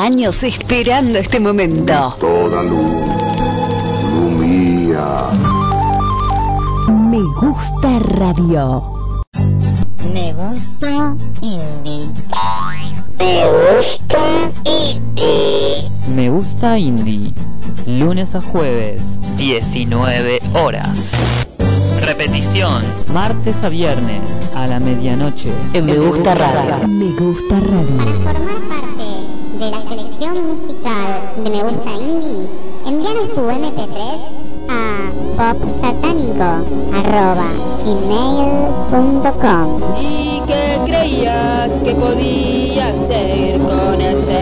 años esperando este momento. Toda luz, luz mía. Me gusta radio. Me gusta indie. Me gusta indie. Me gusta indie. Lunes a jueves, 19 horas. Repetición, martes a viernes, a la medianoche. En Me Gusta Radio. Me Gusta Radio. Para formar parte Me Gusta Indie, envíanos tu MP3 a popsatánico.gmail.com ¿Y qué creías que podía hacer con ese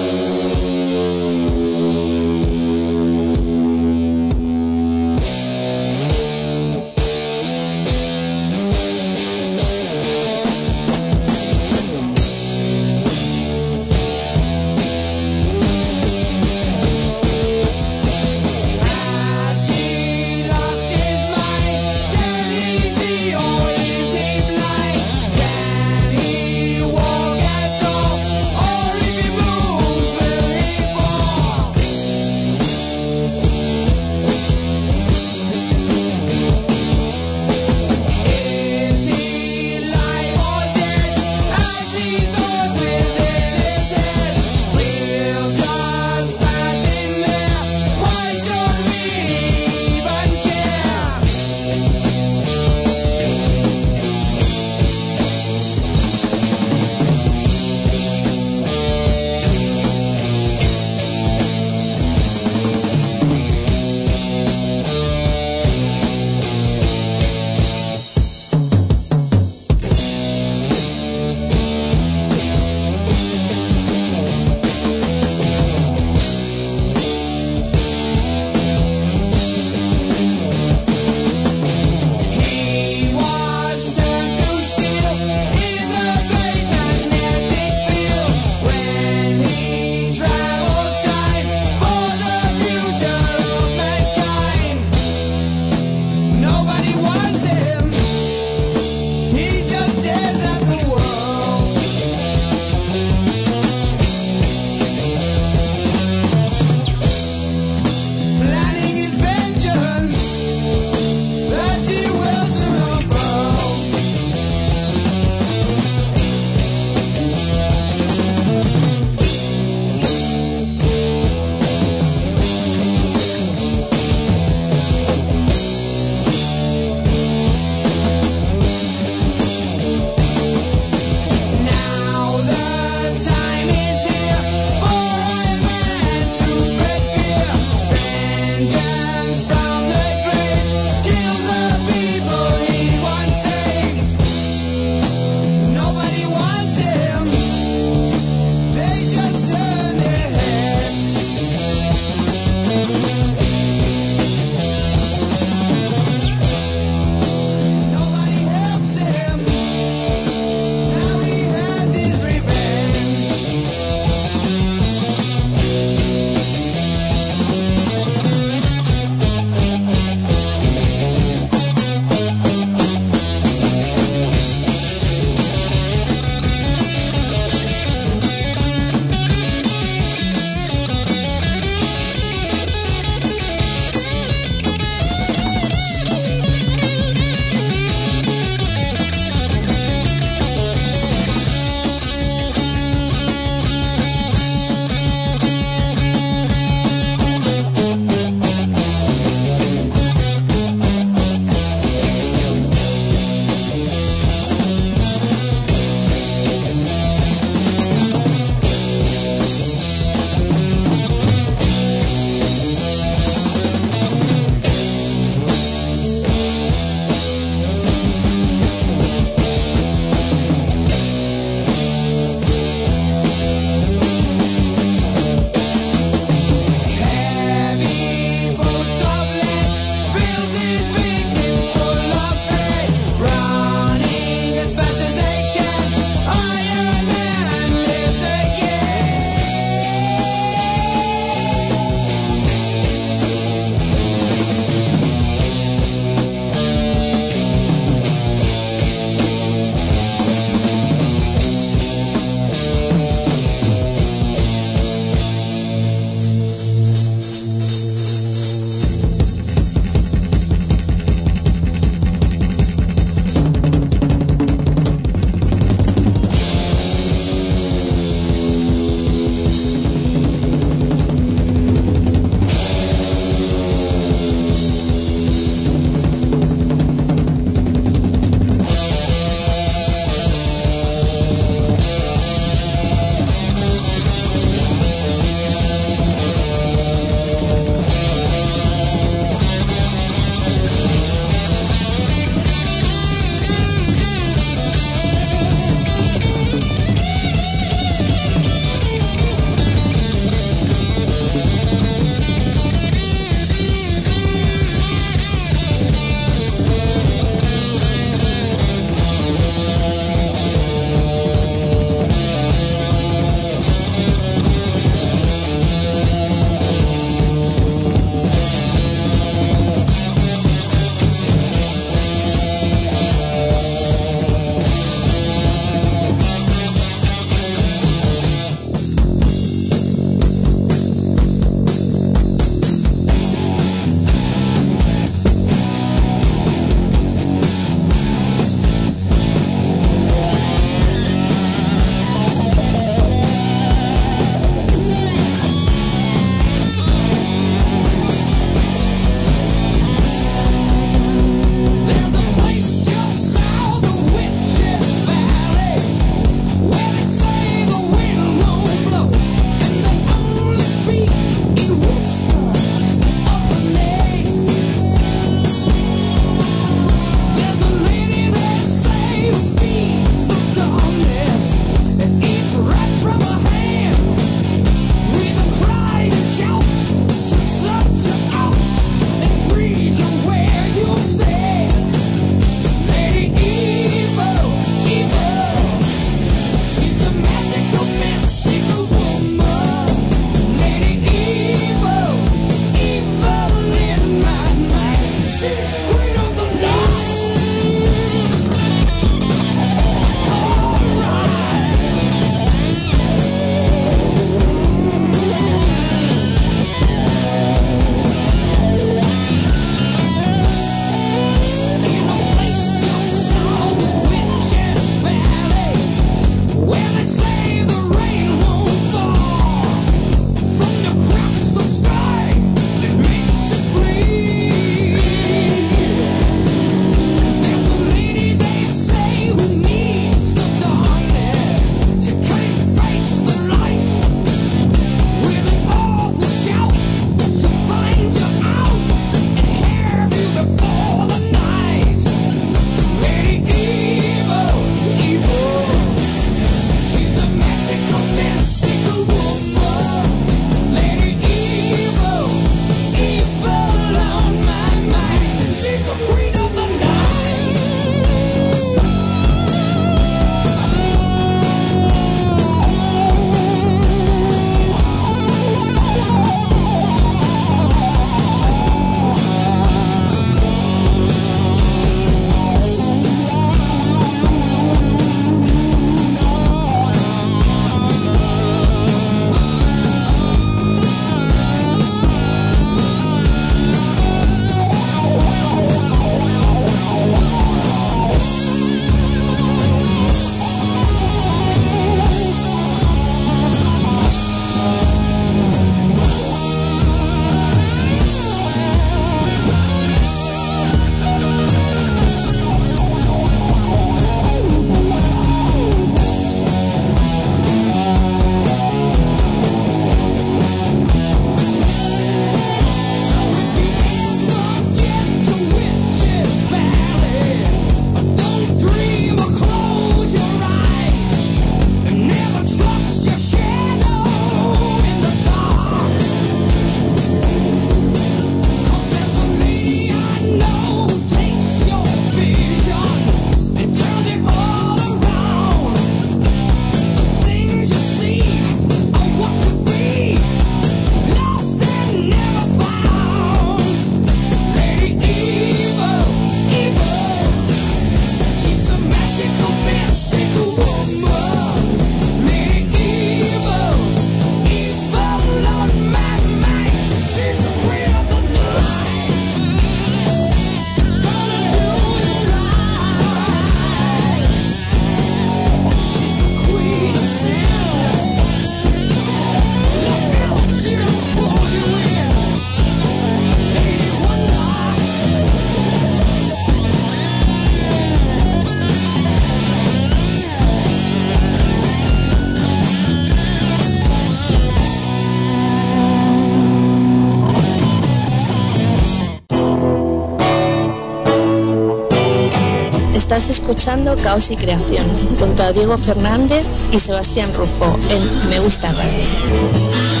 Estás escuchando Caos y Creación junto a Diego Fernández y Sebastián Rufo en Me Gusta Radio.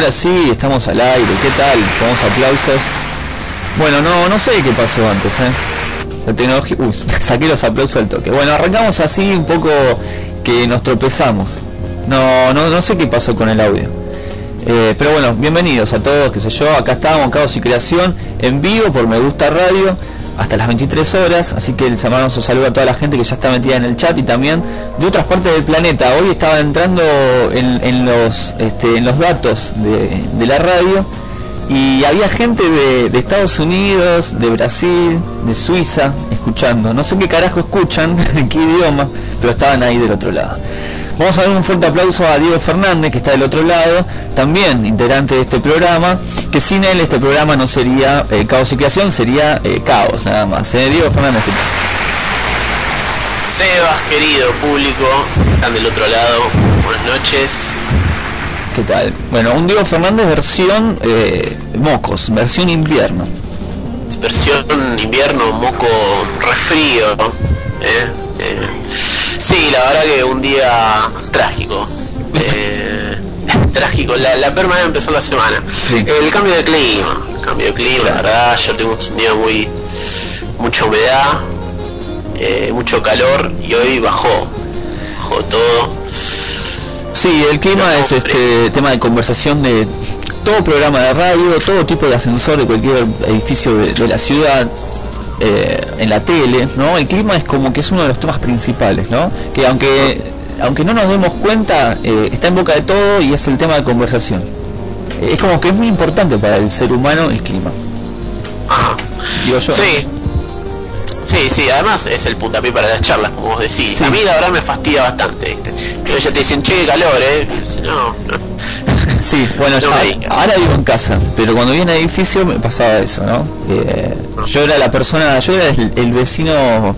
Ahora sí, estamos al aire. ¿Qué tal? Ponemos aplausos. Bueno, no, no sé qué pasó antes, ¿eh? La tecnología... Uy, saqué los aplausos al toque. Bueno, arrancamos así un poco que nos tropezamos. No, no, no sé qué pasó con el audio. Eh, pero bueno, bienvenidos a todos, qué sé yo. Acá estamos, Caos y Creación, en vivo por Me Gusta Radio hasta las 23 horas, así que les mandamos un saludo a toda la gente que ya está metida en el chat y también de otras partes del planeta. Hoy estaba entrando en, los, este, en los datos de, la radio y había gente de, Estados Unidos, de Brasil, de Suiza, escuchando. No sé qué carajo escuchan, en qué idioma, pero estaban ahí del otro lado. Vamos a dar un fuerte aplauso a Diego Fernández, que está del otro lado, también integrante de este programa, que sin él este programa no sería eh, Caos y Creación, sería eh, Caos nada más. ¿eh? Diego Fernández. Sebas, querido público, están del otro lado, buenas noches. ¿Qué tal? Bueno, un Diego Fernández versión mocos, versión invierno. Versión invierno, moco, resfrío. Sí, la verdad que un día trágico. Eh, trágico, la, la permanente empezó la semana. El cambio de clima, el cambio de clima, la verdad, ayer tuvimos un día muy mucha humedad, eh, mucho calor y hoy bajó, bajó todo. Sí, el clima es este tema de conversación de todo programa de radio, todo tipo de ascensor de cualquier edificio de la ciudad, eh, en la tele, ¿no? El clima es como que es uno de los temas principales, ¿no? Que aunque aunque no nos demos cuenta, eh, está en boca de todo y es el tema de conversación. Es como que es muy importante para el ser humano el clima. Digo yo. Sí. Sí, sí, además es el puntapié para las charlas, como vos decís. A mí la verdad me fastidia bastante, Pero ya te dicen, che, calor, ¿eh? No, Sí, bueno, yo, ahora vivo en casa, pero cuando vivía en edificio me pasaba eso, ¿no? Eh, yo era la persona, yo era el, vecino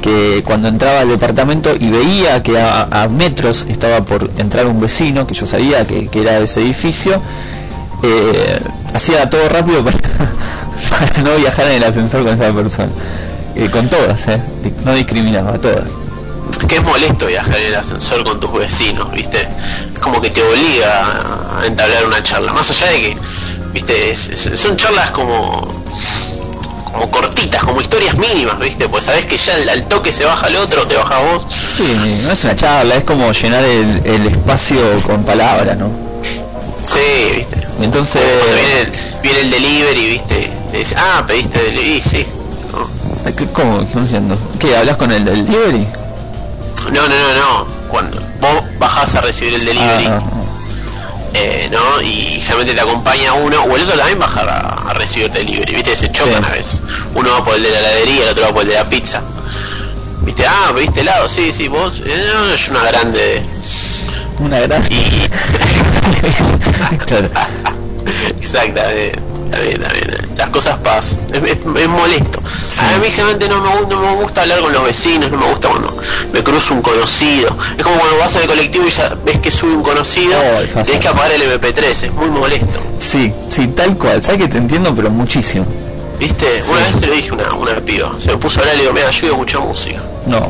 que cuando entraba al departamento y veía que a, metros estaba por entrar un vecino, que yo sabía que, era de ese edificio, eh, hacía todo rápido para, no viajar en el ascensor con esa persona. Eh, con todas, ¿eh? no discriminaba, a todas que es molesto viajar en el ascensor con tus vecinos, ¿viste? Es como que te obliga a entablar una charla. Más allá de que, ¿viste? son charlas como como cortitas, como historias mínimas, ¿viste? Pues sabes que ya al, toque se baja el otro, te baja vos. Sí, no es una charla, es como llenar el, espacio con palabras, ¿no? Sí, ¿viste? Entonces... Viene el, delivery, ¿viste? Te dice, ah, pediste delivery, sí. ¿Cómo? ¿Qué no ¿Qué? ¿Hablas con el delivery? No, no, no, no. Cuando vos bajás a recibir el delivery, ah, ah, ah. Eh, ¿no? Y generalmente te acompaña uno, o el otro también baja a, recibir el delivery, ¿viste? Se chocan a veces. Uno va por el de la heladería, el otro va por el de la pizza. ¿Viste? Ah, ¿viste helado? Sí, sí, vos. Eh, no, es una grande. Una grande. Y... Exactamente también, también. Esas cosas pasan. Es, molesto. A mí generalmente no me, no me gusta hablar con los vecinos, no me gusta cuando me cruzo un conocido. Es como cuando vas al colectivo y ya ves que sube un conocido, oh, tienes que apagar el MP3, es muy molesto. Sí, sí, tal cual. Sabes que te entiendo, pero muchísimo. ¿Viste? Una vez se lo dije a una, una piba, se me puso a hablar y le digo, mira, yo mucha música. No.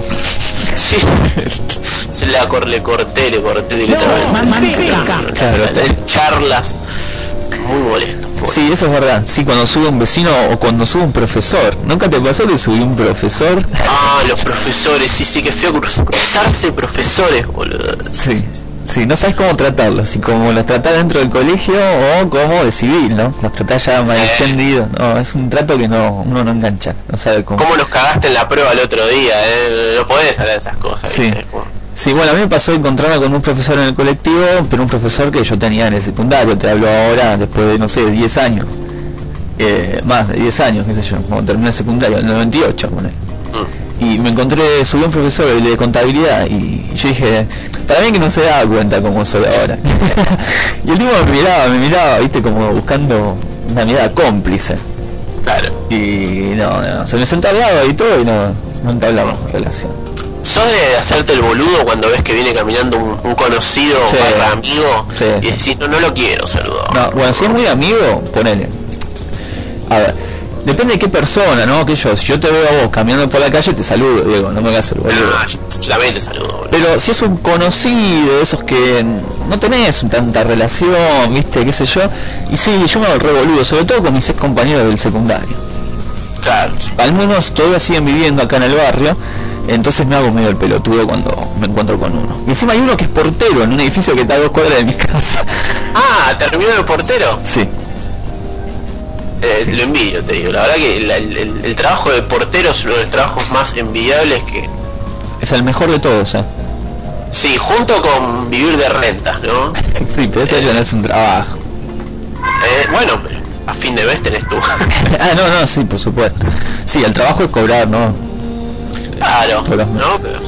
Sí. se la le corté, le corté directamente. No, claro, charlas muy molesto. Sí, eso es verdad. Sí, cuando sube un vecino o cuando sube un profesor. ¿Nunca te pasó que subí un profesor? Ah, los profesores, sí, sí, que feo cruzarse profesores, boludo. Sí. Sí, no sabes cómo tratarlos, si como los tratás dentro del colegio o como de civil, ¿no? Los tratás ya más extendidos. No, es un trato que no uno no engancha, no sabe cómo. ¿Cómo los cagaste en la prueba el otro día? Eh? No podés hablar de esas cosas. Sí. Sí, bueno, a mí me pasó encontrarme con un profesor en el colectivo, pero un profesor que yo tenía en el secundario, te hablo ahora después de, no sé, 10 años. Eh, más de 10 años, qué sé yo, cuando terminé el secundario, en el 98, y me encontré, subí un profesor de contabilidad y yo dije, para mí que no se daba cuenta cómo soy ahora. y el tipo me miraba, me miraba, viste, como buscando una mirada cómplice. Claro. Y no, no, se me sentó al lado y todo y no, no entablamos relación. ¿Sos de hacerte el boludo cuando ves que viene caminando un, un conocido Sí. barra amigo Sí. y decís, no, no lo quiero saludar? No, bueno, si es muy amigo, ponele. A ver, depende de qué persona, ¿no? Que yo, si yo te veo a vos caminando por la calle, te saludo, Diego, no me hagas el boludo. Ah, yo también te saludo, boludo. Pero si es un conocido, esos que no tenés tanta relación, viste, qué sé yo, y sí, yo me hago el re boludo, sobre todo con mis ex compañeros del secundario. Claro. Al menos todavía siguen viviendo acá en el barrio, entonces me hago medio el pelotudo cuando me encuentro con uno. Y encima hay uno que es portero en un edificio que está a dos cuadras de mi casa. Ah, terminó de portero. Sí, Eh, Sí. Lo envidio, te digo. La verdad que el, el- el- el trabajo de portero es uno de los trabajos más envidiables que... es el mejor de todos, ¿eh? Sí, junto con vivir de rentas, ¿no? Sí, pero eso ya no es un trabajo. Eh, bueno, pero a fin de mes tenés tú. Ah, no, no, sí, por supuesto. Sí, el trabajo es cobrar, ¿no? Claro, ¿no? Pero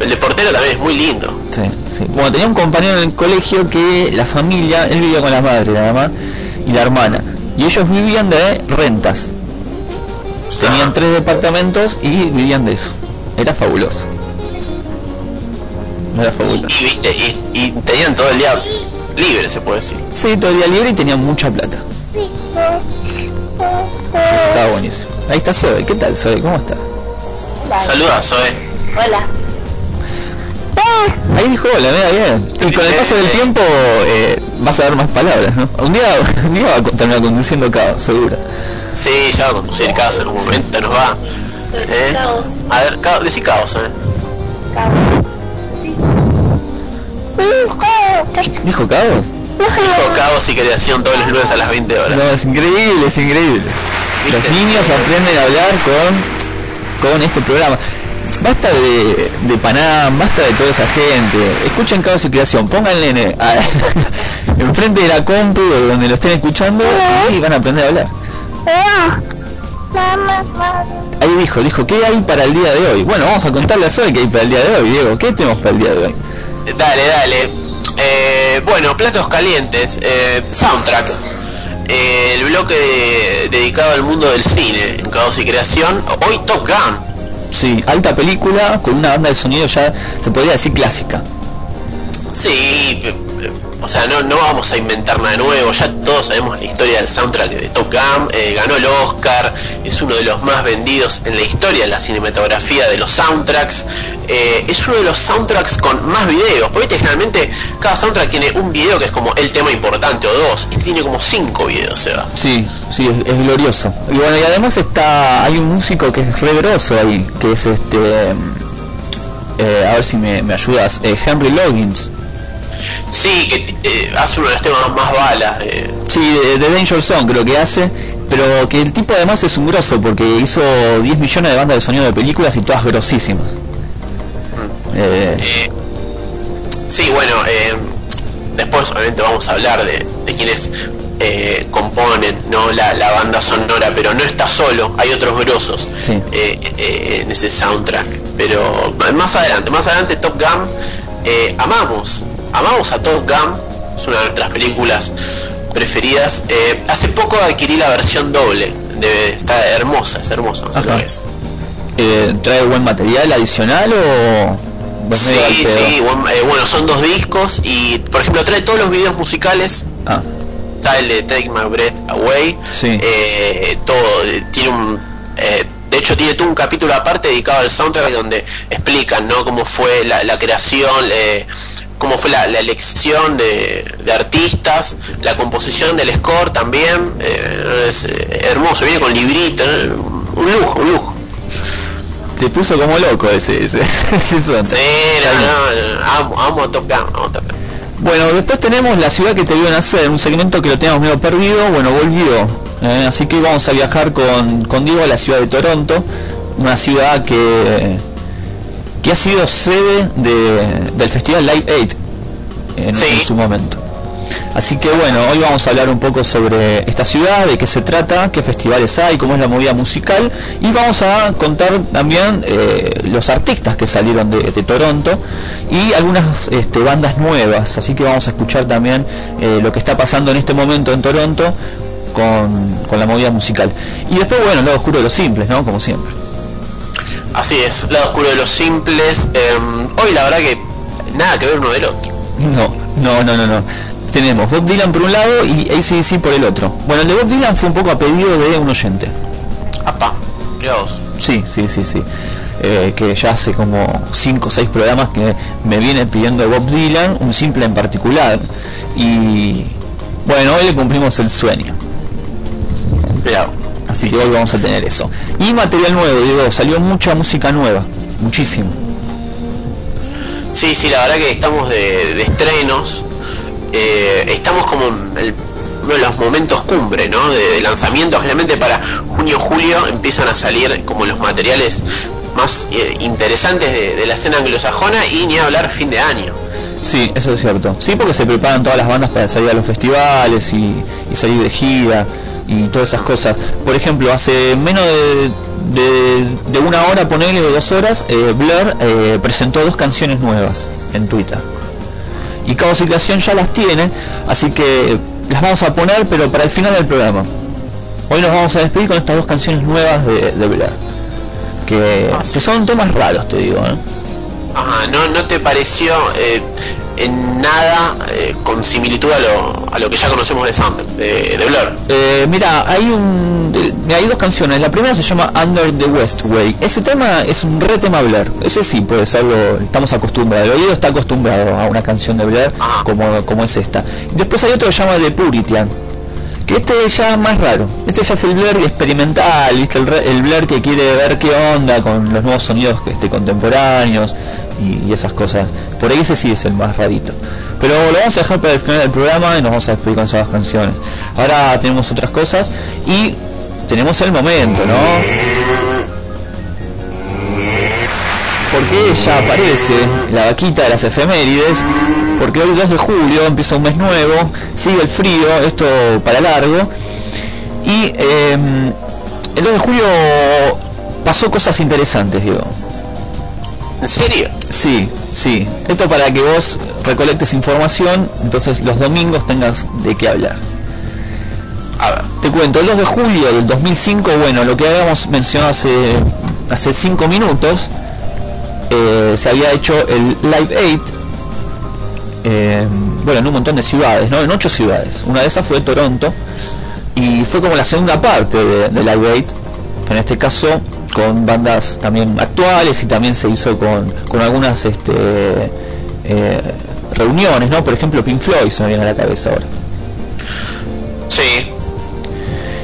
el de portero también es muy lindo. Sí, sí. Bueno, tenía un compañero en el colegio que la familia, él vivía con la madre nada más, y la hermana. Y ellos vivían de rentas. Tenían tres departamentos y vivían de eso. Era fabuloso. Era fabuloso. Y viste, y, y tenían todo el día libre, se puede decir. Sí, todo el día libre y tenían mucha plata. Estaba buenísimo. Ahí está Zoe. ¿Qué tal, Zoe? ¿Cómo estás? Saluda, Zoe. Hola. Ahí dijo hola, mira bien. Y con el paso del tiempo eh, vas a ver más palabras, ¿no? Un día, un día va a terminar conduciendo caos, seguro. Sí, ya va a conducir caos en un momento, nos va. ¿Eh? A ver, caos, decí caos, ¿eh? ¿Dijo caos? Dijo caos y creación todos los lunes a las 20 horas. No, es increíble, es increíble. Los niños aprenden a hablar con, con este programa. Basta de, de Panam, basta de toda esa gente. Escuchen Caos y Creación, pónganle enfrente de la compu donde lo estén escuchando y van a aprender a hablar. Ahí dijo, dijo, ¿qué hay para el día de hoy? Bueno, vamos a contarle a Zoe qué hay para el día de hoy, Diego. ¿Qué tenemos para el día de hoy? Dale, dale. Eh, bueno, platos calientes, eh, soundtracks. Eh, el bloque de- dedicado al mundo del cine, en Caos y Creación. Hoy Top Gun. Sí, alta película con una banda de sonido ya se podría decir clásica. Sí, o sea, no, no vamos a inventar nada nuevo, ya todos sabemos la historia del soundtrack de Top Gun, eh, ganó el Oscar, es uno de los más vendidos en la historia de la cinematografía de los soundtracks, eh, es uno de los soundtracks con más videos, porque generalmente cada soundtrack tiene un video que es como el tema importante o dos, este tiene como cinco videos, Sebas. Sí, sí, es, glorioso. Y bueno, y además está, hay un músico que es re grosso ahí, que es este, eh, a ver si me, me ayudas, Henry Loggins. Sí, que eh, hace uno de los temas más balas. Sí, de, de Danger Zone creo que hace, pero que el tipo además es un grosso porque hizo 10 millones de bandas de sonido de películas y todas grosísimas. Eh, Eh, sí, bueno, después obviamente vamos a hablar de, de quienes componen ¿no? la, la banda sonora, pero no está solo, hay otros grosos Sí. en ese soundtrack. Pero más adelante, más adelante Top Gun, amamos, amamos a Top Gun, es una de nuestras películas preferidas. Eh, hace poco adquirí la versión doble, de, está hermosa, es hermosa, no sé lo es. eh, ¿Trae buen material adicional o...? Sí, sí, buen- eh, bueno, son dos discos y, por ejemplo, trae todos los videos musicales. Ah, Está el de Take My Breath Away. Sí. todo, tiene un... de hecho, tiene todo un capítulo aparte dedicado al soundtrack donde explican, ¿no? Cómo fue la, la creación, eh, cómo fue la, la elección de, de artistas, la composición del score también. eh, es eh, hermoso, viene con librito, ¿no? un lujo, un lujo. te puso como loco ese, ese, ese soundtrack. Sí, no, no, no, amo, amo a Top Gun, amo a Top Gun. Bueno, después tenemos la ciudad que te vio nacer, un segmento que lo teníamos medio perdido, bueno, volvió. ¿eh? así que vamos a viajar con, con Diego a la ciudad de Toronto, una ciudad que, que ha sido sede de- del festival Live 8 en, Sí. en su momento. Así que bueno, hoy vamos a hablar un poco sobre esta ciudad, de qué se trata, qué festivales hay, cómo es la movida musical y vamos a contar también eh, los artistas que salieron de, de Toronto y algunas este, bandas nuevas. Así que vamos a escuchar también eh, lo que está pasando en este momento en Toronto con, con la movida musical. Y después, bueno, lado oscuro de los simples, ¿no? Como siempre. Así es, lado oscuro de los simples. em, hoy la verdad que nada que ver uno del otro. No, no, no, no, no. Tenemos Bob Dylan por un lado y ACDC por el otro. Bueno, el de Bob Dylan fue un poco a pedido de un oyente. Apa, vos. Sí, sí, sí, sí. Eh, que ya hace como 5 o 6 programas que me viene pidiendo de Bob Dylan, un simple en particular. Y bueno, hoy le cumplimos el sueño. Así que hoy vamos a tener eso. Y material nuevo, digo, salió mucha música nueva. Muchísimo. Sí, sí, la verdad que estamos de, de estrenos. Eh, estamos como en el- uno de los momentos cumbre, ¿no? De, de. Generalmente para junio, julio empiezan a salir como los materiales más eh, interesantes de, la escena anglosajona y ni hablar fin de año. Sí, eso es cierto. Sí, porque se preparan todas las bandas para salir a los festivales y, salir de gira y todas esas cosas. Por ejemplo, hace menos de, de- de una hora, ponele de dos horas, eh, Blur eh, presentó dos canciones nuevas en Twitter. Y cada Civilización ya las tiene, así que las vamos a poner, pero para el final del programa. Hoy nos vamos a despedir con estas dos canciones nuevas de, de. Que, que son temas raros, te digo. ¿eh? Ajá, ¿no, no te pareció eh, en nada eh, con similitud a lo, a lo que ya conocemos de Sound, de, de Blur? Eh, mira, hay un, eh, hay dos canciones. La primera se llama Under the West Way. Ese tema es un re tema Blur. Ese sí puede serlo. Estamos acostumbrados. El oído está acostumbrado a una canción de Blur como, como es esta. Después hay otro que se llama The Puritan. Que este ya más raro. Este ya es el Blur experimental, ¿viste? El, el Blur que quiere ver qué onda con los nuevos sonidos este, contemporáneos y, esas cosas. Por ahí ese sí es el más rarito. Pero lo vamos a dejar para el final del programa y nos vamos a despedir con esas canciones. Ahora tenemos otras cosas y tenemos el momento, ¿no? Porque ya aparece la vaquita de las efemérides, porque hoy 2 de julio empieza un mes nuevo, sigue el frío, esto para largo, y eh, el 2 de julio pasó cosas interesantes, digo. ¿En serio? Sí, sí. Esto para que vos recolectes información, entonces los domingos tengas de qué hablar. A. Te cuento, el 2 de julio del 2005, bueno, lo que habíamos mencionado hace hace 5 minutos, eh, se había hecho el Live 8, eh, bueno, en un montón de ciudades, ¿no? En 8 ciudades. Una de esas fue Toronto, y fue como la segunda parte de, de Live 8, en este caso con bandas también actuales y también se hizo con, con algunas este, eh, reuniones, ¿no? Por ejemplo, Pink Floyd se me viene a la cabeza ahora. Sí.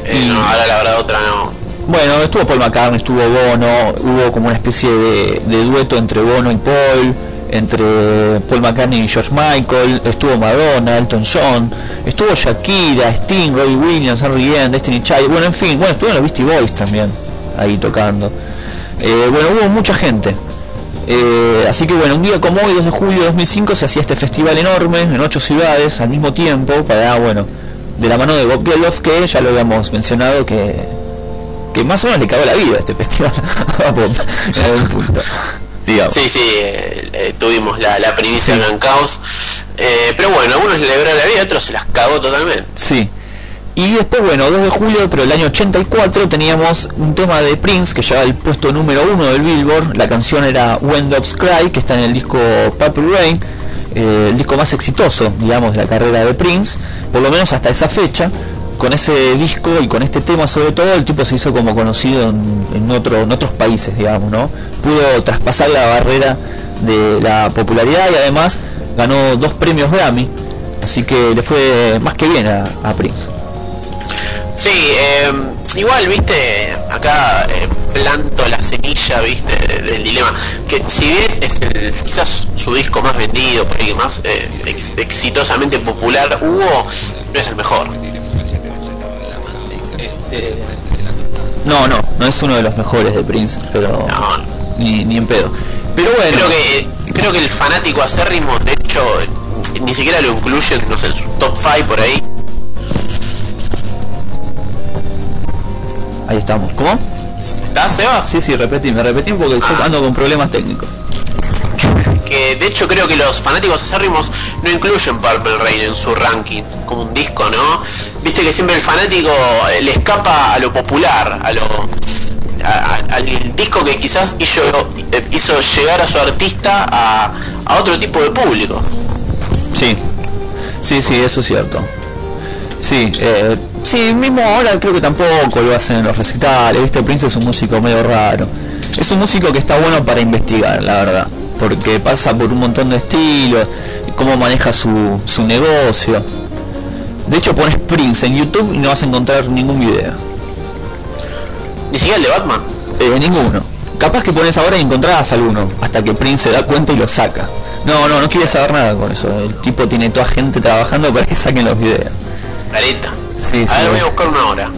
Eh, no, ahora la verdad otra no. Bueno, estuvo Paul McCartney, estuvo Bono, hubo como una especie de, de dueto entre Bono y Paul, entre Paul McCartney y George Michael, estuvo Madonna, Elton John, estuvo Shakira, Sting, Robbie Williams, Henry Ian, Destiny Child, bueno, en fin, bueno, estuvieron los Beastie Boys también ahí tocando. Eh, bueno, hubo mucha gente. Eh, así que bueno, un día como hoy, 2 de julio de 2005, se hacía este festival enorme en ocho ciudades al mismo tiempo para, bueno, de la mano de Bob Geldof, que ya lo habíamos mencionado que que más o menos le cagó la vida a este festival a Bob, en algún punto. Digamos. Sí, sí, eh, tuvimos la, la primicia Sí. Gran Caos. Eh, pero bueno, algunos le alegró la vida, otros se las cagó totalmente. Sí. Y después, bueno, 2 de julio, pero el año 84, teníamos un tema de Prince que llevaba el puesto número uno del Billboard. La canción era When Doves Cry, que está en el disco Purple Rain, eh, el disco más exitoso, digamos, de la carrera de Prince, por lo menos hasta esa fecha. Con ese disco y con este tema sobre todo, el tipo se hizo como conocido en, en otro, en otros países, digamos, ¿no? Pudo traspasar la barrera de la popularidad y además ganó dos premios Grammy, así que le fue más que bien a Prince. Sí, eh, igual, viste, acá eh, planto la semilla, viste, de- del dilema. Que si bien es el, quizás su disco más vendido, por ahí más eh, ex- exitosamente popular hubo, no es el mejor. No, no, no es uno de los mejores de Prince, pero ni, ni en pedo. Pero bueno, Creo que creo que el fanático acérrimo, de hecho, ni siquiera lo incluyen, no sé, en su top 5 por ahí. Ahí estamos. ¿Cómo? ¿Estás, Sebas? Sí, sí, repetí, me repetí porque yo Ah. ando con problemas técnicos. Que de hecho creo que los fanáticos acérrimos no incluyen Purple Rain en su ranking como un disco, ¿no? Viste que siempre el fanático eh, le escapa a lo popular, a lo a- a- al disco que quizás hizo, eh, hizo llegar a su artista a, a otro tipo de público. Sí, sí, sí, eso es cierto. Sí, eh, sí, mismo ahora creo que tampoco lo hacen en los recitales, viste, Prince es un músico medio raro. Es un músico que está bueno para investigar, la verdad, porque pasa por un montón de estilos, cómo maneja su, su negocio. De hecho, pones Prince en YouTube y no vas a encontrar ningún video. Ni siquiera el de Batman. Eh, ninguno. Capaz que pones ahora y encontrás alguno, hasta que Prince se da cuenta y lo saca. No, no, no quiere saber nada con eso. El tipo tiene toda gente trabajando para que saquen los videos. Careta. Sí. A ver, voy a buscar una hora.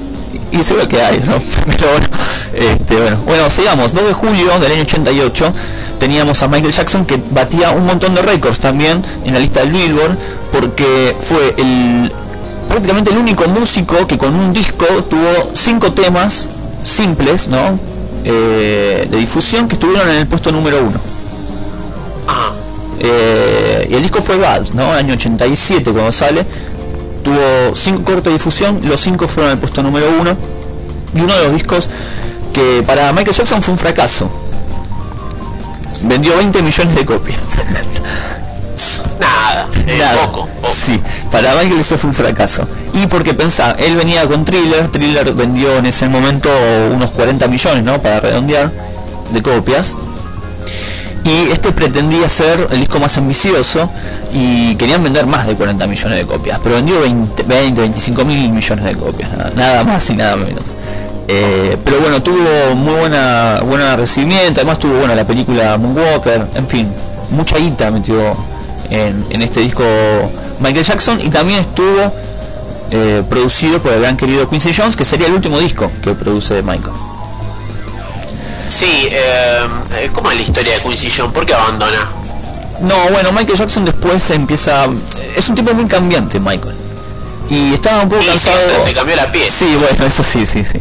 Y seguro que hay, ¿no? Pero bueno, este, bueno, bueno, sigamos. 2 de julio del año 88 teníamos a Michael Jackson que batía un montón de récords también en la lista del Billboard porque fue el prácticamente el único músico que con un disco tuvo cinco temas simples, ¿no? Eh, de difusión que estuvieron en el puesto número uno. Ajá. Eh, y el disco fue Bad, ¿no? Año 87 cuando sale. Tuvo cinco cortes de difusión, los cinco fueron al puesto número uno. Y uno de los discos que para Michael Jackson fue un fracaso. Vendió 20 millones de copias. Nada, eh, Nada. poco, poco. Sí, para Michael eso fue un fracaso. Y porque pensá, él venía con Thriller, Thriller vendió en ese momento unos 40 millones, ¿no? Para redondear de copias. Y este pretendía ser el disco más ambicioso y querían vender más de 40 millones de copias, pero vendió 20, 20 25 mil millones de copias, nada, más y nada menos. Eh, pero bueno, tuvo muy buena buena recibimiento, además tuvo bueno la película Moonwalker, en fin, mucha guita metió en, en este disco Michael Jackson. Y también estuvo eh, producido por el gran querido Quincy Jones, que sería el último disco que produce Michael. Sí, eh, eh, ¿cómo es la historia de Quincy Jones? ¿Por qué abandona? No, bueno, Michael Jackson después empieza... Es un tipo muy cambiante, Michael. Y estaba un poco Sí, cansado... se cambió la piel. Sí, bueno, eso sí, sí, sí.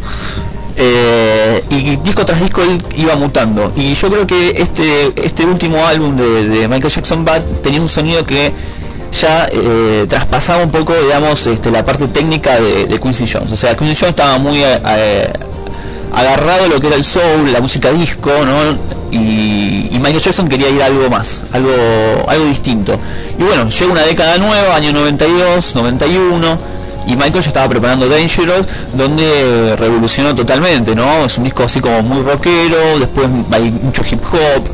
Eh, y disco tras disco él iba mutando. Y yo creo que este este último álbum de, de Michael Jackson Bad tenía un sonido que ya eh, traspasaba un poco, digamos, este, la parte técnica de, de Quincy Jones. O sea, Quincy Jones estaba muy eh, agarrado lo que era el soul, la música disco, ¿no? Y, y Michael Jackson quería ir a algo más, algo, algo distinto. Y bueno, llega una década nueva, año 92, 91 y Michael ya estaba preparando Dangerous donde revolucionó totalmente no es un disco así como muy rockero después hay mucho hip hop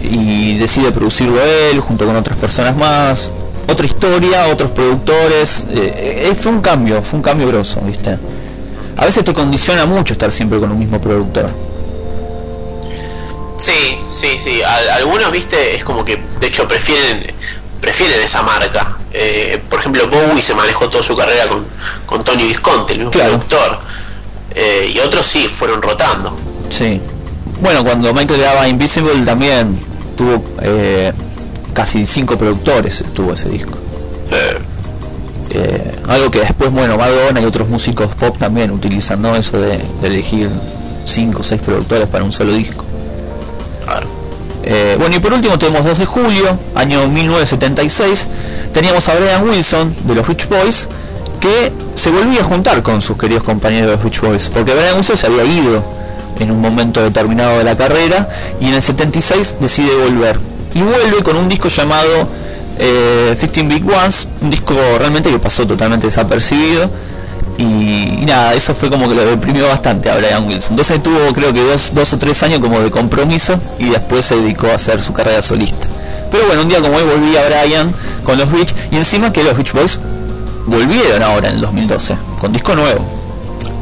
y decide producirlo él junto con otras personas más otra historia otros productores eh, eh, fue un cambio fue un cambio grosso viste a veces te condiciona mucho estar siempre con un mismo productor Sí, sí, sí. Al- algunos, viste, es como que de hecho prefieren prefieren esa marca. Eh, por ejemplo, Bowie se manejó toda su carrera con, con Tony Visconti, el mismo Claro. productor. Eh, y otros sí, fueron rotando. Sí. Bueno, cuando Michael grababa Invisible también tuvo eh, casi cinco productores, tuvo ese disco. Eh, algo que después, bueno, Madonna y otros músicos pop también utilizan, ¿no? Eso de, de elegir cinco o seis productores para un solo disco. claro. Eh, bueno, y por último tenemos 2 de julio, año 1976, teníamos a Brian Wilson de los Rich Boys, que se volvía a juntar con sus queridos compañeros de los Rich Boys, porque Brian Wilson se había ido en un momento determinado de la carrera y en el 76 decide volver. Y vuelve con un disco llamado eh, 15 Big Ones, un disco realmente que pasó totalmente desapercibido. Y, y nada, eso fue como que lo deprimió bastante a Brian Wilson. Entonces tuvo creo que dos, dos o tres años como de compromiso y después se dedicó a hacer su carrera solista. Pero bueno, un día como hoy volvía Brian con los Rich y encima que los Rich Boys volvieron ahora en el 2012 con disco nuevo.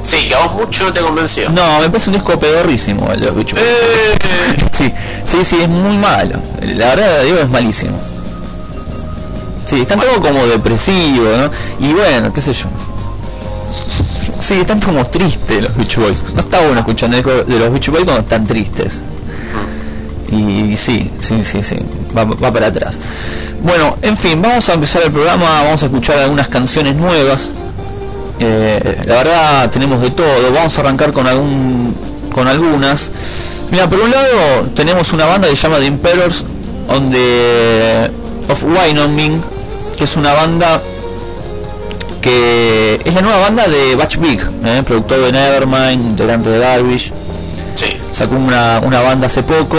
Sí, que a vos mucho no te convenció. No, me parece un disco pedorrísimo el de los Rich Boys. Eh, Sí, sí, sí, es muy malo. La verdad, digo, es malísimo. Sí, están como depresivos, ¿no? Y bueno, qué sé yo. Sí, están como tristes los Beach Boys. No está bueno disco de los Beach Boys cuando están tristes. Y, sí, sí, sí, sí, va, para atrás. Bueno, en fin, vamos a empezar el programa, vamos a escuchar algunas canciones nuevas. Eh, la verdad tenemos de todo, vamos a arrancar con algún con algunas. Mira, por un lado tenemos una banda que se llama The Emperors on the of Wyoming, que es una banda que es la nueva banda de Batch Big, eh, productor de Nevermind, delante de Darvish. Sí. Sacó una, una banda hace poco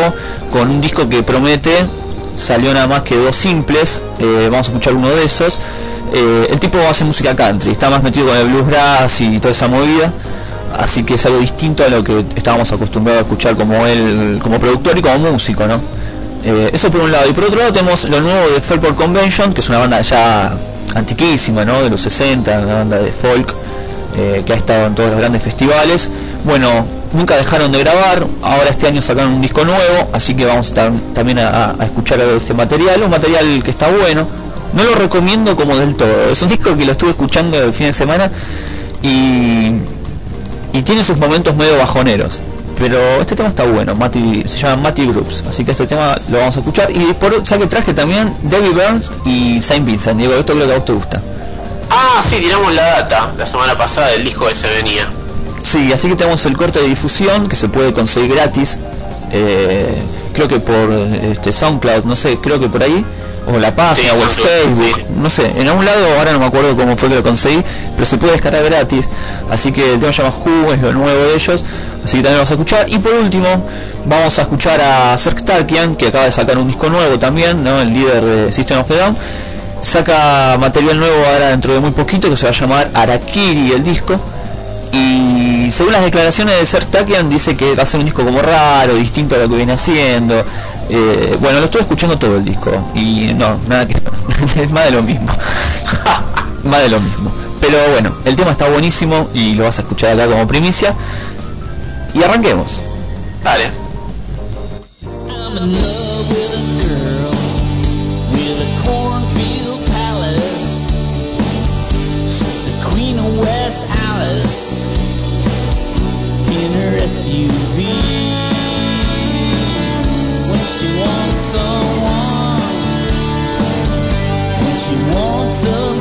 con un disco que promete, salió nada más que dos simples, eh, vamos a escuchar uno de esos. Eh, el tipo hace música country, está más metido con el bluegrass y toda esa movida, así que es algo distinto a lo que estábamos acostumbrados a escuchar como él, como productor y como músico, ¿no? Eh, eso por un lado. Y por otro lado tenemos lo nuevo de Fairport Convention, que es una banda ya antiquísima, ¿no? De los 60, una banda de folk, eh, que ha estado en todos los grandes festivales. Bueno, nunca dejaron de grabar, ahora este año sacaron un disco nuevo, así que vamos a también a, escuchar ese material, un material que está bueno. No lo recomiendo como del todo, es un disco que lo estuve escuchando el fin de semana y, y tiene sus momentos medio bajoneros pero este tema está bueno, Mati, se llama Matty Groups, así que este tema lo vamos a escuchar. Y por ya que traje también Debbie Burns y Saint Vincent, Diego, esto creo que a vos te gusta. Ah, sí, tiramos la data la semana pasada del disco que se venía. Sí, así que tenemos el corte de difusión que se puede conseguir gratis, eh, creo que por este, SoundCloud, no sé, creo que por ahí, o la página, Sí, o el Facebook, sí. no sé, en algún lado, ahora no me acuerdo cómo fue que lo conseguí, pero se puede descargar gratis, así que el tema se llama Who, es lo nuevo de ellos, así que también lo vamos a escuchar. Y por último, vamos a escuchar a Serk Tarkian, que acaba de sacar un disco nuevo también, ¿no? el líder de System of a Down, saca material nuevo ahora dentro de muy poquito, que se va a llamar Arakiri el disco, y según las declaraciones de Serk Takian dice que va a ser un disco como raro, distinto a lo que viene haciendo. Eh, bueno, lo estoy escuchando todo el disco y no, nada que es más de lo mismo. más de lo mismo. Pero bueno, el tema está buenísimo y lo vas a escuchar acá como primicia. Y arranquemos. Dale. Some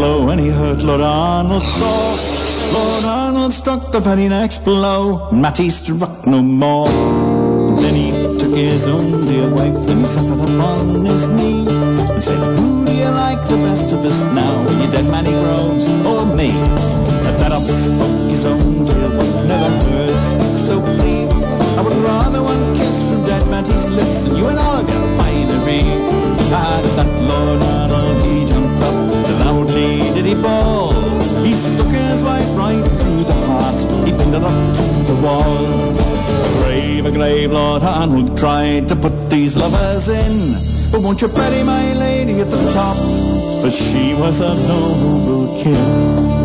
blow and he hurt Lord Arnold sore. Lord Arnold struck the very next blow, Matty struck no more. Then he took his own dear wife and he set her upon his knee and said, Who do you like the best of us now? Will you dead man he groans, or me? But that up spoke his own dear wife, never heard speak so clean. I would rather one kiss from dead Matty's lips than you and I'll get a binary. Ah, that Lord Arnold, he jumped up he ball? He stuck his wife right through the heart. He pinned it up to the wall. A grave, a grave, Lord Arnold tried to put these lovers in. But won't you bury my lady at the top? For she was a noble kin.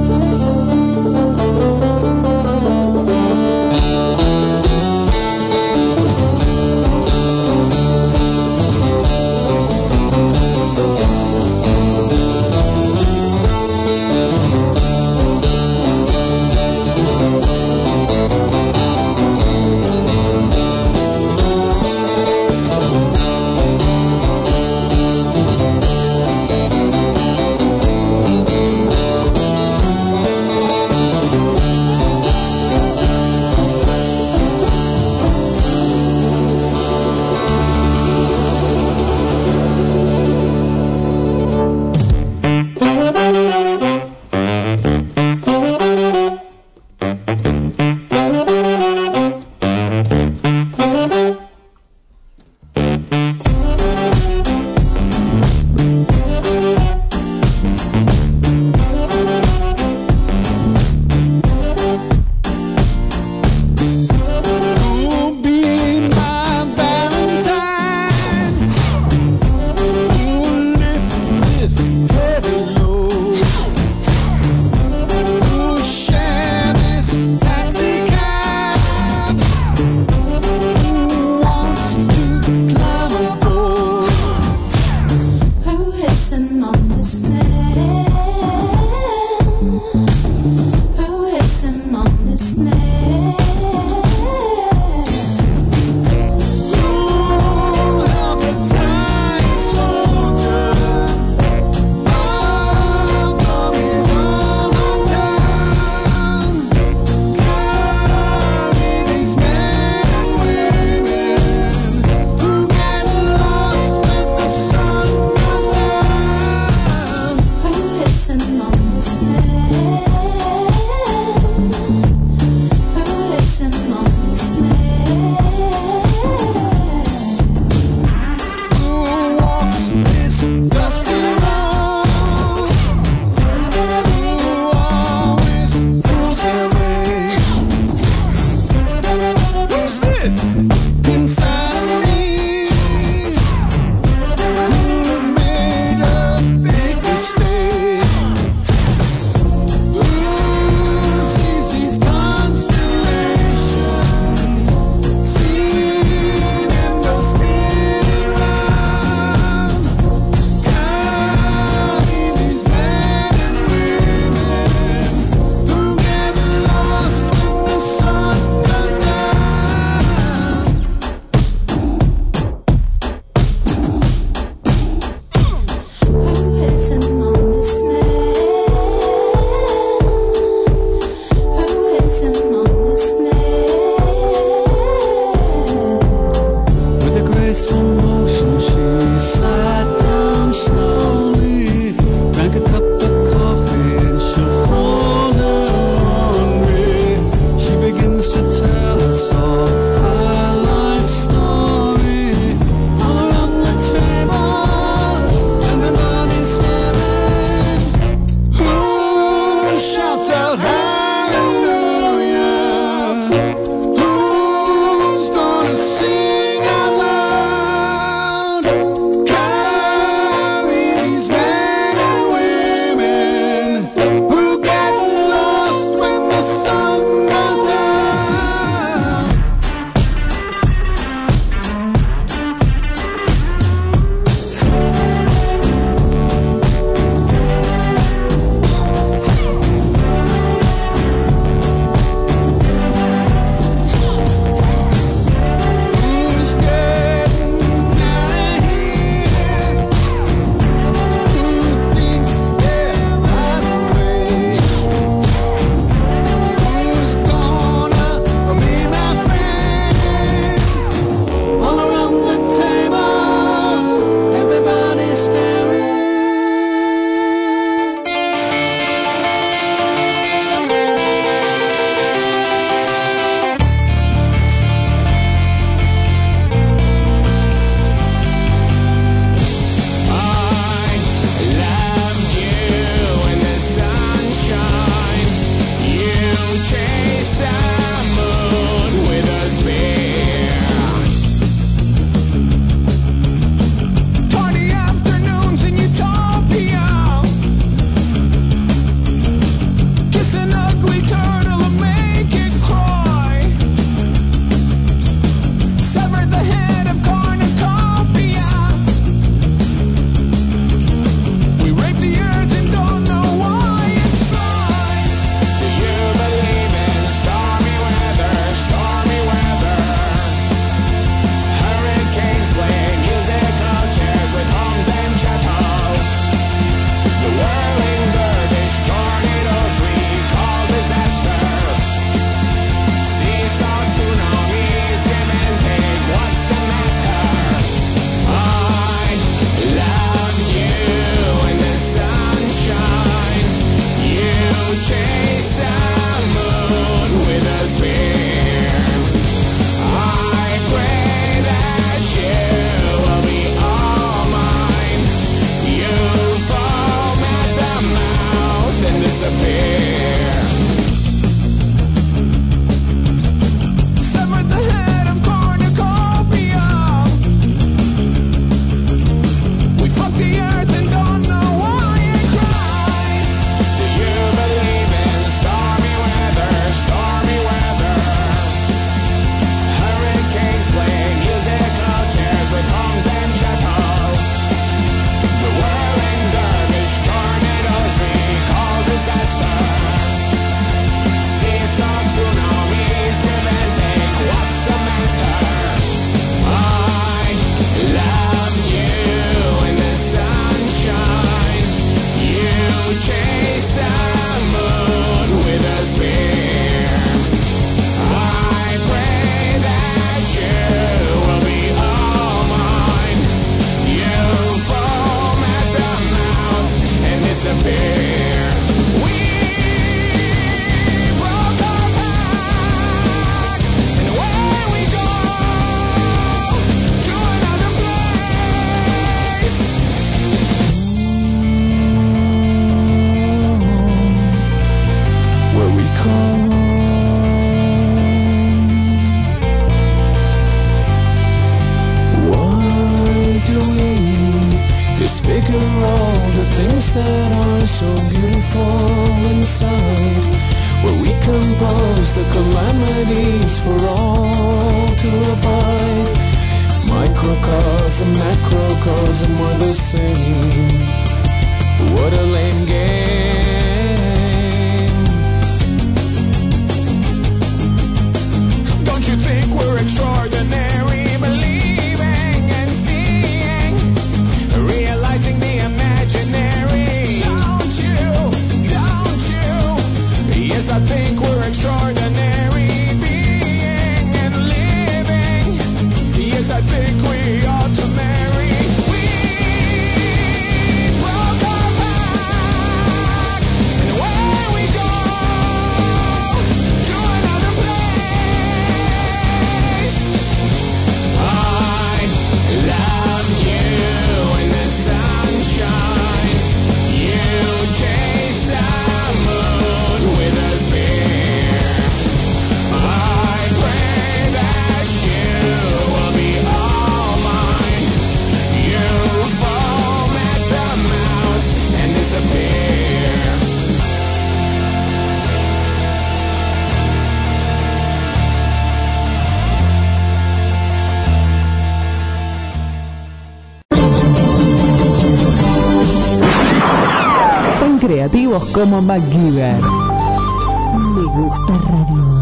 Como MacGyver. Me gusta radio.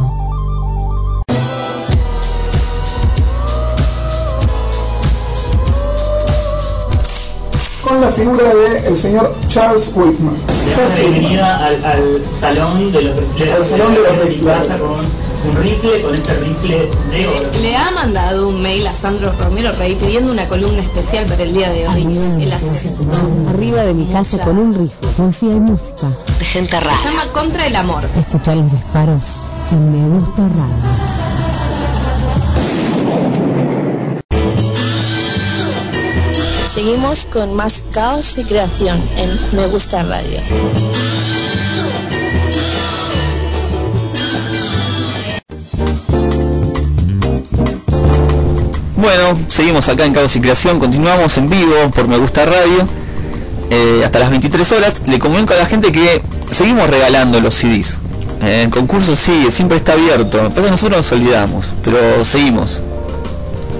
con la figura del señor Charles Whitman. bienvenida al, al salón de los Al salón de los refrigeradores. con un rifle, con este rifle de oro. Le ha mandado un mail a Sandro Romero Rey pidiendo una columna especial para el día de hoy. Aceptó. Arriba de mi casa con un rifle. Poesía y música. De gente Se rara. llama Contra el Amor. Escuchar los disparos en Me Gusta Radio. Seguimos con más caos y creación en Me Gusta Radio. Bueno, seguimos acá en Caos y Creación, continuamos en vivo por Me Gusta Radio eh, hasta las 23 horas. Le comunico a la gente que seguimos regalando los CDs. Eh, el concurso sigue, siempre está abierto. Pasa que nosotros nos olvidamos, pero seguimos.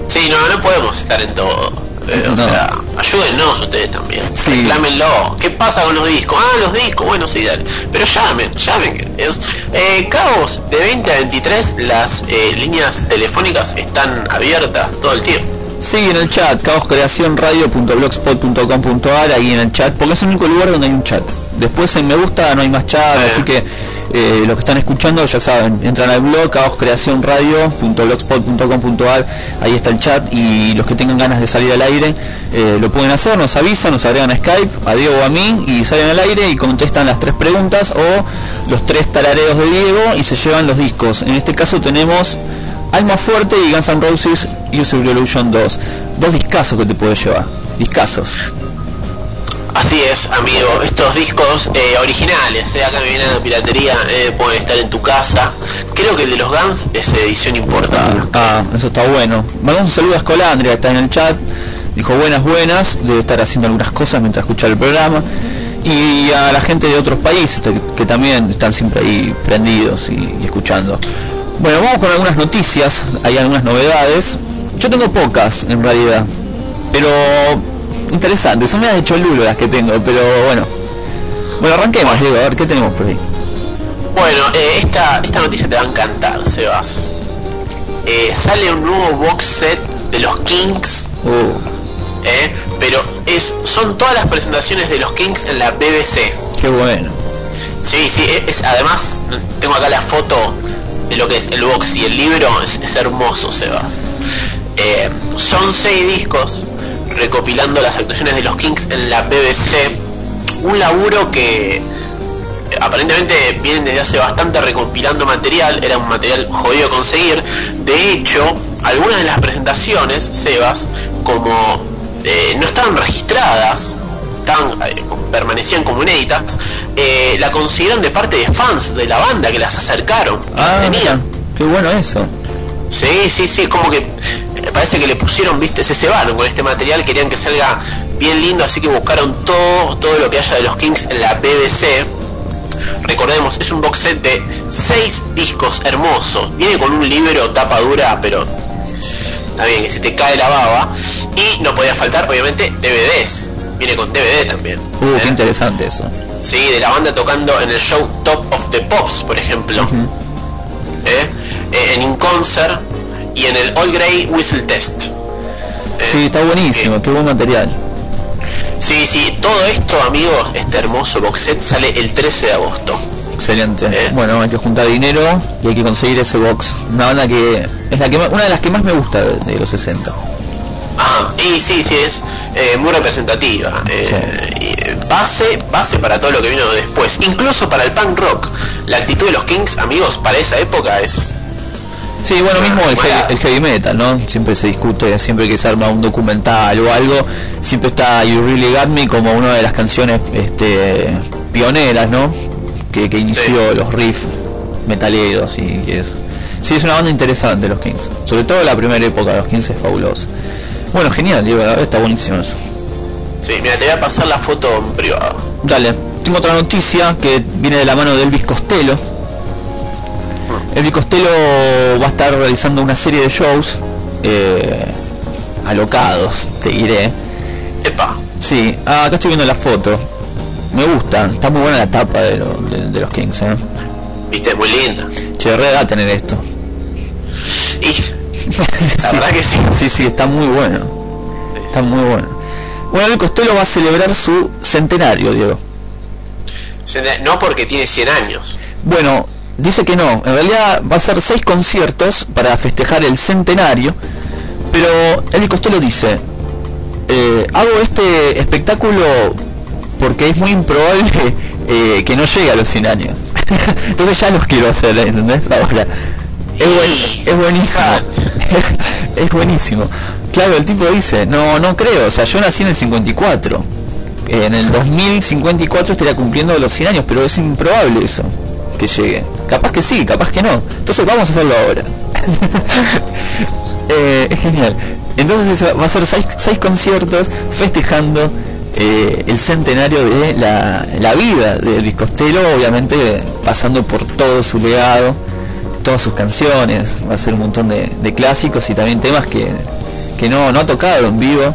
Sí, no, no podemos estar en todo. Eh, o No. sea, ayúdennos ustedes también. Sí. Reclámenlo. ¿Qué pasa con los discos? Ah, los discos. Bueno, sí, dale. Pero llamen, llamen. Eh, Caos, de 20 a 23, las eh, líneas telefónicas están abiertas todo el tiempo. Sí, en el chat, caoscreacionradio.blogspot.com.ar, ahí en el chat, porque es el único lugar donde hay un chat. Después en Me Gusta no hay más chat, así que eh, los que están escuchando ya saben, entran al blog caoscreacionradio.blogspot.com.ar, ahí está el chat y los que tengan ganas de salir al aire eh, lo pueden hacer, nos avisan, nos agregan a Skype, a Diego o a mí y salen al aire y contestan las tres preguntas o los tres tarareos de Diego y se llevan los discos. En este caso tenemos Alma Fuerte y Guns N' Roses Use Revolution 2. Dos discazos que te puedes llevar. Discazos. Así es, amigo. Estos discos eh, originales, eh, acá me viene la piratería, eh, pueden estar en tu casa. Creo que el de los Guns es edición importada. Ah, eso está bueno. Mandamos un saludo a Escolandria, está en el chat. Dijo buenas, buenas. Debe estar haciendo algunas cosas mientras escucha el programa. Y a la gente de otros países que, también están siempre ahí prendidos y escuchando. Bueno, vamos con algunas noticias. Hay algunas novedades. Yo tengo pocas en realidad. Pero interesantes. Son medias de cholulo las que tengo. Pero bueno. Bueno, arranquemos, Diego. A ver, ¿qué tenemos por ahí? Bueno, eh, esta, esta noticia te va a encantar, Sebas. Eh, sale un nuevo box set de los Kings. eh, pero es son todas las presentaciones de los Kings en la BBC. Qué bueno. Sí, sí, e- es, además tengo acá la foto de lo que es el box y el libro, es, es hermoso, Sebas. Son seis discos recopilando las actuaciones de los Kings en la BBC. Un laburo que aparentemente vienen desde hace bastante recopilando material, era un material jodido conseguir. De hecho, algunas de las presentaciones, Sebas, como eh, no estaban registradas, eh, permanecían como inéditas, eh, la consiguieron de parte de fans de la banda que las acercaron. Ah, Tenían. mira, qué bueno eso. Sí, sí, sí, es como que eh, parece que le pusieron, viste, se cebaron con este material, querían que salga bien lindo, así que buscaron todo, todo lo que haya de los Kings en la BBC. Recordemos, es un box set de 6 discos hermosos. Viene con un libro tapa dura, pero está bien que se te cae la baba. Y no podía faltar, obviamente, DVDs. Viene con DVD también. Uh, qué interesante eso. Sí, de la banda tocando en el show Top of the Pops, por ejemplo. ¿Eh? Eh, en In Concert y en el All Grey Whistle Test. Sí, está buenísimo, qué buen material. Sí, sí, todo esto, amigos, este hermoso box set sale el 13 de agosto. Excelente. Bueno, hay que juntar dinero y hay que conseguir ese box. Una banda que es la que más- una de las que más me gusta de, de los 60. Ah, y sí, sí, es eh, muy representativa. Eh, base, base para todo lo que vino después. Incluso para el punk rock. La actitud de los Kings, amigos, para esa época es... Sí, bueno, mismo el heavy, el heavy metal, ¿no? Siempre se discute, siempre que se arma un documental o algo, siempre está You Really Got Me como una de las canciones este, pioneras, ¿no? Que, que inició los riffs metaleros y, y eso. Sí, es una banda interesante los Kings. Sobre todo la primera época de los Kings es fabuloso. Bueno, genial, está buenísimo eso. Sí, mira, te voy a pasar la foto en privado. Dale, tengo otra noticia que viene de la mano de Elvis Costello. Elvis Costello va a estar realizando una serie de shows eh, alocados, te diré. Epa. Sí, ah, acá estoy viendo la foto. Me gusta, está muy buena la tapa de, lo- de- de los Kings, ¿eh? Viste, es muy linda. Che, re da tener esto. Y la verdad que sí. Sí, sí, está muy bueno. Está muy bueno. Bueno, Elvis Costello va a celebrar su centenario, Diego. No porque tiene 100 años. Bueno, dice que no. En realidad va a ser seis conciertos para festejar el centenario. Pero Elvis Costello dice, eh, hago este espectáculo porque es muy improbable eh, que no llegue a los 100 años. Entonces ya los quiero hacer, ¿entendés? Ahora. Es, buen- es buenísimo. es buenísimo. Claro, el tipo dice, no, no creo. O sea, yo nací en el 54. En el 2054 estaría cumpliendo los 100 años, pero es improbable eso, que llegue. Capaz que sí, capaz que no. Entonces vamos a hacerlo ahora. Eh, es genial. Entonces eso va a ser seis, seis conciertos festejando eh, el centenario de la, la vida de Luis Costello, obviamente pasando por todo su legado, todas sus canciones, va a ser un montón de, de clásicos y también temas que, que no, no ha tocado en vivo.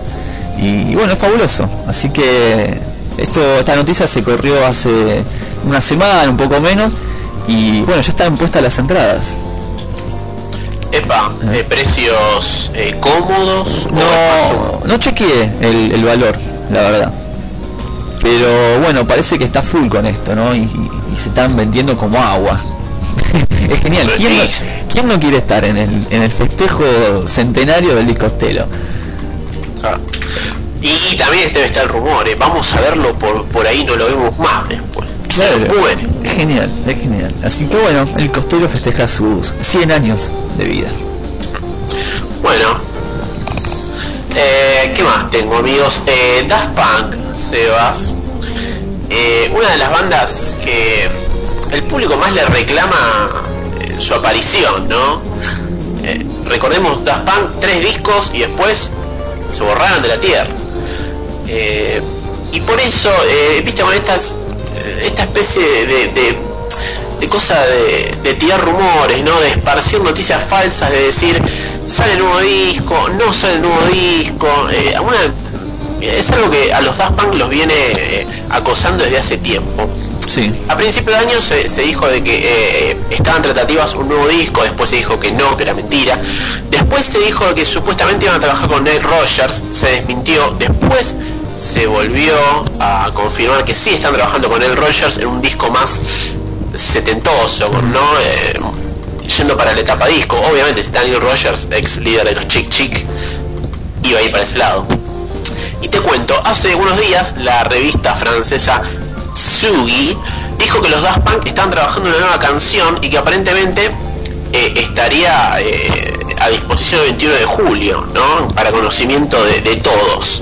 Y, y bueno, es fabuloso. Así que esto, esta noticia se corrió hace una semana, un poco menos, y bueno, ya están puestas las entradas. Epa, eh, precios eh, cómodos. No, no chequeé el, el valor, la verdad. Pero bueno, parece que está full con esto, ¿no? Y, y- y se están vendiendo como agua. es genial. ¿Quién no, quién no quiere estar en el, en el festejo centenario del Luis Costello? Ah. Y, y también debe estar el rumor, eh, vamos a verlo por, por ahí, no lo vemos más después. Claro, es genial, es genial. Así que bueno, el Costello festeja sus 100 años de vida. Bueno, eh, ¿qué más tengo amigos? Eh, Daft Punk, Sebas, eh, una de las bandas que el público más le reclama su aparición, ¿no? Recordemos Daft Punk, tres discos y después se borraron de la tierra. Y por eso, viste, con estas, esta especie de, de, de cosa de, de tirar rumores, ¿no? De esparcir noticias falsas, de decir, sale el nuevo disco, no sale el nuevo disco, eh, una- es algo que a los Daft Punk los viene eh, acosando desde hace tiempo. Sí. A principio de año se, se dijo de que eh, estaban tratativas un nuevo disco, después se dijo que no, que era mentira. Después se dijo que supuestamente iban a trabajar con Nate Rogers, se desmintió. Después se volvió a confirmar que sí están trabajando con Nate Rogers en un disco más setentoso, ¿no? Eh, yendo para la etapa disco. Obviamente si Neil Rogers, ex líder de los Chick Chick, iba a ir para ese lado. Y te cuento, hace unos días la revista francesa Sugi dijo que los Daft Punk están trabajando en una nueva canción y que aparentemente eh, estaría eh, a disposición el 21 de julio, ¿no? Para conocimiento de todos.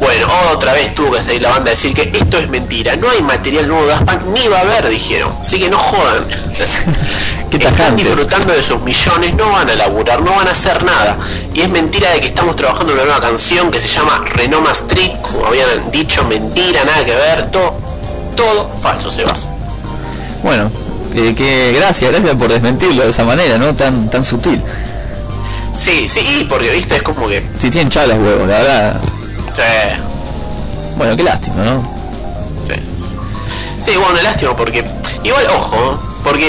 Bueno, otra vez tuvo que salir la banda a decir que esto es mentira, no hay material nuevo de Daft Punk, ni va a haber, dijeron. Así que no jodan. Están disfrutando de sus millones, no van a laburar, no van a hacer nada. Y es mentira de que estamos trabajando en una nueva canción que se llama Renoma Street, como habían dicho, mentira, nada que ver, todo, todo falso, Sebas. Bueno, eh, que gracias, gracias por desmentirlo de esa manera, ¿no? Tan tan sutil. Sí, sí, porque viste, es como que. Si tienen chalas huevos, la verdad. Sí. Bueno, qué lástima, ¿no? Sí, sí bueno, lástima porque. Igual, ojo, porque.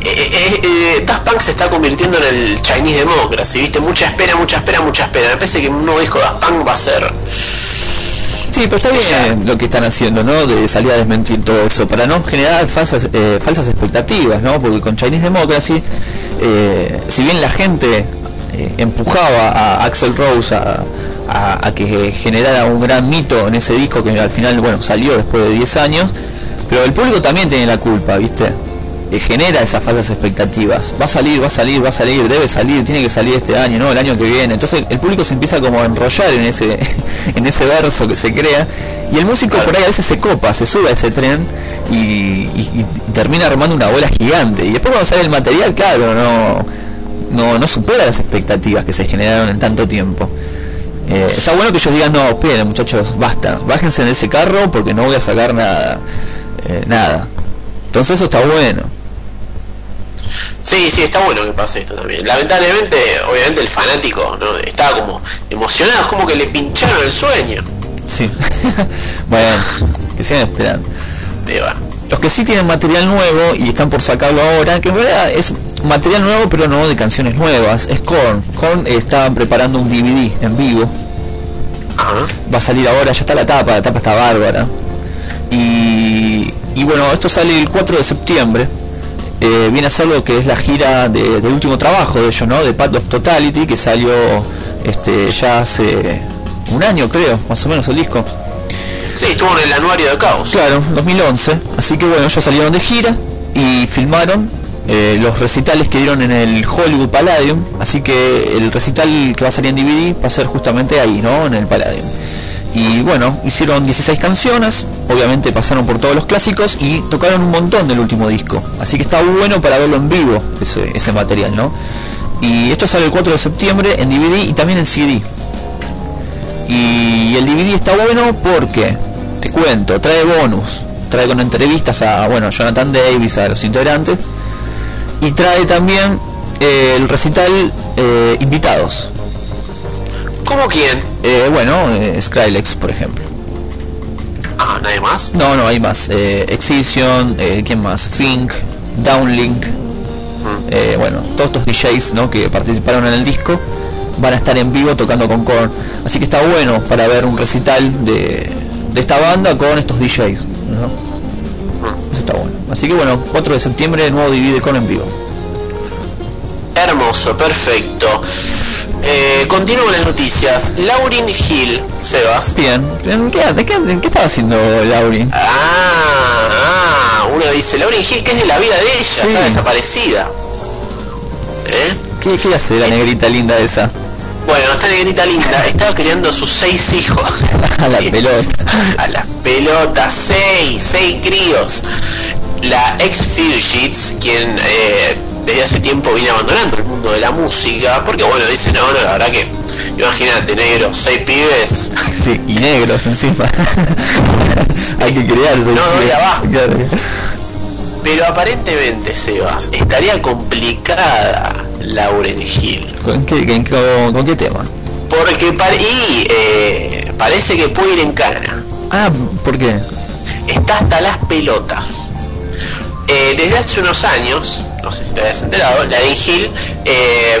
Eh, eh, eh, Daft Punk se está convirtiendo en el Chinese Democracy, ¿viste? Mucha espera, mucha espera, mucha espera. Me parece que un nuevo disco de Daft Punk va a ser. Sí, pero está bien lo que están haciendo, ¿no? De salir a desmentir todo eso, para no generar falsas, eh, falsas expectativas, ¿no? Porque con Chinese Democracy, eh, si bien la gente eh, empujaba a Axel Rose a, a- a que generara un gran mito en ese disco que al final, bueno, salió después de 10 años, pero el público también tiene la culpa, ¿viste? Eh, genera esas falsas expectativas. Va a salir, va a salir, va a salir, debe salir, tiene que salir este año, no, el año que viene. Entonces el público se empieza como a enrollar en ese, en ese verso que se crea y el músico por ahí a veces se copa, se sube a ese tren y, y- y termina armando una bola gigante. Y después cuando sale el material, claro, no, no, no supera las expectativas que se generaron en tanto tiempo. Eh, está bueno que ellos digan, no, esperen muchachos, basta, bájense en ese carro porque no voy a sacar nada, eh, nada. Entonces eso está bueno. Sí, sí, está bueno que pase esto también. Lamentablemente, obviamente el fanático ¿no? estaba como emocionado, es como que le pincharon el sueño. Sí. bueno, que sigan esperando. De va. Los que sí tienen material nuevo y están por sacarlo ahora, que en realidad es material nuevo pero no de canciones nuevas, es Korn. Korn estaban preparando un DVD en vivo. Va a salir ahora, ya está la tapa, la tapa está bárbara. Y, y bueno, esto sale el 4 de septiembre. Eh, viene a ser lo que es la gira de- del último trabajo de ellos, ¿no? De Path of Totality, que salió este ya hace un año creo, más o menos el disco. Sí, estuvo en el anuario de Caos. Claro, 2011. Así que bueno, ellos salieron de gira y filmaron eh, los recitales que dieron en el Hollywood Palladium. Así que el recital que va a salir en DVD va a ser justamente ahí, ¿no? En el Palladium. Y bueno, hicieron 16 canciones, obviamente pasaron por todos los clásicos y tocaron un montón del último disco. Así que está bueno para verlo en vivo, ese, ese material, ¿no? Y esto sale el 4 de septiembre en DVD y también en CD. Y el DVD está bueno porque, te cuento, trae bonus, trae con entrevistas a, bueno, Jonathan Davis, a los integrantes, y trae también eh, el recital eh, invitados. ¿Cómo quién? Eh, bueno, eh, Skrillex, por ejemplo. Ah, ¿nadie más? No, no, hay más. Eh, Excision, ¿quién más? Fink, Downlink. eh, bueno, todos estos DJs ¿no? que participaron en el disco van a estar en vivo tocando con Korn. Así que está bueno para ver un recital de, de esta banda con estos DJs. ¿no? Eso está bueno. Así que bueno, 4 de septiembre, nuevo DVD de Korn en vivo. Hermoso, perfecto. Eh, continúo las noticias. Laurin Hill, Sebas. Bien. ¿En qué, de qué, en qué estaba haciendo Laurin? Ah, ah, uno dice, Laurin Hill, que es de la vida de ella, está desaparecida. ¿Eh? ¿Qué, qué hace la negrita linda esa? Bueno, esta negrita linda estaba criando a sus seis hijos. A la pelota. A las pelotas, seis, seis críos. La ex Fugits, quien eh, desde hace tiempo viene abandonando el mundo de la música, porque bueno, dice, no, no, la verdad que, imagínate, negro, seis pibes. Sí, y negros encima. Hay que crearse. No, no, ya va. Pero aparentemente, Sebas, estaría complicada Lauren Hill. ¿Con qué, con, con qué tema? Porque y, eh, parece que puede ir en cana. Ah, ¿por qué? Está hasta las pelotas. Eh, desde hace unos años, no sé si te habías enterado, Lauren Hill eh,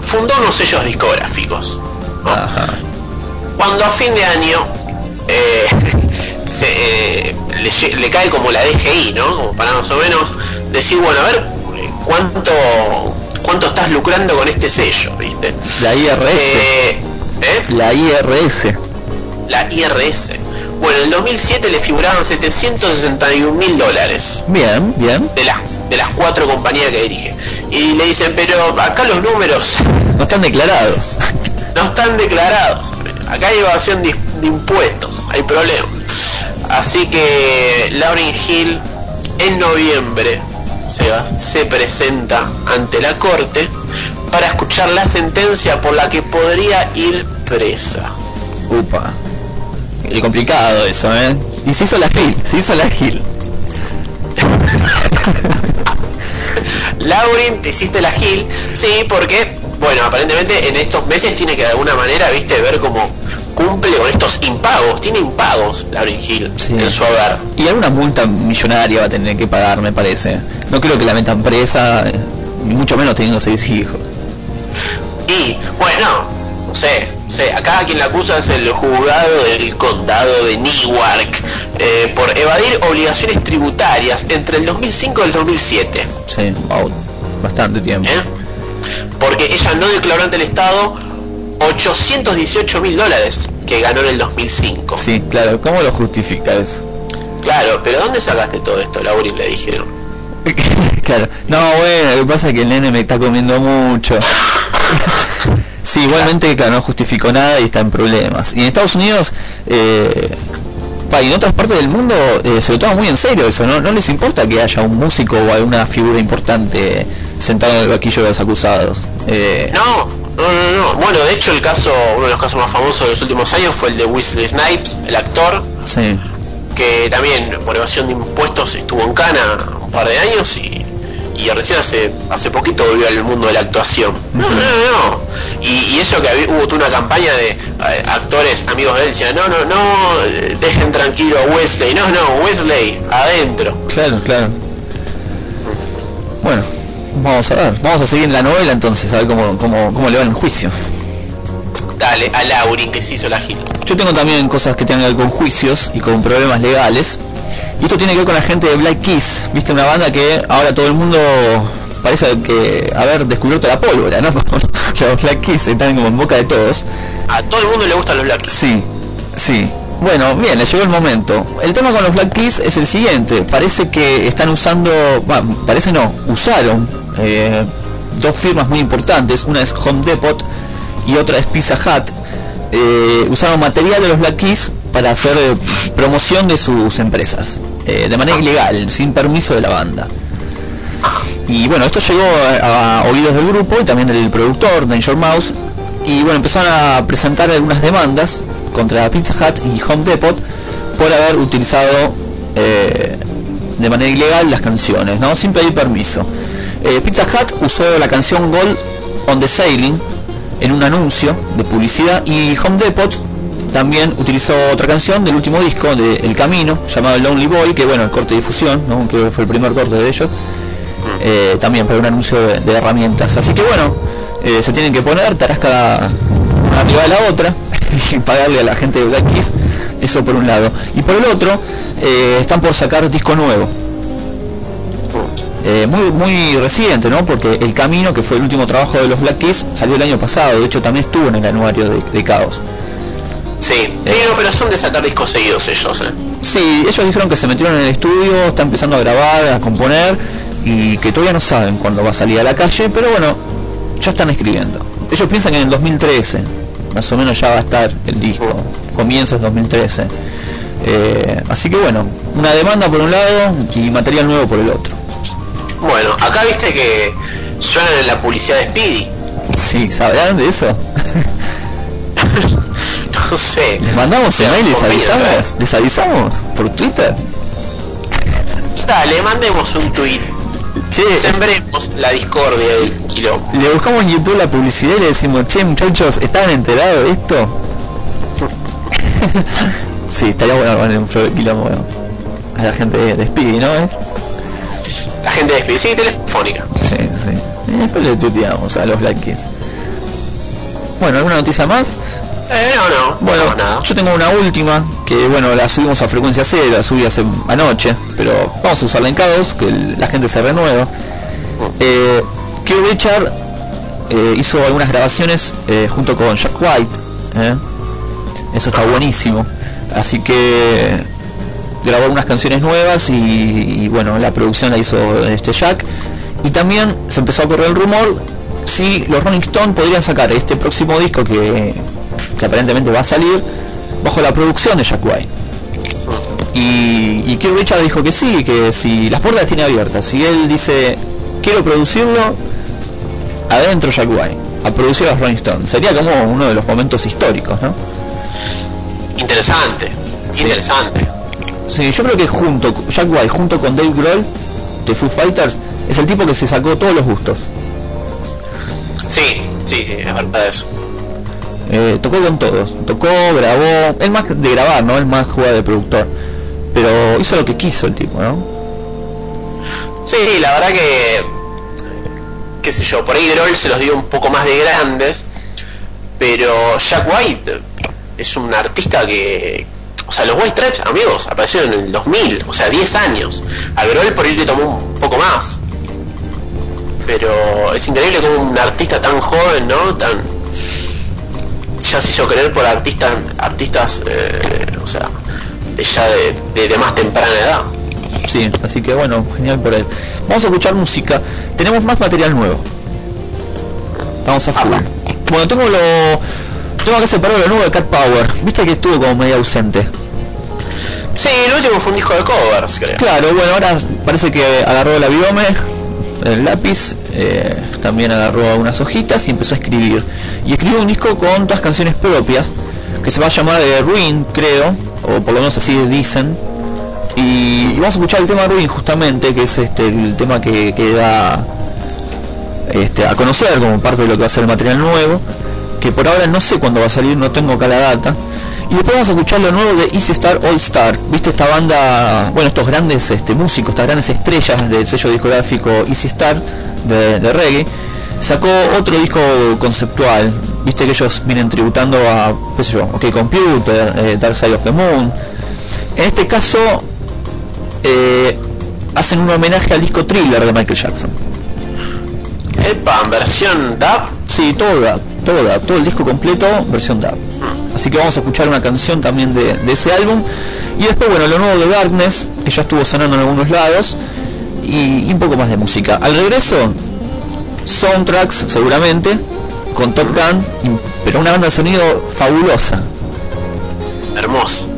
fundó unos sellos discográficos. ¿no? Cuando a fin de año se, eh, le, cae como la DGI, ¿no? Como para más o menos decir, bueno, a ver, eh, ¿cuánto, cuánto estás lucrando con este sello? ¿Viste? La IRS. Eh, ¿eh? La IRS. La IRS. Bueno, en el 2007 le figuraban 761 mil dólares Bien, bien. de las, de las cuatro compañías que dirige. Y le dicen, pero acá los números No están declarados. no están declarados. Acá hay evasión de impuestos, hay problemas. Así que Lauren Hill en noviembre se, presenta ante la corte para escuchar la sentencia por la que podría ir presa. Upa. Qué complicado eso, ¿eh? Y se hizo la Gil, se hizo la Gil. Laurin, te hiciste la Gil, sí, porque, bueno, aparentemente en estos meses tiene que de alguna manera, viste, ver cómo cumple con estos impagos. Tiene impagos Laurin Hill en su hogar. Y alguna multa millonaria va a tener que pagar, me parece. No creo que la metan presa, eh, ni mucho menos teniendo seis hijos. Y, bueno, no sé, sé, acá quien la acusa es el juzgado del condado de Newark eh, por evadir obligaciones tributarias entre el 2005 y el 2007. Sí, wow, bastante tiempo. ¿Eh? Porque ella no declaró ante el Estado 818 mil dólares que ganó en el 2005. Sí, claro, ¿cómo lo justifica eso? Claro, pero ¿dónde sacaste todo esto, Lauri? Le dijeron. claro, no, bueno, lo que pasa es que el nene me está comiendo mucho. sí, igualmente, claro, no justificó nada y está en problemas. Y en Estados Unidos, eh, y en otras partes del mundo, eh, se lo toma muy en serio eso, ¿no? No les importa que haya un músico o alguna figura importante sentado en el vaquillo de los acusados. Eh, No, no, no, no. Bueno, de hecho el caso, uno de los casos más famosos de los últimos años fue el de Wesley Snipes, el actor, sí. que también por evasión de impuestos estuvo en Cana un par de años y, y recién hace hace poquito volvió al mundo de la actuación. No, no, no, no. Y, y eso que había- hubo toda una campaña de eh, actores amigos de él decían, no, no, no, dejen tranquilo a Wesley, no, no, Wesley, adentro. Claro, claro. Bueno, vamos a ver. Vamos a seguir en la novela entonces, a ver cómo, cómo, cómo le va en el juicio. Dale, a Laurin que se hizo la gira. Yo tengo también cosas que tienen que ver con juicios y con problemas legales. Y esto tiene que ver con la gente de Black Keys. Viste, una banda que ahora todo el mundo parece que haber descubierto la pólvora, ¿no? Los Black Keys están como en boca de todos. A todo el mundo le gustan los Black Keys. Sí, sí. Bueno, bien, le llegó el momento. El tema con los Black Keys es el siguiente. Parece que están usando, bueno, parece no, usaron eh, dos firmas muy importantes. Una es Home Depot y otra es Pizza Hut. Eh, usaron material de los Black Keys para hacer eh, promoción de sus empresas. de manera ilegal, sin permiso de la banda. Y bueno, esto llegó a, oídos del grupo y también del productor, Danger Mouse. Y bueno, empezaron a presentar algunas demandas contra Pizza Hut y Home Depot por haber utilizado de manera ilegal las canciones, ¿no? Sin pedir permiso. Eh, Pizza Hut usó la canción Gold on the Sailing en un anuncio de publicidad y Home Depot también utilizó otra canción del último disco de El Camino llamado Lonely Boy que bueno el corte de difusión que fue el primer corte de ellos eh, también para un anuncio de, herramientas. Así que bueno eh, se tienen que poner tarasca una arriba de la otra y pagarle a la gente de Black eso por un lado. Y por el otro están por sacar disco nuevo eh, muy muy reciente, ¿no? Porque El Camino, que fue el último trabajo de los Black Keys, salió el año pasado. De hecho, también estuvo en el anuario de, de Caos. Sí, sí, no, pero son de sacar discos seguidos ellos, ¿eh? Sí, ellos dijeron que se metieron en el estudio, están empezando a grabar, a componer y que todavía no saben cuándo va a salir a la calle, pero bueno, ya están escribiendo. Ellos piensan que en el 2013, más o menos ya va a estar el disco, comienzos del 2013. Eh, así que bueno, una demanda por un lado y material nuevo por el otro. Bueno, acá viste que suenan en la publicidad de Speedy. Sí, ¿sabrán de eso? No sé. Les mandamos email, les por mail, avisamos, les avisamos por Twitter. Dale, mandemos un tweet. Che, Sembremos la discordia del quilombo. le buscamos en YouTube la publicidad y le decimos, che muchachos, ¿estaban enterados de esto? sí, estaría bueno poner un flow de quilombo a la gente de, de Speedy, ¿no? ¿Eh? La gente de Speedy, sí, telefónica. Sí, sí. Y después le tuteamos a los Black. Bueno, ¿alguna noticia más? Eh, no, no. Bueno, no, nada. yo tengo una última, que bueno, la subimos a frecuencia cero, la subí hace anoche, pero vamos a usarla en caos, que el- la gente se renueva. Eh, Keith Richard eh, hizo algunas grabaciones eh, junto con Jack White, ¿eh? eso está buenísimo, así que grabó algunas canciones nuevas y, y, bueno, la producción la hizo este Jack, y también se empezó a correr el rumor si los Rolling Stones podrían sacar este próximo disco que, que aparentemente va a salir bajo la producción de Jack White. Y, y Keith Richard dijo que sí, que si las puertas las tiene abiertas, si él dice quiero producirlo, adentro Jack White, a producir a los Rolling Stones. Sería como uno de los momentos históricos, ¿no? Interesante. Interesante. Sí, yo creo que junto, Jack White junto con Dave Grohl de Foo Fighters, es el tipo que se sacó todos los gustos. Sí, sí, sí, es verdad eso. Eh, tocó con todos, tocó, grabó, él más de grabar, ¿no? Él más juega de productor. Pero hizo lo que quiso el tipo, ¿no? Sí, la verdad que, qué sé yo, por ahí Grohl se los dio un poco más de grandes, pero Jack White es un artista que, o sea, los White Stripes, amigos, aparecieron en el 2000, o sea, 10 años. A Grohl por ahí le tomó un poco más. Pero es increíble como un artista tan joven, ¿no? Tan ya se hizo creer por artistas, artistas, eh, o sea, de ya de, de- de más temprana edad. Sí, así que bueno, genial por él. Vamos a escuchar música. Tenemos más material nuevo. Vamos a full. Bueno, tengo lo. Tengo acá separado lo nuevo de Cat Power. Viste que estuvo como medio ausente. Sí, el último fue un disco de covers, creo. Claro, bueno, ahora parece que agarró la biome, el lápiz, eh, también agarró algunas hojitas y empezó a escribir. Y escribió un disco con todas canciones propias, que se va a llamar eh, Ruin, creo, o por lo menos así dicen. Y, y vamos a escuchar el tema Ruin justamente, que es este el tema que, que da este, a conocer como parte de lo que va a ser el material nuevo, que por ahora no sé cuándo va a salir, no tengo acá la data. Y después vamos a escuchar lo nuevo de Easy Star All Star. ¿Viste esta banda, bueno, estos grandes este, músicos, estas grandes estrellas del sello discográfico Easy Star de, de reggae? Sacó otro disco conceptual. Viste que ellos vienen tributando a, qué sé yo, OK Computer, eh, Dark Side of the Moon. En este caso, eh, hacen un homenaje al disco Thriller de Michael Jackson. Epa, versión DAB. Sí, todo DAB, todo DAB, todo el disco completo, versión DAB. Así que vamos a escuchar una canción también de, ese álbum. Y después, bueno, lo nuevo de Darkness, que ya estuvo sonando en algunos lados. Y, un poco más de música. Al regreso, soundtracks seguramente, con Top Gun, pero una banda de sonido fabulosa. Hermoso.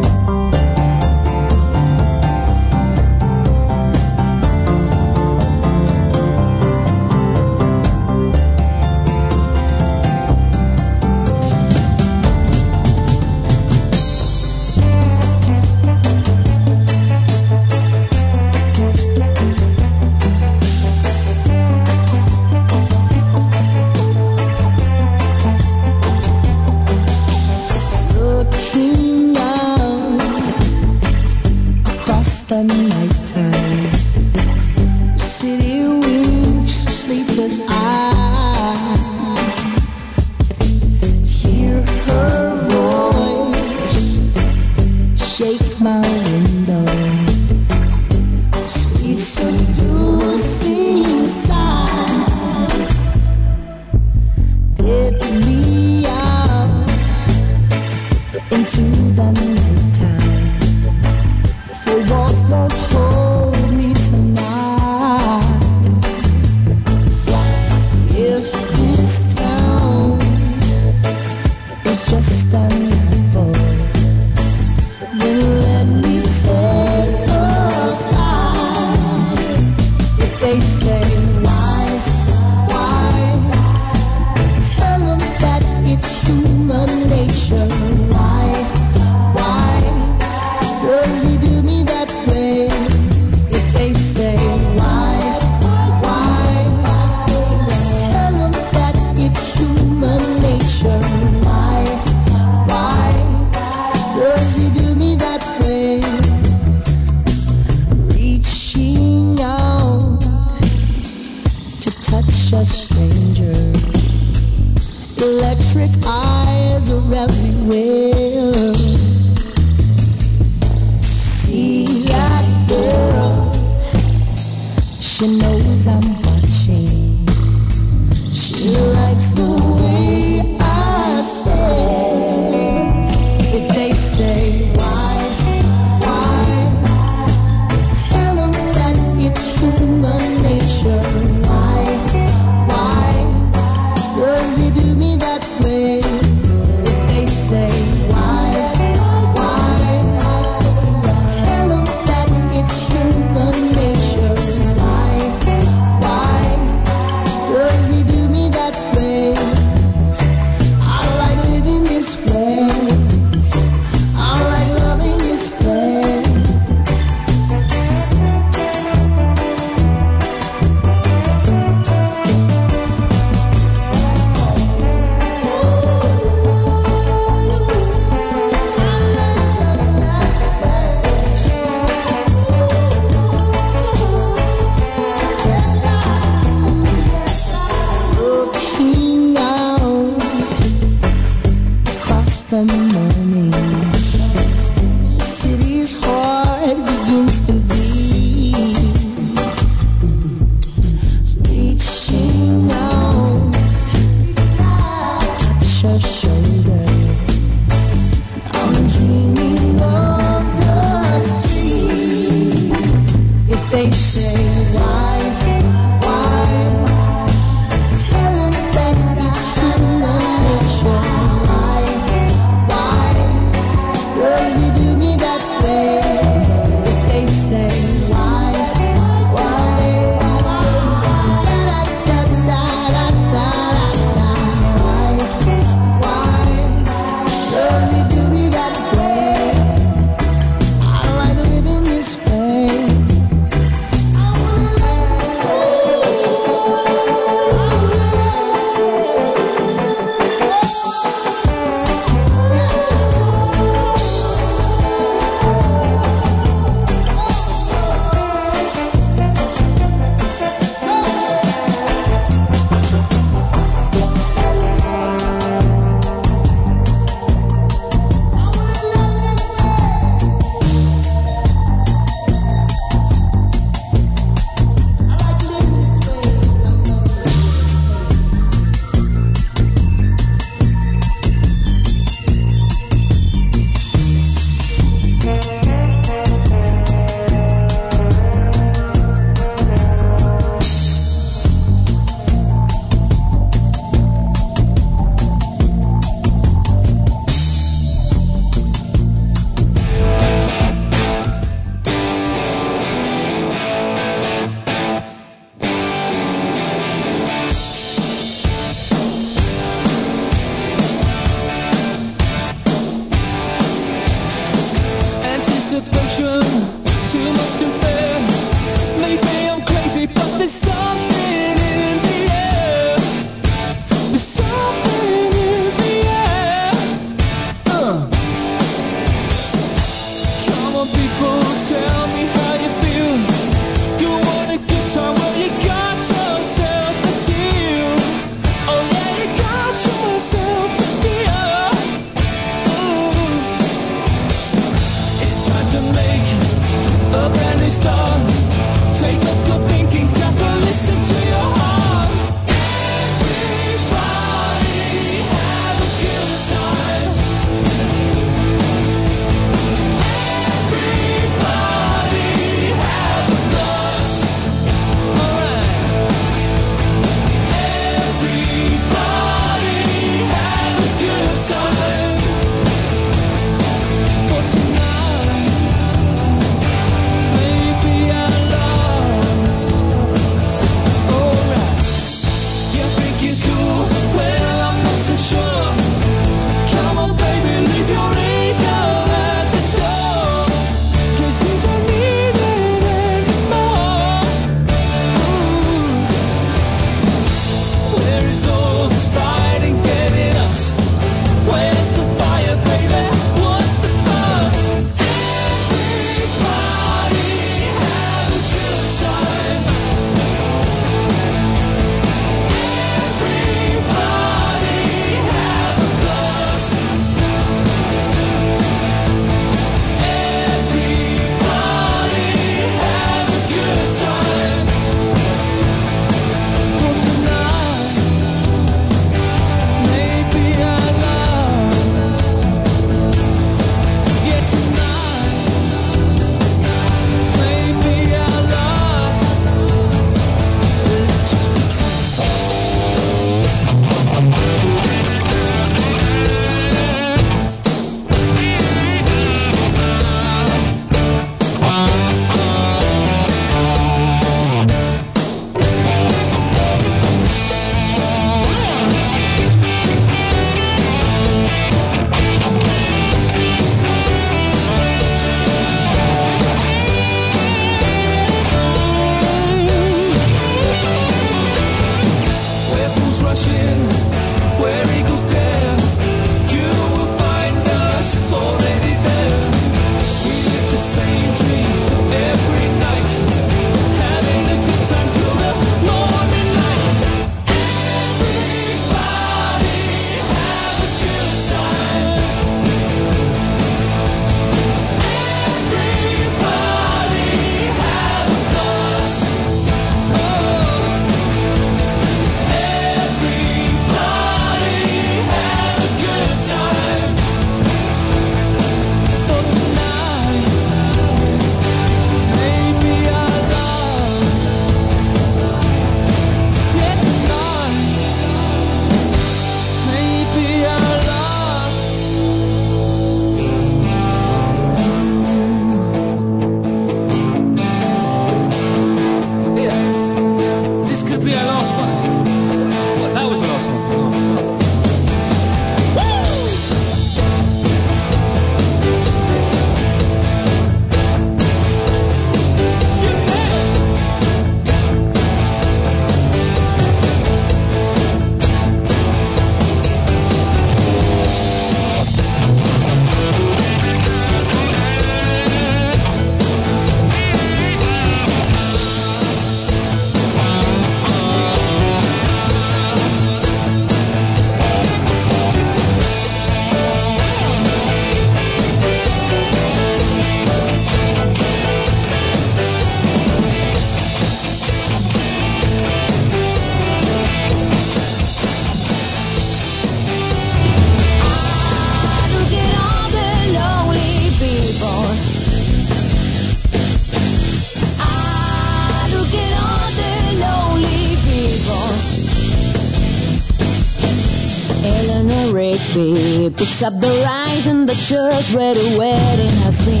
Up the rise in the church where the wedding has been.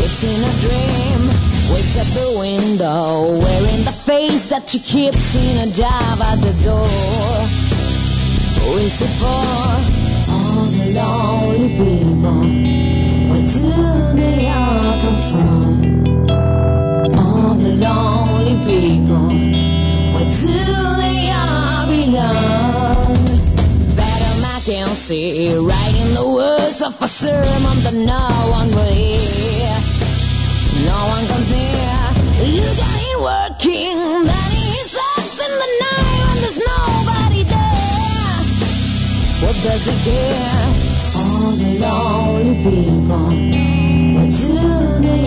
Lives in a dream, wakes at the window, wearing the face that she keeps in a job at the door. Who is it for? No one will hear. No one comes near. Look at him working, then he sucks in the night when there's nobody there. What does he care? All the lonely people. Where do they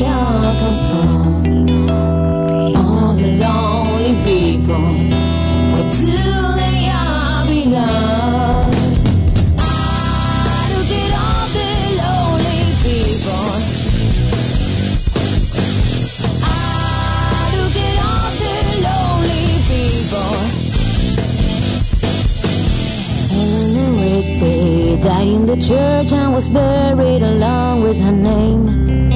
church and was buried along with her name.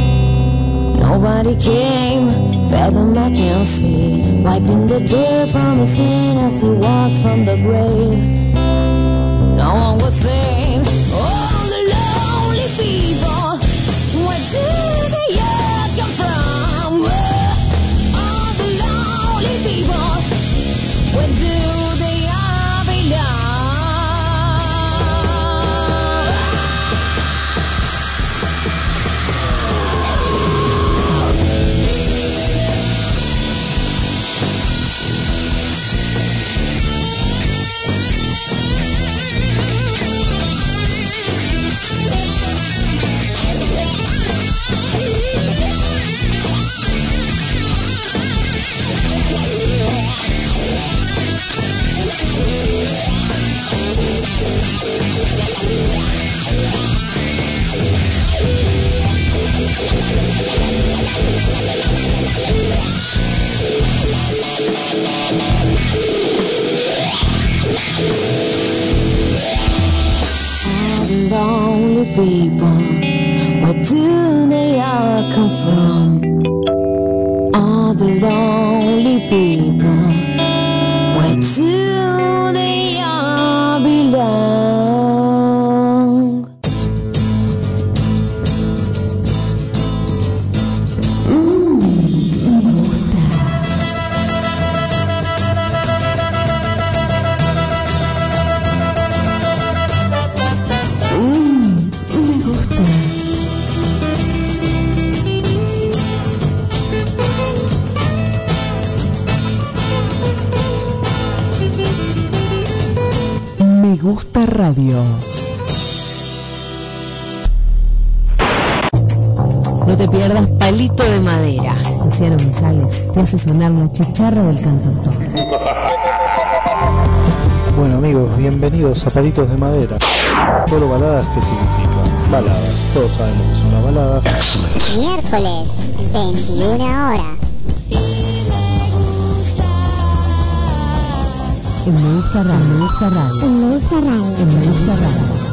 Nobody came, Father Mackenzie, wiping the dirt from his sin as he walks from the grave. Hace sonar la chicharra del cantautor. Bueno amigos, bienvenidos a Palitos de Madera. Solo baladas, ¿qué significa? Baladas, todos sabemos que son las baladas. Miércoles, 21 horas. En Me gusta radio. Me gusta radio. En Me Gusta Radio. En Me gusta radio.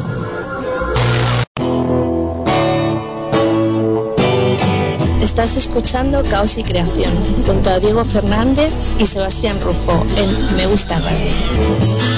Estás escuchando Caos y Creación junto a Diego Fernández y Sebastián Rufo en Me Gusta Radio.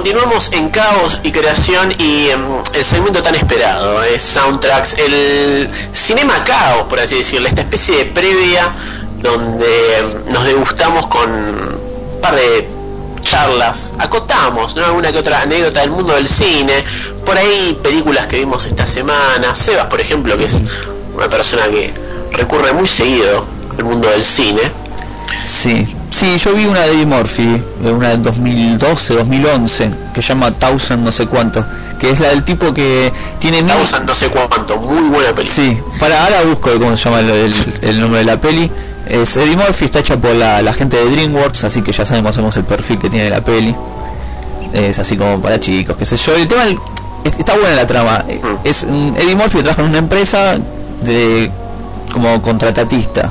Continuamos en Caos y Creación y em, el segmento tan esperado es Soundtracks, el Cinema Caos, por así decirlo, esta especie de previa donde em, nos degustamos con un par de charlas, acotamos ¿no? alguna que otra anécdota del mundo del cine, por ahí películas que vimos esta semana, Sebas por ejemplo, que es una persona que recurre muy seguido al mundo del cine. Sí, sí, yo vi una de Eddie Murphy, eh, una del 2012, 2011, que se llama Thousand no sé cuánto, que es la del tipo que tiene mil... A no sé cuánto, muy buena película. Sí, para ahora busco cómo se llama el, el- el nombre de la peli. Es Eddie Murphy, está hecha por la, la gente de DreamWorks, así que ya sabemos hacemos el perfil que tiene la peli. Es así como para chicos, qué sé yo. El tema, es- está buena la trama. Es mm, Eddie Murphy trabaja en una empresa de como contratatista.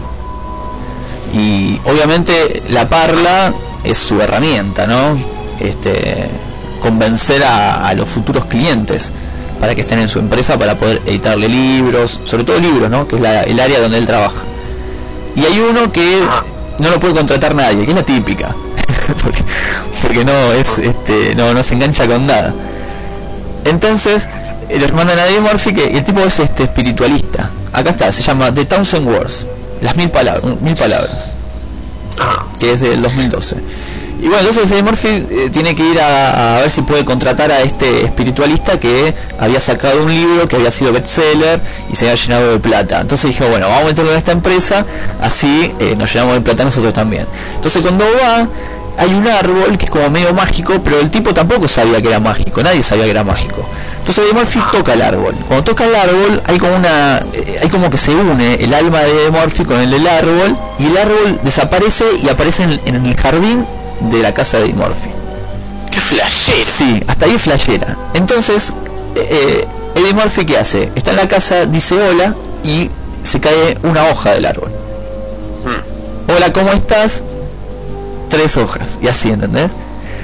Y obviamente la parla es su herramienta, ¿no? Este, convencer a, los futuros clientes para que estén en su empresa para poder editarle libros, sobre todo libros, ¿no? Que es la- el área donde él trabaja. Y hay uno que no lo puede contratar nadie, que es la típica, porque, porque no es, este, no, no se engancha con nada. Entonces les mandan a Eddie Murphy que el tipo es este espiritualista. Acá está, se llama The Thousand Words, las mil palabras, mil palabras, que es del 2012. Y bueno, entonces Eddie Murphy eh, tiene que ir a, a ver si puede contratar a este espiritualista que había sacado un libro que había sido bestseller y se había llenado de plata. Entonces dijo, bueno, vamos a meterlo en esta empresa, así eh, nos llenamos de plata nosotros también. Entonces cuando va, hay un árbol que es como medio mágico, pero el tipo tampoco sabía que era mágico, nadie sabía que era mágico. Entonces Eddie Murphy toca el árbol. Cuando toca el árbol hay como una, eh, hay como que se une el alma de Eddie Murphy con el del árbol y el árbol desaparece y aparece en, en el jardín de la casa de Eddie Murphy. Qué flashera. Sí, hasta ahí es flashera. Entonces, eh, Eddie Murphy ¿qué hace? Está en la casa, dice hola y se cae una hoja del árbol. Hola, ¿cómo estás? Tres hojas, y así, ¿entendés?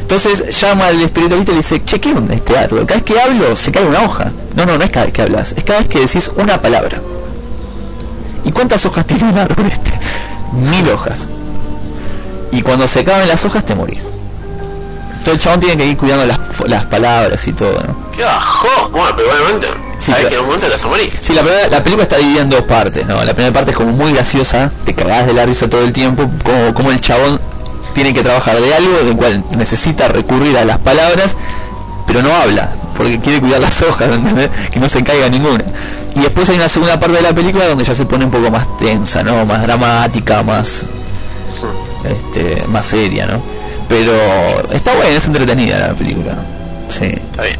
Entonces llama al espiritualista y le dice, che, ¿qué onda este árbol? Cada vez que hablo se cae una hoja. No, no, no es cada vez que hablas, es cada vez que decís una palabra. ¿Y cuántas hojas tiene un árbol este? Mil hojas. Y cuando se acaban las hojas te morís. Entonces el chabón tiene que ir cuidando las, las palabras y todo, ¿no? Qué bajó. Bueno, pero obviamente, sabes que en un momento te vas a morir. Sí, la, primera- la película está dividida en dos partes, ¿no? La primera parte es como muy graciosa, te cagás de la risa todo el tiempo, como, como el chabón tiene que trabajar de algo del cual necesita recurrir a las palabras, pero no habla, porque quiere cuidar las hojas, ¿entendés? Que no se caiga ninguna. Y después hay una segunda parte de la película donde ya se pone un poco más tensa, ¿no? Más dramática, más este, más seria, ¿no? Pero está buena, es entretenida la película. Sí. Está bien.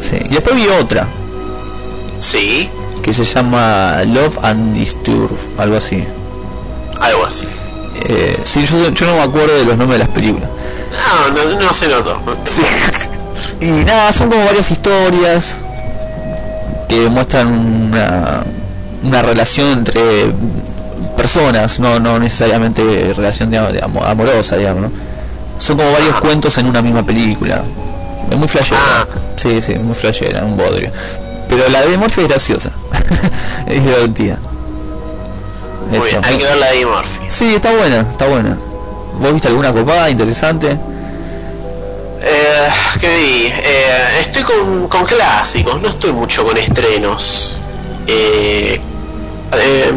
Sí. Y después vi otra. Sí. Que se llama Love and Disturb, algo así. Algo así. Eh, sí, yo, yo no me acuerdo de los nombres de las películas. No, no, no se notó. Y nada, son como varias historias que muestran una, una relación entre personas, no, no necesariamente relación de, de amo- amorosa, digamos, ¿no? Son como varios cuentos en una misma película. Es muy flashera. Sí, sí, muy flashera, un bodrio. Pero la de Murphy es graciosa. es divertida. Muy Eso. bien, hay que ver la de Eddie Murphy. Sí, está buena, está buena. ¿Vos viste alguna copada interesante? Eh, ¿Qué vi? Eh, estoy con, con clásicos, no estoy mucho con estrenos. Eh, eh,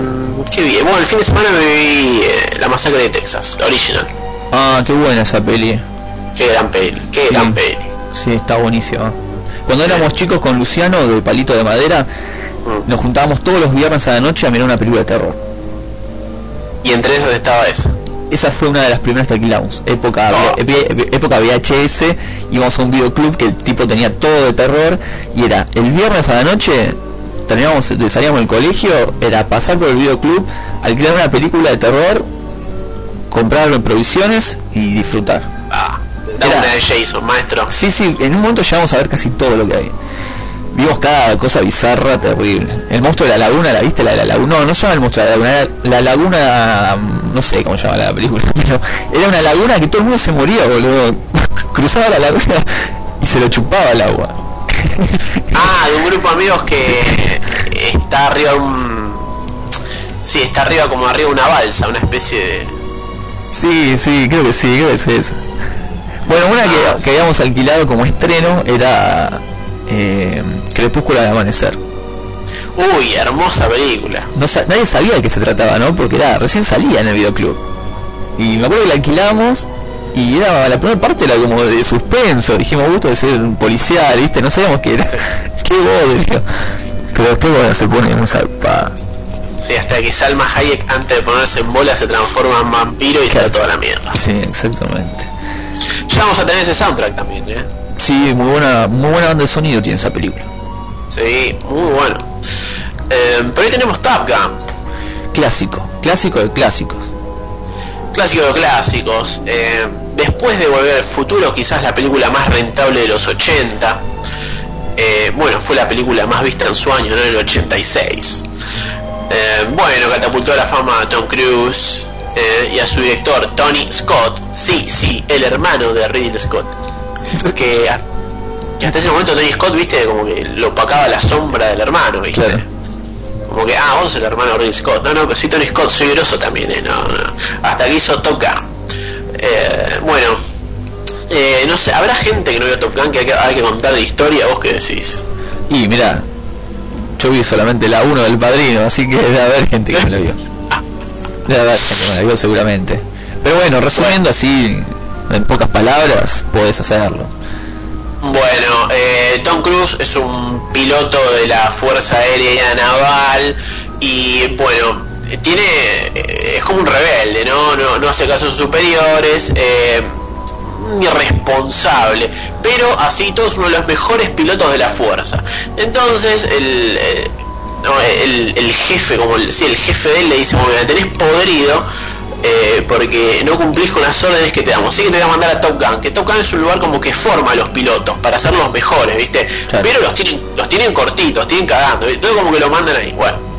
¿Qué vi? Bueno, el fin de semana me vi eh, La Masacre de Texas, la original. Ah, qué buena esa peli. Qué gran peli, qué Sí. gran peli. Sí, está buenísima. Cuando éramos chicos con Luciano de Palito de Madera, Mm. nos juntábamos todos los viernes a la noche a mirar una película de terror. Y entre esas estaba esa. Esa fue una de las primeras que alquilamos. Época, época VHS, íbamos a un videoclub que el tipo tenía todo de terror y era el viernes a la noche, terminábamos, salíamos del colegio, era pasar por el videoclub, alquilar una película de terror, comprarlo en provisiones y disfrutar. Ah, da una de Jason, maestro. Sí, sí, en un momento llegamos a ver casi todo lo que hay. Vimos cada cosa bizarra, terrible. El monstruo de la laguna, ¿la viste? La de la laguna. No, no se llama el monstruo de la laguna, la laguna. mm, No sé cómo se llama la película, pero era una laguna que todo el mundo se moría, boludo. Cruzaba la laguna y se lo chupaba el agua. Ah, de un grupo de amigos que está arriba un... Sí, está arriba como arriba una balsa, una especie de... Sí, sí, creo que sí, creo que es eso. Bueno, una que, que habíamos alquilado como estreno era eh, Crepúsculo al amanecer. Uy, hermosa película. no nadie sabía de qué se trataba, ¿no? Porque era recién salía en el videoclub. Y me acuerdo que la alquilamos y era la primera parte era como de suspenso. Dijimos, gusto de ser un policial, ¿viste? No sabíamos qué era. qué bodrio. Pero después, bueno, se pone muy zarpada. Sí, hasta que Salma Hayek antes de ponerse en bola se transforma en vampiro y se da toda la mierda. Sí, exactamente. Ya vamos a tener ese soundtrack también, ¿eh? Sí, muy buena, muy buena banda de sonido tiene esa película. Sí, muy bueno. Eh, pero hoy tenemos Top Gun. Clásico, clásico de clásicos. Clásico de clásicos. Eh, después de Volver al Futuro, quizás la película más rentable de los 80. Eh, bueno, fue la película más vista en su año, ¿no? En el 86. Eh, bueno, catapultó a la fama a Tom Cruise y a su director Tony Scott. Sí, sí, el hermano de Ridley Scott. Que, a- que hasta ese momento Tony Scott, viste, como que lo opacaba la sombra del hermano, viste. Como que, ah, vos sos el hermano de Ridley Scott. No, no, pero soy Tony Scott, soy grosso también, eh. No, no. Hasta que hizo Top Gun. Eh, bueno, eh, no sé, ¿habrá gente que no vio Top Gun que hay que, hay que contar de historia? ¿Vos qué decís? Y mira, yo vi solamente la 1 del padrino, así que debe haber gente que me la vio. Debe haber gente que me la vio seguramente. Pero bueno, resumiendo así, en pocas palabras, puedes hacerlo. Bueno, eh, Tom Cruise es un piloto de la Fuerza Aérea Naval y bueno, tiene eh, es como un rebelde, ¿no? No, no hace caso a sus superiores, eh, irresponsable, pero así todo uno de los mejores pilotos de la Fuerza. Entonces el, eh, el, jefe, como el, el jefe de él le dice, bueno, tenés podrido eh, porque no cumplís con las órdenes que te damos. Así que te voy a mandar a Top Gun, que Top Gun es un lugar como que forma a los pilotos para ser los mejores, ¿viste? Pero los tienen, los tienen cortitos, tienen cagando, todo como que lo mandan ahí. Bueno.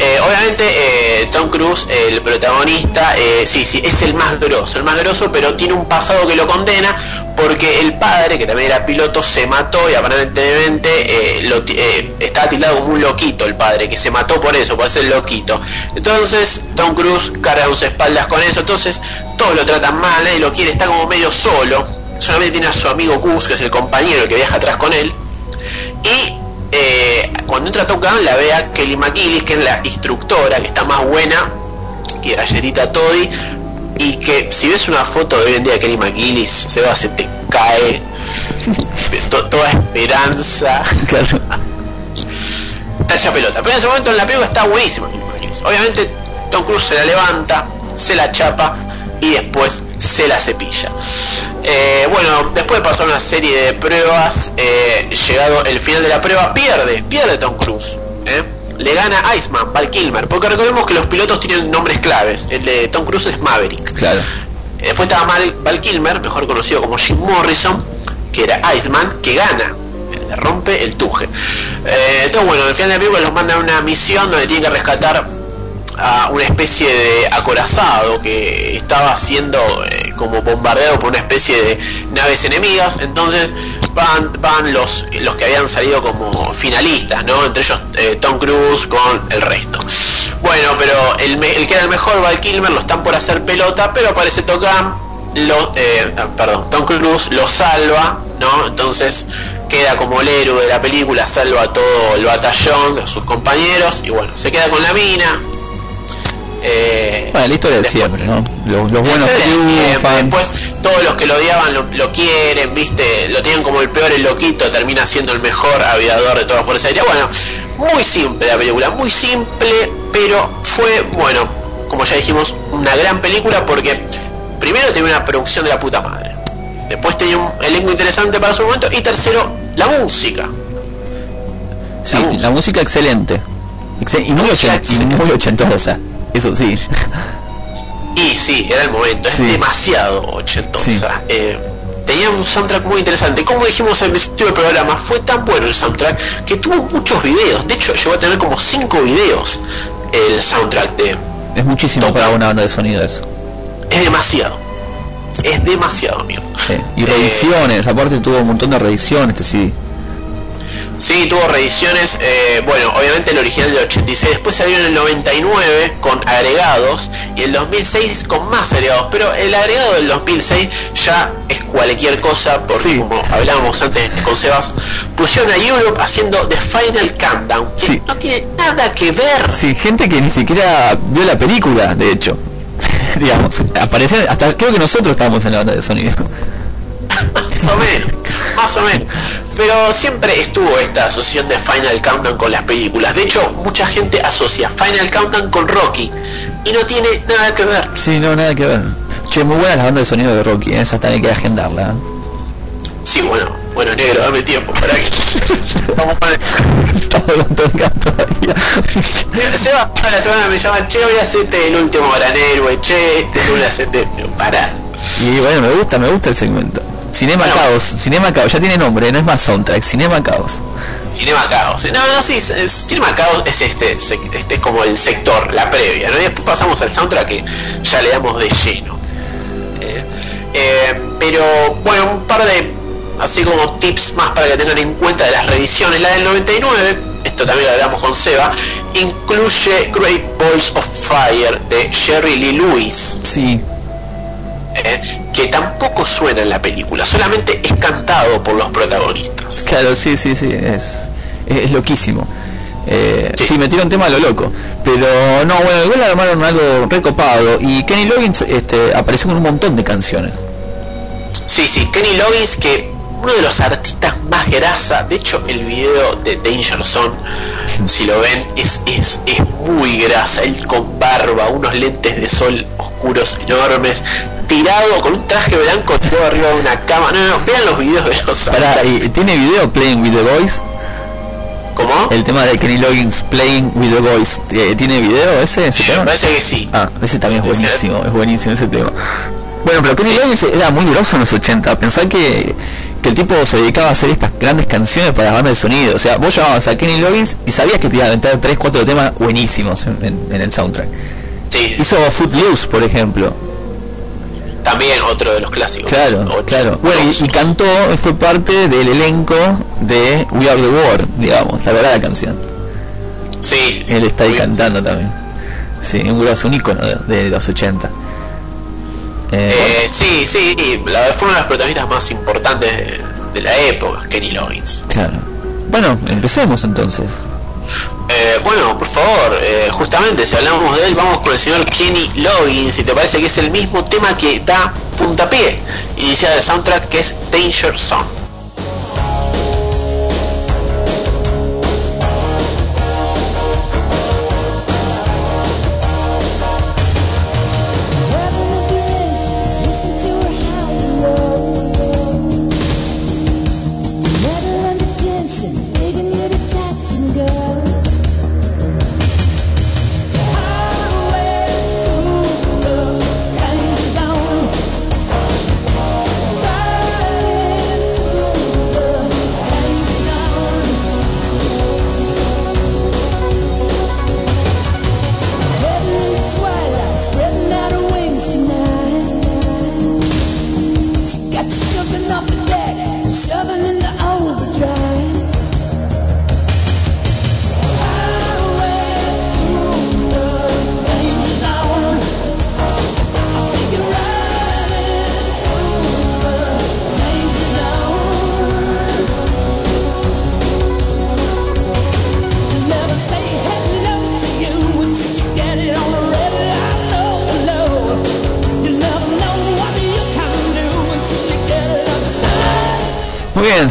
Eh, obviamente eh, Tom Cruise, el protagonista, eh, sí, sí, es el más grosso, el más grosso, pero tiene un pasado que lo condena porque el padre, que también era piloto, se mató y aparentemente estaba tildado como un loquito el padre, que se mató por eso, por ser loquito. Entonces Tom Cruise carga sus espaldas con eso, entonces todos lo tratan mal, nadie lo quiere, está como medio solo, solamente tiene a su amigo Gus, que es el compañero que viaja atrás con él, y eh, cuando entra a Top Gun la ve a Kelly McGillis, que es la instructora, que está más buena que Galletita Toddy, y que si ves una foto de hoy en día de Kelly McGillis, se va, se te cae to- toda esperanza. Está hecha pelota. Pero en ese momento en la película está buenísima Kelly McGillis. Obviamente Tom Cruise se la levanta, se la chapa y después se la cepilla. Eh, bueno, después de pasar una serie de pruebas, eh, llegado el final de la prueba, pierde, pierde Tom Cruise. ¿eh? Le gana Iceman, Val Kilmer, porque recordemos que los pilotos tienen nombres claves. El de Tom Cruise es Maverick. Claro. Después estaba Val Kilmer, mejor conocido como Jim Morrison, que era Iceman, que gana. Le rompe el tuje. Eh, entonces, bueno, al final de la película los mandan a una misión donde tienen que rescatar a una especie de acorazado que estaba siendo eh, como bombardeado por una especie de naves enemigas. Entonces van, van los, los que habían salido como finalistas, ¿no? Entre ellos eh, Tom Cruise con el resto. Bueno, pero el, el que era el mejor, Val Kilmer, lo están por hacer pelota, pero aparece Gun, lo, eh, ah, perdón, Tom Cruise lo salva, ¿no? Entonces queda como el héroe de la película, salva a todo el batallón, a sus compañeros, y bueno, se queda con la mina. Eh, Bueno, la historia de siempre, ¿no? Los, los buenos triunfan. Después todos los que lo odiaban lo, lo quieren, viste, lo tienen como el peor, el loquito, termina siendo el mejor aviador de toda la Fuerza Aérea. Bueno, muy simple la película, muy simple, pero fue, bueno, como ya dijimos, una gran película porque primero tenía una producción de la puta madre. Después tenía un elenco interesante para su momento. Y tercero, la música. Sí, la música excelente. Excel- y, muy ochen- y muy ochentosa. Eso sí. Y sí, era el momento, es demasiado ochentosa. Sí. Eh, tenía un soundtrack muy interesante. Como dijimos al principio del programa, fue tan bueno el soundtrack que tuvo muchos videos. De hecho, llegó a tener como 5 videos el soundtrack de... Es muchísimo para una banda de sonido eso. Es demasiado. Es demasiado, amigo. Sí. Y reediciones, aparte tuvo un montón de reediciones, este sí. Sí, tuvo reediciones, eh, bueno, obviamente el original del 86, después salió en el 99 con agregados y el 2006 con más agregados, pero el agregado del 2006 ya es cualquier cosa, porque como hablábamos antes con Sebas, pusieron a Europe haciendo The Final Countdown, que no tiene nada que ver. Sí, gente que ni siquiera vio la película, de hecho. Digamos, aparecían, hasta creo que nosotros estábamos en la banda de sonido. Más o menos, más o menos. Pero siempre estuvo esta asociación de Final Countdown con las películas. De hecho, mucha gente asocia Final Countdown con Rocky y no tiene nada que ver. Sí, no, nada que ver. Che, muy buena la banda de sonido de Rocky, ¿eh? esa también hay que agendarla. ¿eh? Sí, bueno, bueno, negro, dame tiempo para que. Vamos a poner. Estamos tocando todavía. Se- Seba, toda la semana me llaman, che, voy a hacerte el último granero, che, este lunes hacerte. Pero pará. Y bueno, me gusta, me gusta el segmento. Cinema Caos, Cinema Caos, ya tiene nombre, no es más soundtrack, Cinema Caos. Cinema Caos. No, no, sí, Cinema Caos es este, este es como el sector, la previa, ¿no? Y después pasamos al soundtrack que ya le damos de lleno. Eh, eh, pero bueno, un par de así como tips más para que tengan en cuenta de las revisiones. La del 99, esto también lo hablamos con Seba, incluye Great Balls of Fire de Jerry Lee Lewis. Sí. Eh, que tampoco suena en la película, solamente es cantado por los protagonistas. Claro, sí, sí, sí, es, es loquísimo. Eh, sí. metieron tema a lo loco. Pero no, bueno, igual armaron algo recopado. Y Kenny Loggins este, apareció con un montón de canciones. Sí, sí, Kenny Loggins, que uno de los artistas más grasa, de hecho el video de Danger Zone, si lo ven, es, es, es muy grasa, él con barba, unos lentes de sol oscuros enormes, tirado con un traje blanco tirado arriba de una cama. No, no, vean los videos de los Para, artistas. ¿Tiene video Playing with the Boys? ¿Cómo? El tema de Kenny Loggins Playing with the Boys. ¿Tiene video ese, ese tema? Me parece que sí. Ah, ese también es buenísimo, es buenísimo ese tema. Bueno, pero Kenny Loggins era muy grosso en los 80. Pensá que, que el tipo se dedicaba a hacer estas grandes canciones para bandas de sonido. O sea, vos llamabas a Kenny Loggins y sabías que te iba a aventar 3, 4 temas buenísimos en, en- en el soundtrack. Hizo Footloose, por ejemplo. También otro de los clásicos. Claro, claro. Bueno, y, y cantó, fue parte del elenco de We Are the World, digamos, la verdad la canción. Sí, sí, sí. Él está ahí cantando también. Sí, un grosso, un ícono de, de los 80. Eh, Eh, sí, sí, la verdad fue uno de los protagonistas más importantes de, de la época, Kenny Loggins. claro. Bueno, empecemos entonces. Eh, bueno, por favor, eh, justamente si hablamos de él, vamos con el señor Kenny Loggins, si te parece que es el mismo tema que da puntapié inicial del soundtrack, que es Danger Zone.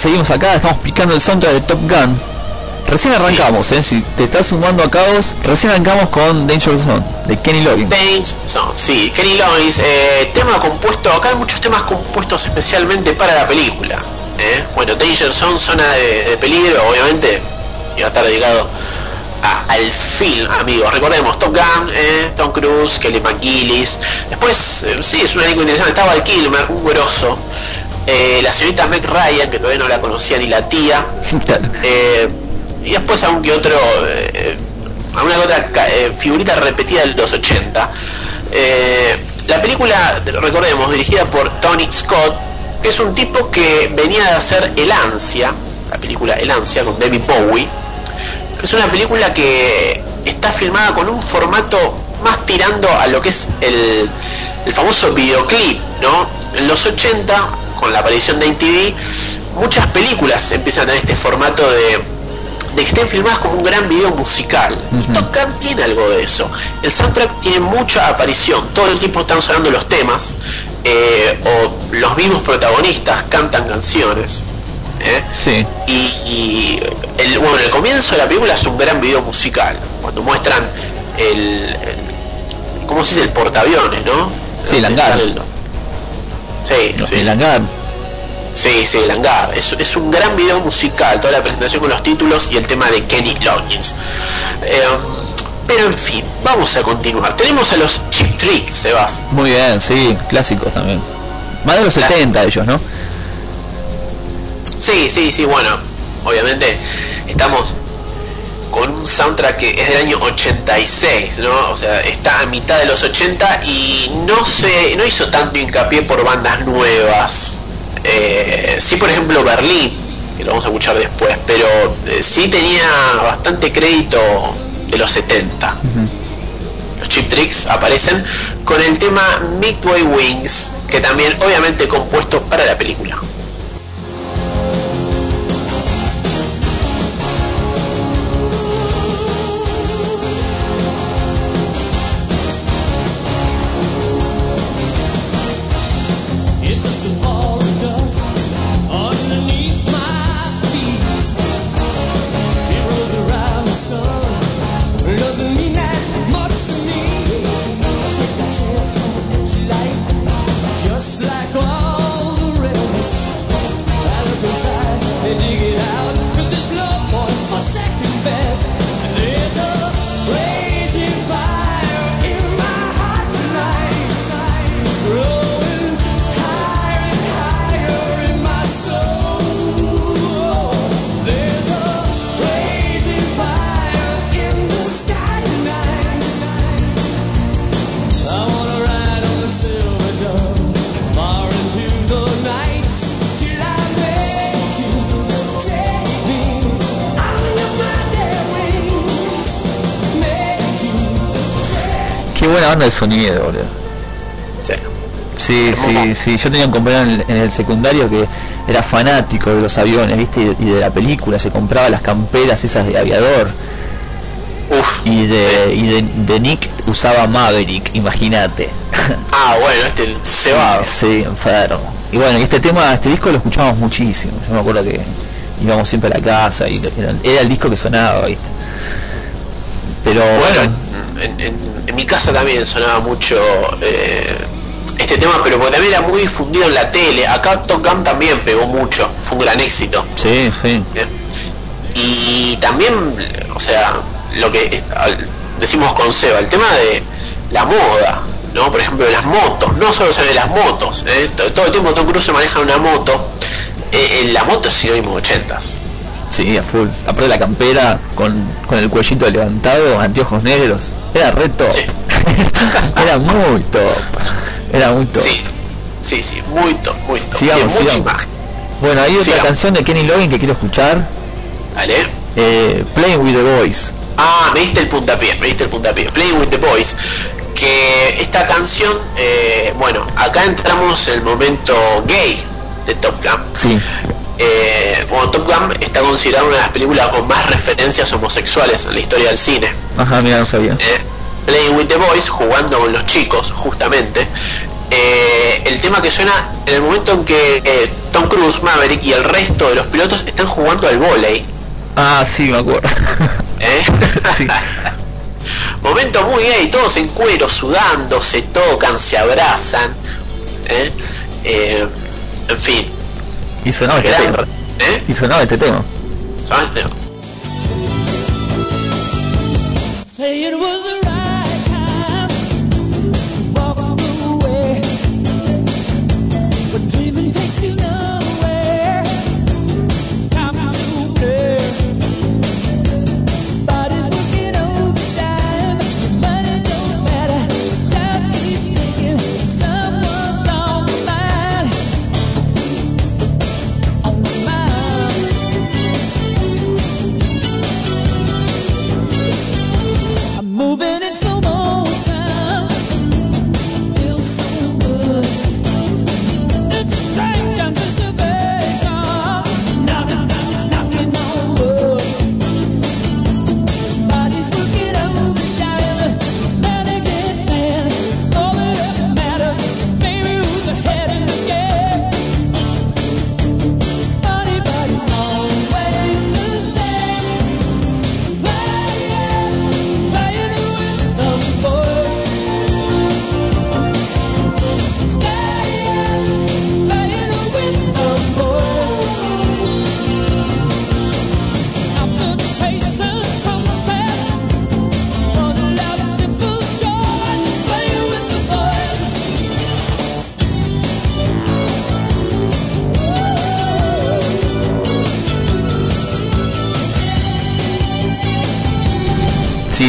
Seguimos acá, estamos picando el soundtrack de Top Gun. Recién arrancamos, eh, si te estás sumando a Caos, recién arrancamos con Danger Zone, de Kenny Loggins. Danger Zone, sí, Kenny Loggins, eh, tema compuesto, acá hay muchos temas compuestos especialmente para la película. ¿eh? Bueno, Danger Zone, zona de, de peligro, obviamente, iba a estar dedicado al film, amigos. Recordemos, Top Gun, eh, Tom Cruise, Kelly McGillis. Después, eh, sí, es un elenco interesante, estaba el Kilmer, un grosso. Eh, la señorita Meg Ryan, que todavía no la conocía ni la tía. Eh, y después algún que otro, eh, alguna que otra figurita repetida de los 80. Eh, la película, recordemos, dirigida por Tony Scott, que es un tipo que venía de hacer El Ansia, la película El Ansia con David Bowie, que es una película que está filmada con un formato más tirando a lo que es el, el famoso videoclip, ¿no? En los 80, con la aparición de MTV, muchas películas empiezan a tener este formato de, de que estén filmadas como un gran video musical. Y Top Gun tiene algo de eso. El soundtrack tiene mucha aparición, todo el tiempo están sonando los temas, eh, o los mismos protagonistas cantan canciones. ¿eh? Sí. Y, y el, bueno, el comienzo de la película es un gran video musical, cuando muestran el, el- ¿cómo se dice? El portaaviones, ¿no? Sí, el hangar. el- Sí, sí. El hangar. Sí, sí, el hangar. Es, es un gran video musical, toda la presentación con los títulos y el tema de Kenny Loggins. Eh, pero en fin, vamos a continuar. Tenemos a los Chip Trick, Sebas. Muy bien, sí, clásicos también. Más de los 70 ellos, ¿no? Sí, sí, sí, bueno, obviamente estamos con un soundtrack que es del año 86, ¿no? O sea, está a mitad de los 80 y no se, no hizo tanto hincapié por bandas nuevas. Eh, sí, por ejemplo, Berlín, que lo vamos a escuchar después, pero eh, sí tenía bastante crédito de los 70. Los Chip Tricks aparecen con el tema Midway Wings, que también obviamente compuesto para la película. Sonido, boludo. Sí. Sí, sí, sí. Yo tenía un compañero en el, en el secundario que era fanático de los aviones, ¿viste? Y, y de la película. Se compraba las camperas esas de aviador. Y de, y de, de Nick usaba Maverick, imagínate. Ah, bueno, este se va. Sí, enfermo. Y bueno, y este tema, este disco lo escuchábamos muchísimo. Yo me acuerdo que íbamos siempre a la casa y era, era el disco que sonaba, ¿viste? Pero Bueno, en, en- en mi casa también sonaba mucho eh, este tema, pero porque también era muy difundido en la tele. Acá Top Gun también pegó mucho, fue un gran éxito. Sí, sí. Y también, o sea, lo que decimos con Seba, el tema de la moda, ¿no? Por ejemplo, las motos, no solo se ve las motos, ¿eh? todo, todo el tiempo Tom Cruise maneja una moto. Eh, eh, la moto es sinónimo de ochentas. Sí, a full. Aparte la campera con, con el cuellito levantado, anteojos negros. Era re top. Era muy top. Era muy top. Sí, sí, sí, muy top, muy top. Sigamos, Tiene mucha sigamos. imagen. Bueno, hay otra Sigamos. canción de Kenny Loggins que quiero escuchar. Dale. Eh, Playing with the Boys. Ah, me diste el puntapié, me diste el puntapié. Playing with the Boys. Que esta canción, eh, bueno, acá entramos en el momento gay de Top Gun. Sí. Eh, bueno, Top Gun está considerada una de las películas con más referencias homosexuales en la historia del cine. Ajá, mira, no sabía. Eh, Playing with the Boys, jugando con los chicos, justamente. Eh, el tema que suena en el momento en que eh, Tom Cruise, Maverick y el resto de los pilotos están jugando al volei. Ah, sí, me acuerdo. ¿eh? Momento muy gay, todos en cuero, sudando, se tocan, se abrazan. ¿eh? Eh, en fin. Y sonaba este tema. ¿eh? Y sonaba este tema. ¿Sabes? Say it was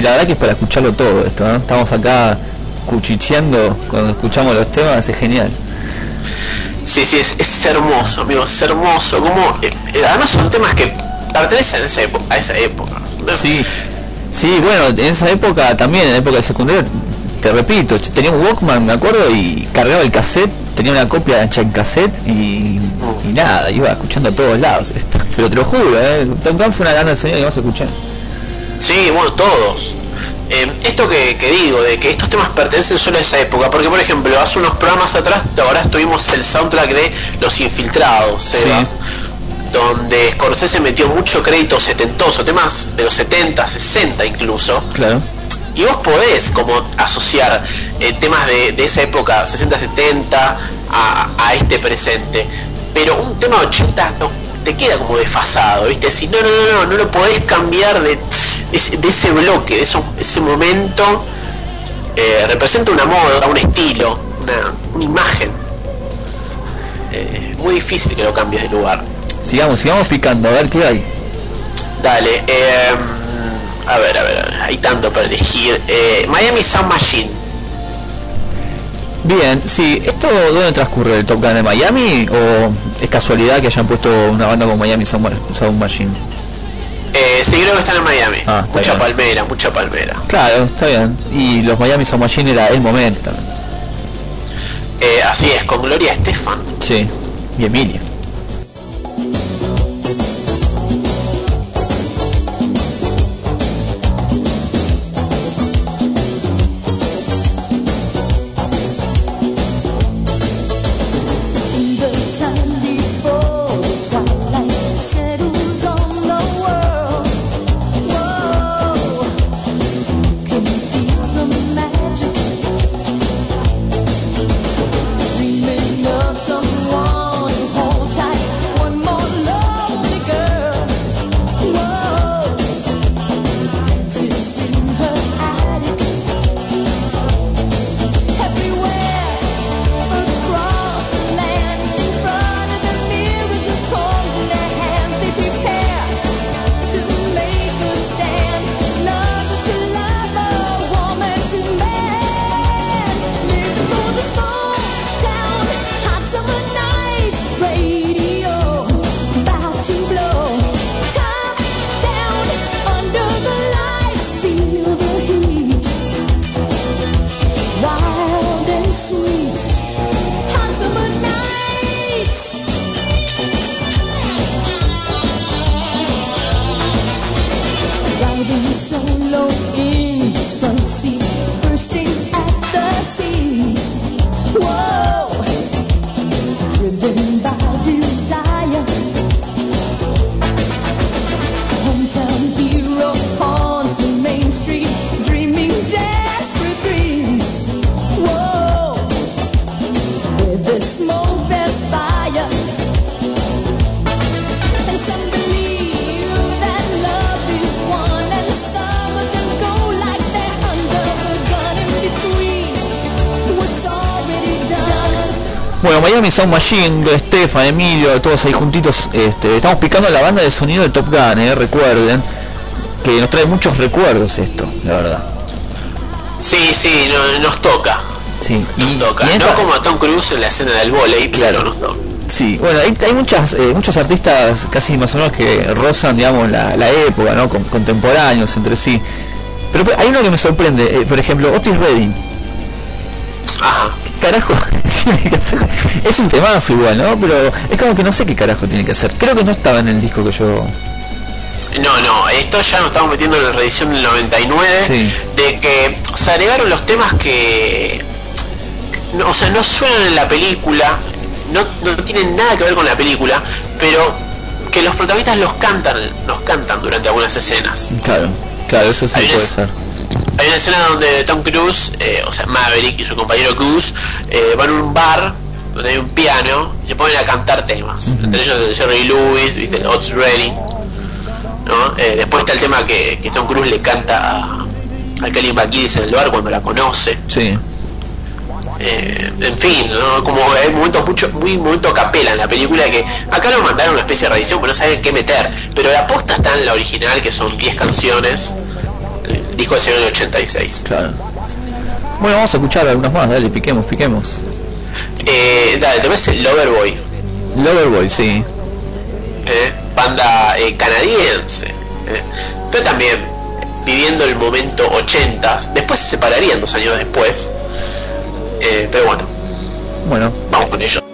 la verdad que es para escucharlo todo esto, ¿no? Estamos acá cuchicheando cuando escuchamos los temas, es genial. Sí, sí, es, es hermoso, amigo, es hermoso. Como, eh, además son temas que pertenecen a esa época. A esa época. Sí, sí, bueno, en esa época también, en la época de secundaria, te repito, tenía un Walkman, me acuerdo, y cargaba el cassette, tenía una copia hecha en cassette y, y nada, iba escuchando a todos lados. Esto, pero te lo juro, ¿eh? Tom fue una banda de sonido que vamos a escuchar. Sí, bueno, todos. Eh, esto que, que digo, de que estos temas pertenecen solo a esa época, porque por ejemplo, hace unos programas atrás, ahora estuvimos el soundtrack de Los Infiltrados, Sebas, donde Scorsese metió mucho crédito setentoso, temas de los 70, 60 incluso. Claro. Y vos podés como asociar eh, temas de, de esa época, 60-70, a, a este presente. Pero un tema de 80 no, te queda como desfasado, ¿viste? Si no, no, no, no, no lo podés cambiar de, de ese- de ese bloque, de eso- ese momento. eh, representa una moda, un estilo, una, una imagen. Eh, muy difícil que lo cambies de lugar. Sigamos, sigamos picando, a ver qué hay. Dale, eh, a ver, a ver, a ver, hay tanto para elegir. Eh, Miami Sound Machine. Bien, sí, ¿esto dónde transcurre el Top Gun de Miami o es casualidad que hayan puesto una banda como Miami Sound Ma- Sound Machine? Eh, sí, creo que están en Miami. Ah, está mucha bien. palmera, mucha palmera. Claro, está bien. Y los Miami Sound Machine era el momento también. Eh, así es, con Gloria Estefan. Sí, y Emilia. Miami Sound Machine, Stefan, Emilio, todos ahí juntitos, este, estamos picando la banda de sonido de Top Gun, eh, recuerden, que nos trae muchos recuerdos esto, la verdad. Sí, sí, no- nos toca. Sí, Nos toca. y No como a Tom Cruise en la escena del volei, claro, nos toca. Sí, bueno, hay, hay muchas, eh, muchos artistas casi más o menos que rozan, digamos, la, la época, ¿no? Con- contemporáneos entre sí. Pero hay uno que me sorprende, eh, por ejemplo, Otis Redding. Ajá. ¿Qué carajo tiene que hacer? Es un temazo igual, ¿no? Pero es como que no sé qué carajo tiene que hacer. Creo que no estaba en el disco que yo... No, no, esto ya nos estamos metiendo en la reedición del 99, Sí. de que se agregaron los temas que, no, o sea, no suenan en la película, no, no tienen nada que ver con la película, pero que los protagonistas los cantan, los cantan durante algunas escenas. Claro, claro, eso sí Hay puede unas- ser. Hay una escena donde Tom Cruise, eh, o sea, Maverick y su compañero Goose, eh, van a un bar donde hay un piano y se ponen a cantar temas. Entre ellos el Jerry Lewis, ¿viste? Otis Redding. ¿no? Eh, después está el tema que, que Tom Cruise le canta a, a Kelly McGillis en el bar cuando la conoce. Sí. Eh, en fin, ¿no? como hay momentos mucho, muy momento capela en la película que acá lo mandaron una especie de reedición pero no saben qué meter. Pero la posta está en la original que son 10 canciones. Disco que salió en el 86. Claro. Bueno, vamos a escuchar algunas más, dale, piquemos, piquemos. Eh, dale, te ves el Loverboy, Loverboy, sí. eh, banda eh, canadiense, eh, pero también viviendo el momento 80s, después se separarían dos años después, eh, pero bueno, Bueno, vamos con ello.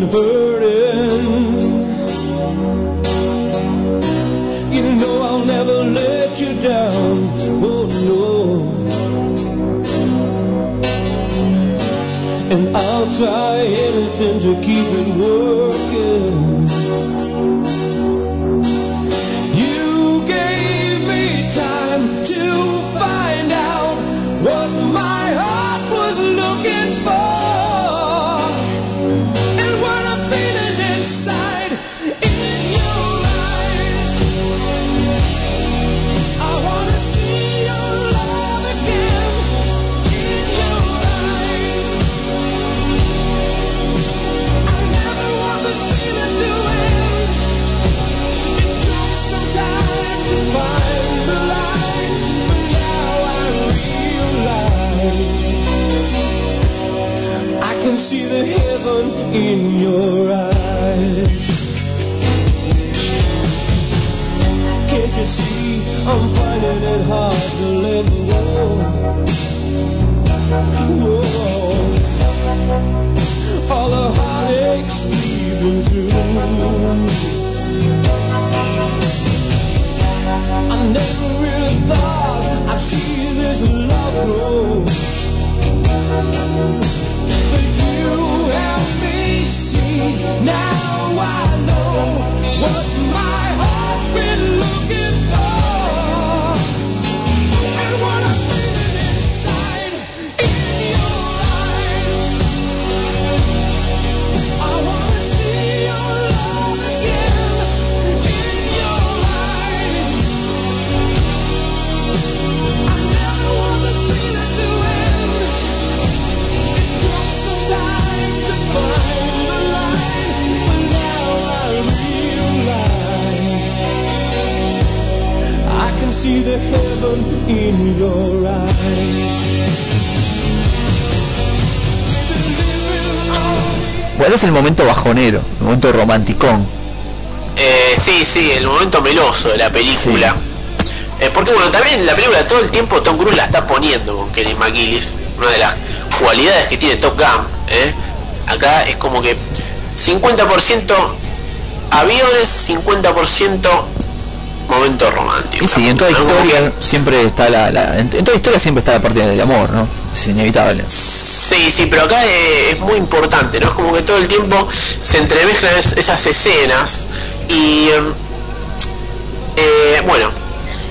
You've been love see the heaven in your eyes. bueno, es el momento bajonero, el momento romanticón. Eh, sí, sí, el momento meloso de la película. Eh, porque bueno, también la película todo el tiempo Tom Cruise la está poniendo con Kenny McGillis, una de las cualidades que tiene Top Gun. ¿eh? Acá es como que 50% aviones, 50% momento romántico. Y sí, en toda historia siempre está la, la- en, toda historia siempre está la parte del amor, ¿no? Es inevitable. Sí, sí, pero acá es muy importante, ¿no? Es como que todo el tiempo se entremezclan es- esas escenas y... eh, bueno,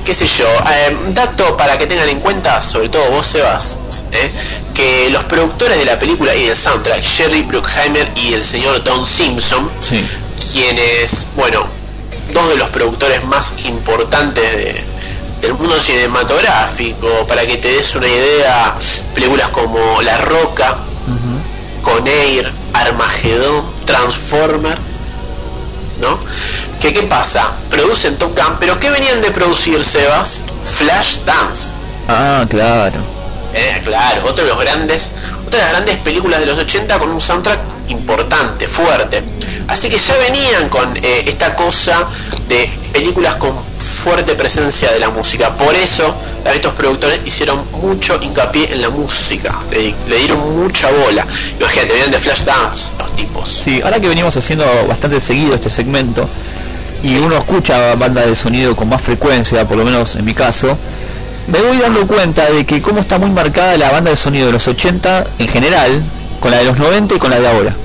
qué sé yo, eh, dato para que tengan en cuenta, sobre todo vos Sebas, ¿eh? que los productores de la película y del soundtrack, Jerry Bruckheimer y el señor Don Simpson, Sí. quienes, bueno, dos de los productores más importantes de- del mundo cinematográfico, para que te des una idea, películas como La Roca, Con Air, Armagedón, Transformer, ¿no? Que qué pasa? Producen Top Gun, pero ¿qué venían de producir, Sebas? Flash Dance. Ah, claro. Eh, claro, otro de los grandes, otra de las grandes películas de los 80 con un soundtrack importante, fuerte. Así que ya venían con eh, esta cosa de películas con fuerte presencia de la música. Por eso estos productores hicieron mucho hincapié en la música, le, di- le dieron mucha bola. Imagínate, venían de Flashdance los tipos. Sí, ahora que venimos haciendo bastante seguido este segmento y uno escucha banda de sonido con más frecuencia, por lo menos en mi caso, me voy dando cuenta de que cómo está muy marcada la banda de sonido de los 80 en general, con la de los 90 y con la de ahora.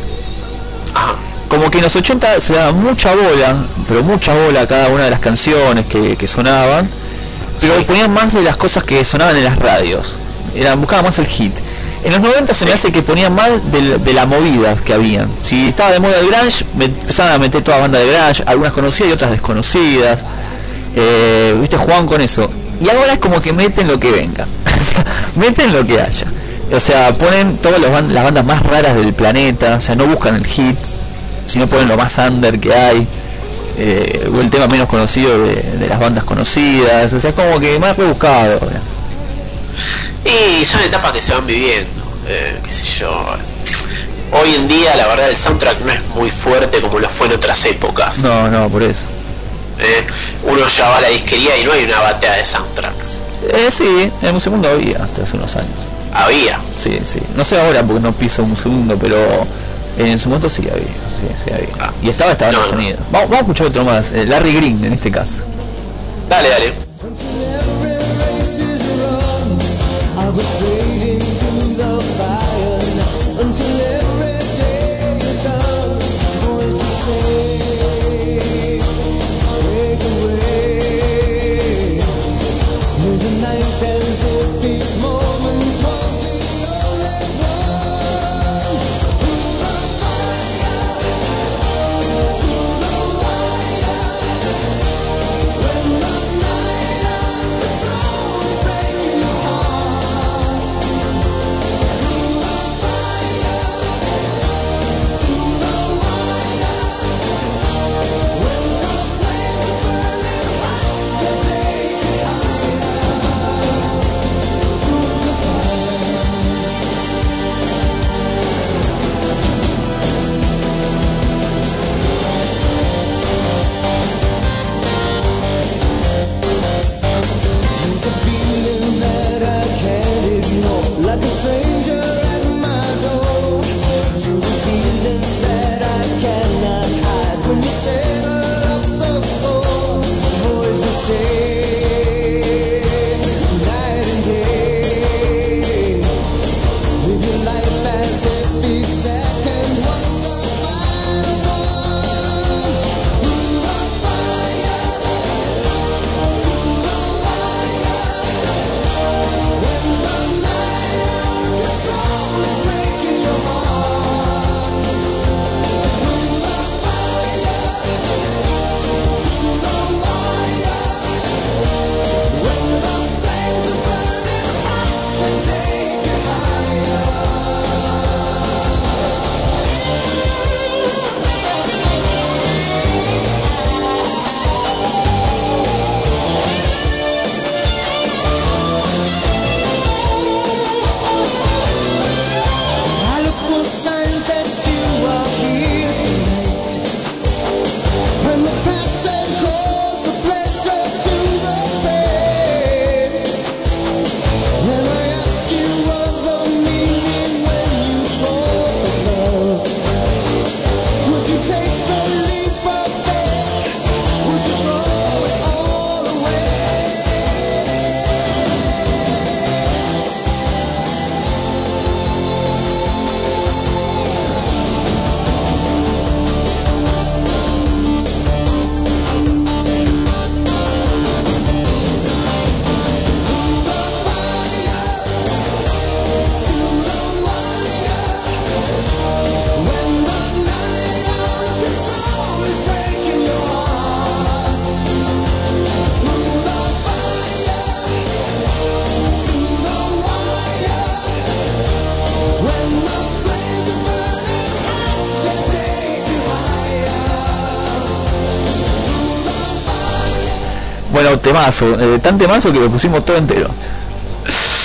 Como que en los 80 se daba mucha bola, pero mucha bola a cada una de las canciones que, que sonaban, pero ponían más de las cosas que sonaban en las radios. Era, buscaba más el hit. En los 90 se me hace que ponían más del- de, la movida que habían. Si estaba de moda el grunge, me empezaban a meter toda banda de grunge, algunas conocidas y otras desconocidas. Eh, Viste, jugaban con eso. Y ahora es como que meten lo que venga. Meten lo que haya. O sea, ponen todas las bandas más raras del planeta, o sea, no buscan el hit, sino ponen lo más under que hay, eh, o el tema menos conocido de, de las bandas conocidas, o sea, es como que más rebuscado. Y son etapas que se van viviendo, eh, qué sé yo. Hoy en día la verdad el soundtrack no es muy fuerte como lo fue en otras épocas. No, no, por eso. Eh, uno ya va a la disquería y no hay una batea de soundtracks. Eh, sí, en un segundo había hasta hace unos años. Había. Sí, sí. No sé ahora porque no piso un segundo, pero en su momento sí había. Sí, sí había. Y estaba, estaba en el sonido. Vamos, vamos a escuchar otro más, eh, Larry Green en este caso. Dale, dale. Temazo, eh, tan temazo que lo pusimos todo entero.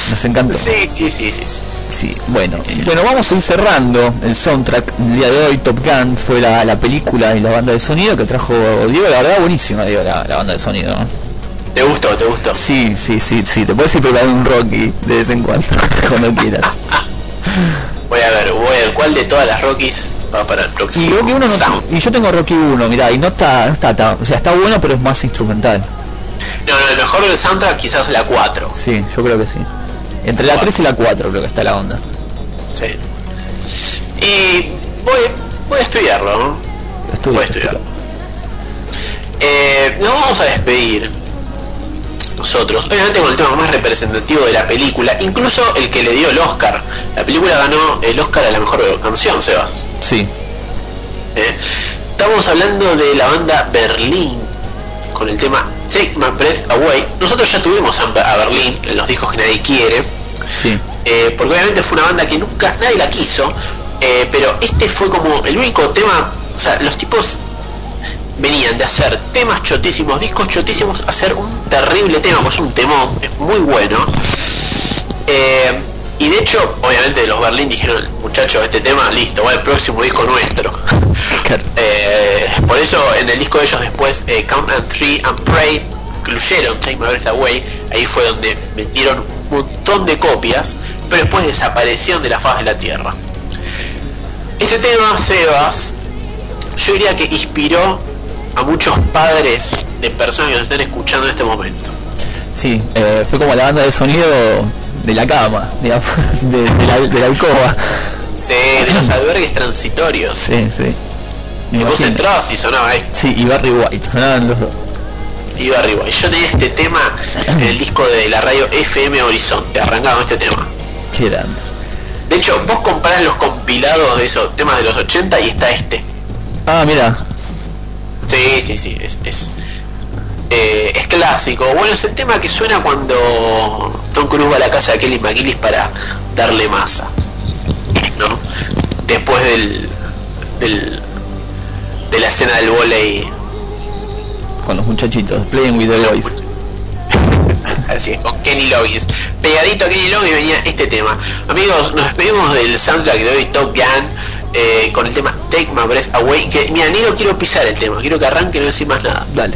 Nos encantó. Sí, sí, sí, sí, sí. Sí, bueno, bueno, vamos a ir cerrando el soundtrack. El día de hoy Top Gun fue la, la película y la banda de sonido que trajo Diego, la verdad buenísima, Diego, la, la banda de sonido. ¿no? ¿Te gustó? ¿Te gustó? Sí, sí, sí, sí, te puedes ir preparando un Rocky de vez en cuando, cuando quieras. Voy a ver, voy a ver cuál de todas las Rockies va para el próximo. Y Rocky 1 Sound. y yo tengo Rocky 1, mirá, y no está, no está tan, o sea, está bueno pero es más instrumental. Mejor del soundtrack quizás la 4. Sí, yo creo que sí. Entre la 3 y la 4 creo que está la onda. Sí. Y voy, voy a estudiarlo, ¿no? Voy a estudiarlo. Eh, nos vamos a despedir nosotros, obviamente con el tema más representativo de la película, incluso el que le dio el Oscar. La película ganó el Oscar a la mejor canción, Sebas. Sí. Eh, Estamos hablando de la banda Berlín con el tema Take My Breath Away. Nosotros ya tuvimos a Berlín en los discos que nadie quiere. Sí. eh, porque obviamente fue una banda que nunca nadie la quiso, eh, pero este fue como el único tema, o sea, los tipos venían de hacer temas chotísimos, discos chotísimos, a hacer un terrible tema, pues un temón, es muy bueno. Eh, y de hecho, obviamente los Berlín dijeron, muchachos, este tema, listo, va el próximo disco nuestro. Por eso en el disco de ellos después, eh, Count and Three and Pray, incluyeron Take My Breath Away, ahí fue donde vendieron un montón de copias, pero después desaparecieron de la faz de la Tierra. Este tema, Sebas, yo diría que inspiró a muchos padres de personas que nos están escuchando en este momento. Sí, eh, fue como la banda de sonido de la cama, digamos, de, de la, de la alcoba. Sí, de los albergues transitorios. Sí, sí. Y vos entrabas y sonaba esto. Sí, y Barry White, sonaban los dos. Iba arriba. Y yo tenía este tema en el disco de la radio FM Horizonte, arrancado con este tema. Qué grande. De hecho, vos comparás los compilados de esos temas de los 80 y está este. Ah, mira, Sí, sí, sí, es, es, eh, es clásico. Bueno, es el tema que suena cuando Tom Cruise va a la casa de Kelly McGillis para darle masa. ¿No? Después del, del de la escena del volei. con los muchachitos, Playing with the Boys. Así es, con Kenny Loggins. Pegadito a Kenny Loggins venía este tema. Amigos, nos despedimos del soundtrack de hoy, Top Gun, eh, con el tema Take My Breath Away. Que, mira, ni lo quiero pisar el tema, quiero que arranque y no decir más nada. Dale.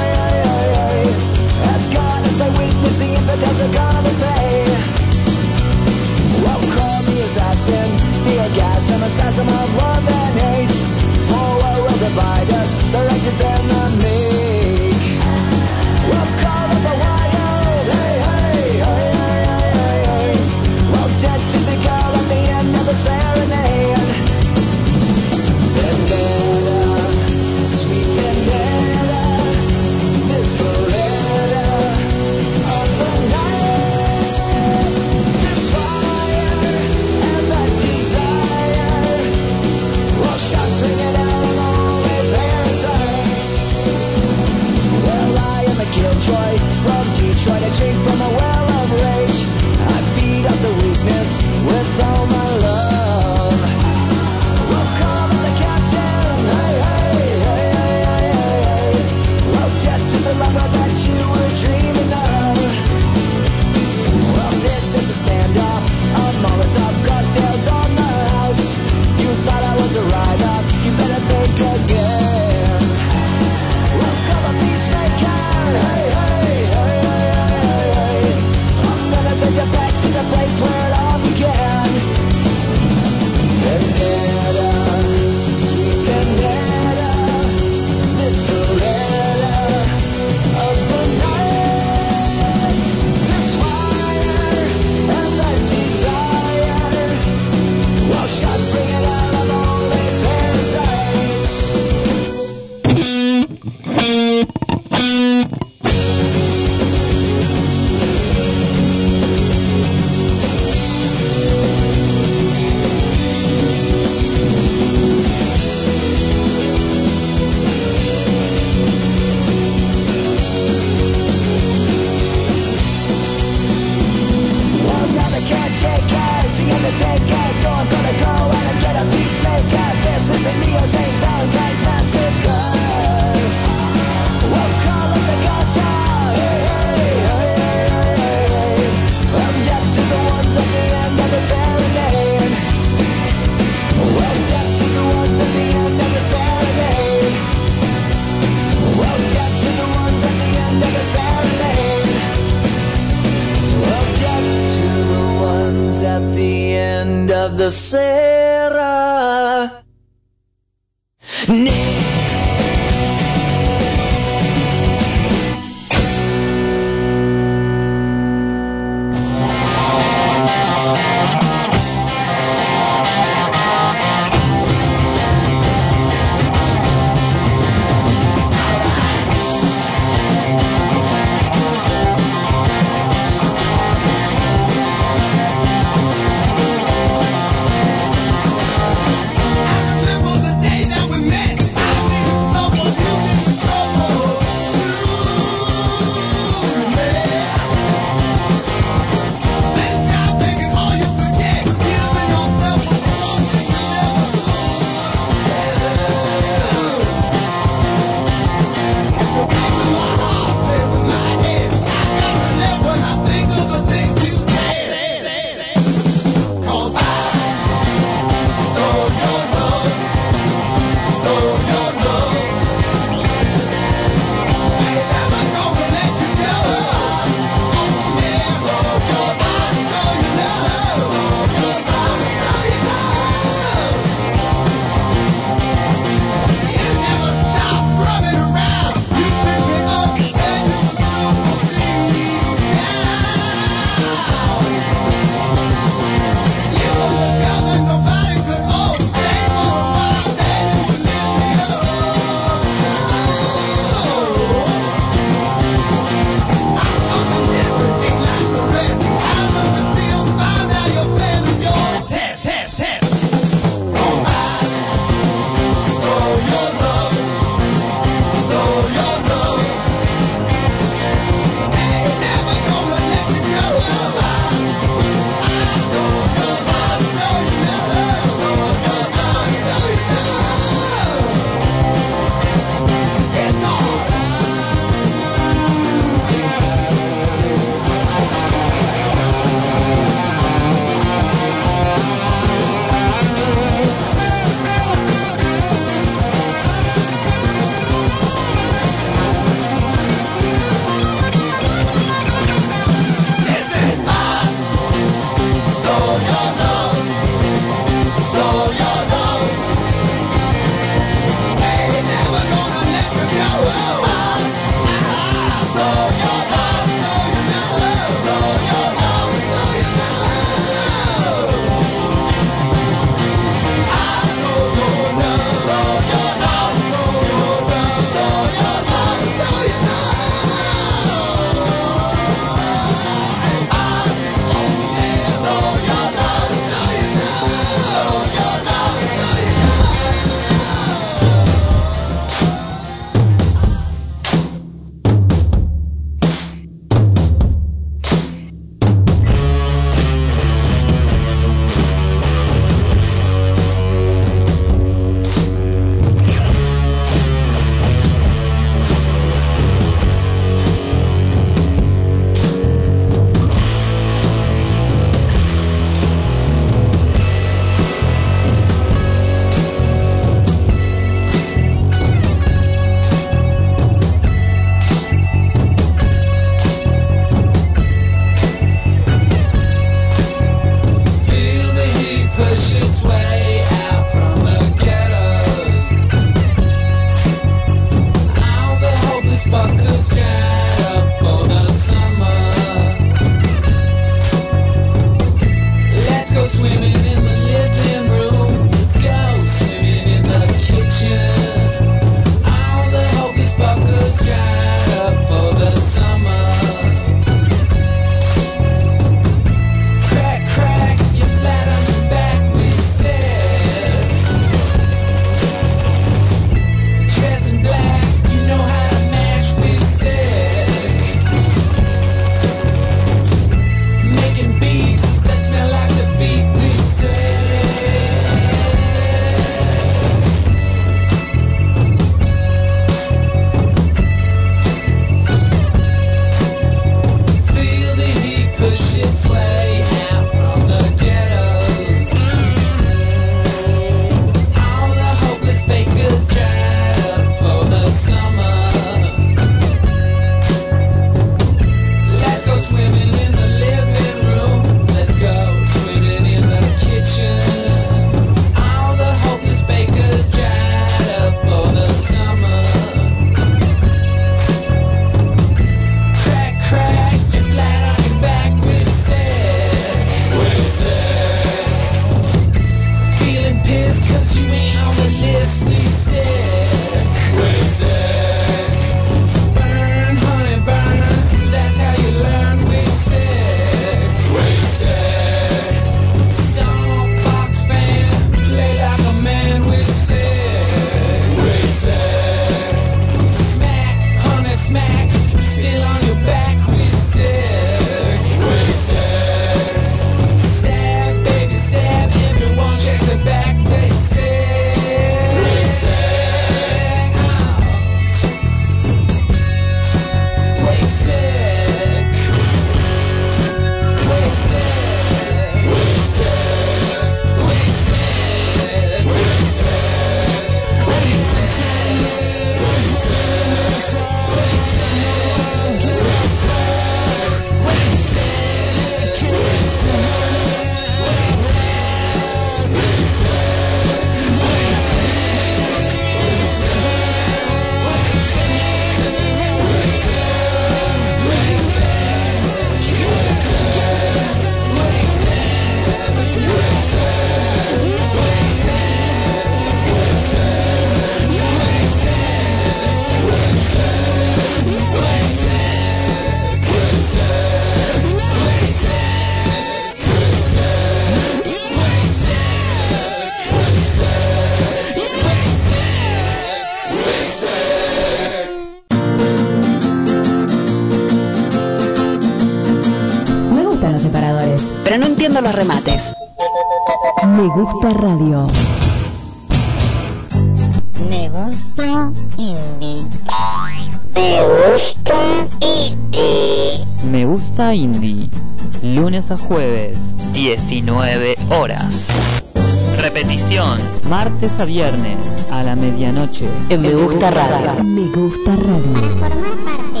Martes a viernes, a la medianoche. En Me Gusta Radio. Me gusta radio. Formar parte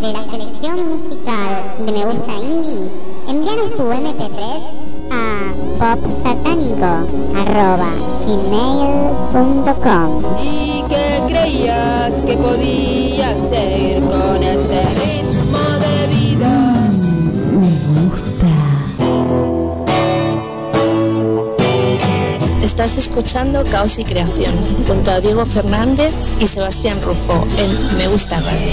de la selección musical de Me Gusta Indie, envíanos tu MP3 a popsatánico.gmail.com ¿Y qué creías que podías hacer con ese ritmo de vida? Estás escuchando Caos y Creación junto a Diego Fernández y Sebastián Rufo en Me Gusta Radio.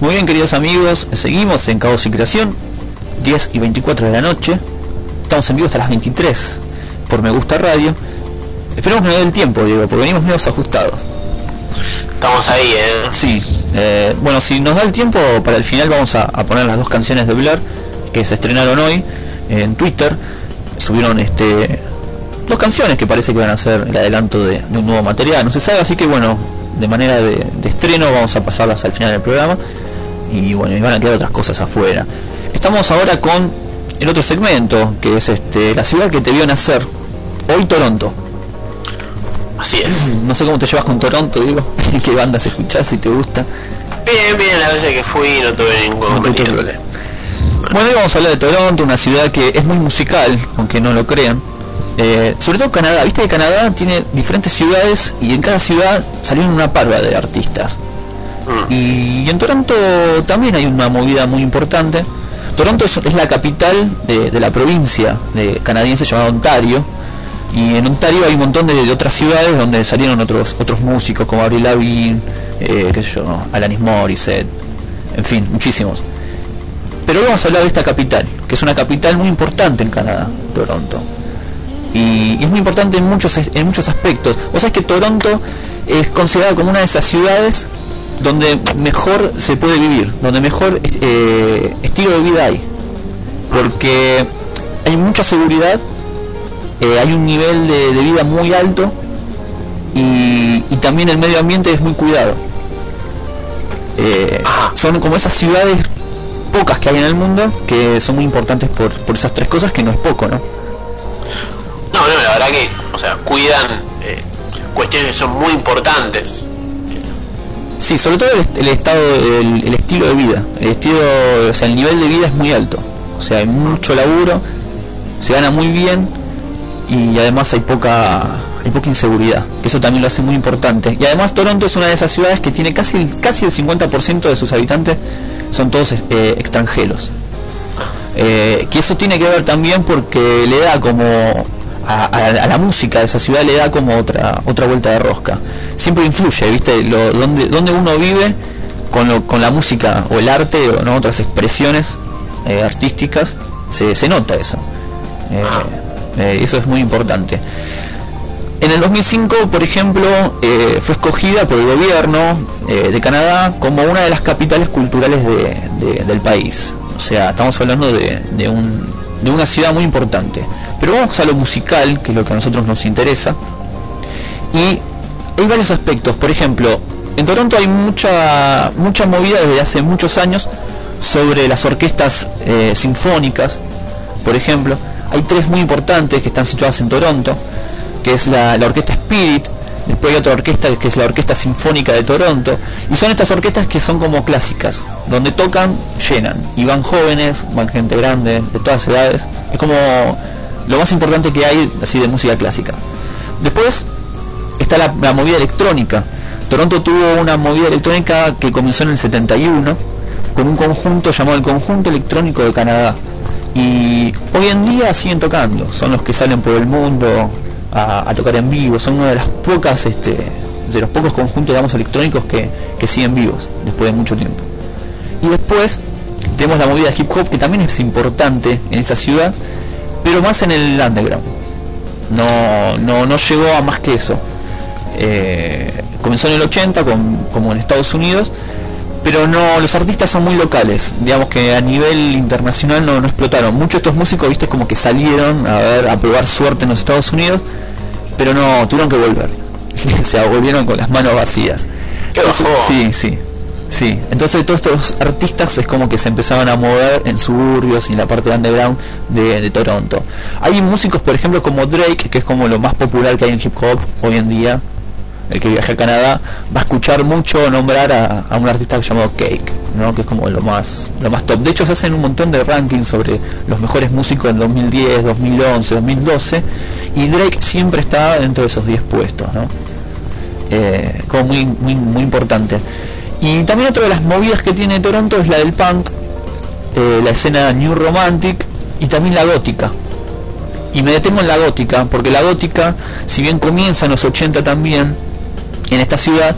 Muy bien, queridos amigos, seguimos en Caos y Creación, 10 y 24 de la noche. Estamos en vivo hasta las 23 por Me Gusta Radio. Esperemos que nos dé el tiempo, Diego, porque venimos medio ajustados. Estamos ahí, ¿eh? Sí. Eh, bueno, si nos da el tiempo, para el final vamos a, poner las dos canciones de Blur que se estrenaron hoy en Twitter. Subieron este dos canciones que parece que van a ser el adelanto de, de un nuevo material. No se sabe, así que bueno, de manera de, de estreno vamos a pasarlas al final del programa. Y bueno, y van a quedar otras cosas afuera. Estamos ahora con el otro segmento, que es este la ciudad que te vio nacer. Hoy Toronto. Así es. No sé cómo te llevas con Toronto, digo. ¿Qué bandas escuchás si te gusta? Bien, bien, las veces que fui no tuve ningún inconveniente. Bueno, hoy vamos a hablar de Toronto, una ciudad que es muy musical, aunque no lo crean. Eh, sobre todo Canadá, viste que Canadá tiene diferentes ciudades y en cada ciudad salieron una parva de artistas. Y en Toronto también hay una movida muy importante. Toronto es, es la capital de, de la provincia de canadiense llamada Ontario. Y en Ontario hay un montón de, otras ciudades donde salieron otros otros músicos como Avril Lavigne, eh, qué sé yo, Alanis Morissette, en fin, muchísimos. Pero hoy vamos a hablar de esta capital, que es una capital muy importante en Canadá, Toronto. Y, es muy importante en muchos en muchos aspectos. Vos sabés que Toronto es considerada como una de esas ciudades donde mejor se puede vivir, donde mejor eh, estilo de vida hay. Porque hay mucha seguridad, eh, hay un nivel de, de vida muy alto y, y también el medio ambiente es muy cuidado. Eh, son como esas ciudades pocas que hay en el mundo que son muy importantes por, por esas tres cosas que no es poco, ¿no? No, no, la verdad que, o sea, cuidan eh, cuestiones que son muy importantes. Sí, sobre todo el, el estado, el, el estilo de vida. El estilo, o sea, el nivel de vida es muy alto. O sea, hay mucho laburo, se gana muy bien y además hay poca hay poca inseguridad, que eso también lo hace muy importante. Y además Toronto es una de esas ciudades que tiene casi casi el 50% de sus habitantes son todos eh, extranjeros. Eh, que eso tiene que ver también porque le da como a, a- a la música de esa ciudad le da como otra otra vuelta de rosca. Siempre influye, ¿viste? Lo, donde, donde uno vive con, lo- con la música o el arte o ¿no? otras expresiones eh, artísticas, se, se nota eso. Eh, eh, eso es muy importante. En el 2005, por ejemplo, eh, fue escogida por el gobierno eh, de Canadá como una de las capitales culturales de- de- del país. O sea, estamos hablando de, de un- de una ciudad muy importante. Pero vamos a lo musical, que es lo que a nosotros nos interesa. Y hay varios aspectos. Por ejemplo, en Toronto hay mucha, mucha movida desde hace muchos años sobre las orquestas sinfónicas. Por ejemplo, hay tres muy importantes que están situadas en Toronto, que es la, orquesta Spirit, después hay otra orquesta que es la Orquesta Sinfónica de Toronto, y son estas orquestas que son como clásicas, donde tocan, llenan, y van jóvenes, van gente grande, de todas edades, es como lo más importante que hay así de música clásica. Después está la, la movida electrónica. Toronto tuvo una movida electrónica que comenzó en el 71 con un conjunto llamado el Conjunto Electrónico de Canadá. Y hoy en día siguen tocando, son los que salen por el mundo a, tocar en vivo, son una de las pocas, este, de los pocos conjuntos digamos, electrónicos que, que siguen vivos después de mucho tiempo. Y después tenemos la movida hip hop que también es importante en esa ciudad, pero más en el underground. No, no, no llegó a más que eso. Eh, comenzó en el 80 con- como en Estados Unidos, pero no los artistas son muy locales, digamos que a nivel internacional no, no explotaron. Muchos de estos músicos, viste, como que salieron a ver, a probar suerte en los Estados Unidos, pero no, tuvieron que volver. Se volvieron con las manos vacías. Entonces, sí, sí. Sí, entonces todos estos artistas es como que se empezaban a mover en suburbios y en la parte underground de, de Toronto. Hay músicos, por ejemplo, como Drake, que es como lo más popular que hay en hip hop hoy en día. El que viaja a Canadá va a escuchar mucho nombrar a, a un artista llamado Cake, ¿no? que es como lo más lo más top. De hecho, se hacen un montón de rankings sobre los mejores músicos del 2010, 2011, 2012, y Drake siempre está dentro de esos 10 puestos. ¿no? eh, como muy, muy, muy importante. Y también otra de las movidas que tiene Toronto es la del punk, eh, la escena New Romantic y también la gótica. Y me detengo en la gótica, porque la gótica, si bien comienza en los 80 también, en esta ciudad,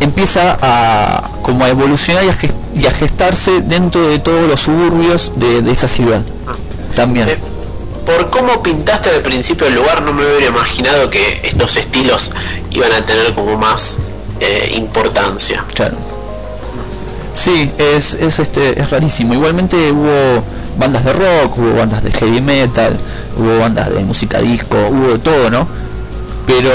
empieza a como a evolucionar y a, y a gestarse dentro de todos los suburbios de, de esa ciudad. También. Por cómo pintaste al principio el lugar, no me hubiera imaginado que estos estilos iban a tener como más eh, importancia. Claro. Sí, es, es, este, es rarísimo. Igualmente hubo bandas de rock, hubo bandas de heavy metal, hubo bandas de música disco, hubo de todo, ¿no? Pero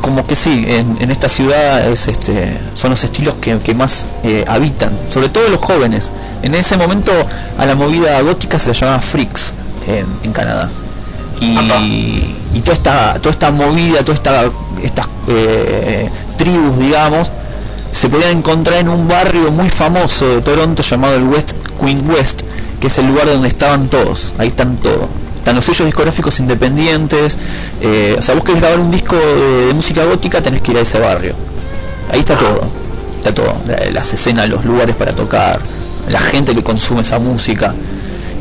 como que sí, en, en esta ciudad es este, son los estilos que, que más eh, habitan, sobre todo los jóvenes. En ese momento a la movida gótica se la llamaba Freaks en, en Canadá. Y, y toda esta, toda esta movida, todas esta, estas eh, tribus, digamos, se podían encontrar en un barrio muy famoso de Toronto llamado el West Queen West, que es el lugar donde estaban todos, ahí están todos. Están los sellos discográficos independientes, eh, o sea, vos querés grabar un disco de, de música gótica, tenés que ir a ese barrio. Ahí está todo, está todo, la- las escenas, los lugares para tocar, la gente que consume esa música.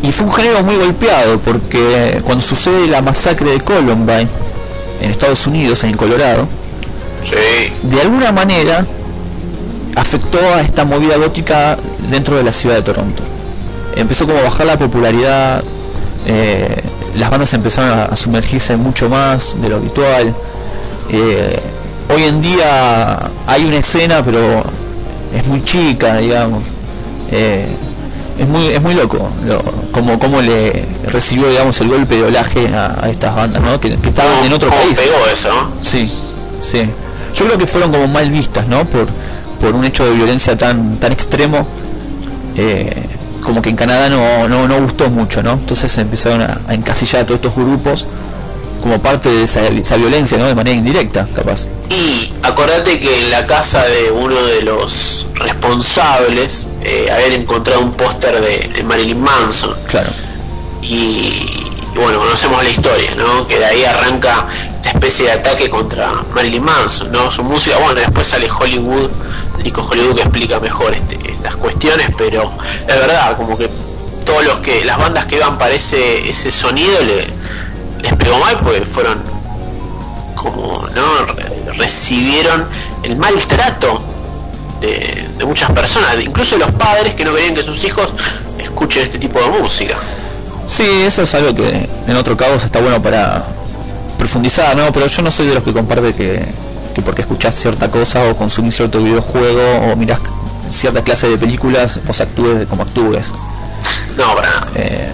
Y fue un género muy golpeado porque cuando sucede la masacre de Columbine en Estados Unidos, en Colorado, de alguna manera afectó a esta movida gótica dentro de la ciudad de Toronto. Empezó como a bajar la popularidad, eh, las bandas empezaron a, a sumergirse mucho más de lo habitual. Eh, hoy en día hay una escena, pero es muy chica, digamos. Eh, es muy es muy loco lo- como como le recibió digamos el golpe de olaje a, a estas bandas ¿no? que, que estaban en otro ¿Cómo país pegó eso? sí sí yo creo que fueron como mal vistas, ¿no? Por, por un hecho de violencia tan, tan extremo, eh, como que en Canadá no, no, no gustó mucho, ¿no? Entonces se empezaron a, a encasillar a todos estos grupos como parte de esa, esa violencia, ¿no? De manera indirecta, capaz. Y acordate que en la casa de uno de los responsables eh, habían encontrado un póster de, de Marilyn Manson. Claro. Y, y bueno, conocemos la historia, ¿no? Que de ahí arranca esta especie de ataque contra Marilyn Manson, ¿no? Su música, bueno, después sale Hollywood, el disco Hollywood que explica mejor este, estas cuestiones, pero es verdad, como que todos los que, las bandas que iban para ese, ese sonido le, les pegó mal porque fueron como, ¿no? Re- recibieron el maltrato de, de muchas personas, incluso los padres que no querían que sus hijos escuchen este tipo de música. Sí, eso es algo que en otro caso está bueno para profundizar, ¿no? Pero yo no soy de los que comparte que, que porque escuchás cierta cosa o consumís cierto videojuego o mirás cierta clase de películas, vos actúes como actúes. No, para nada. Eh,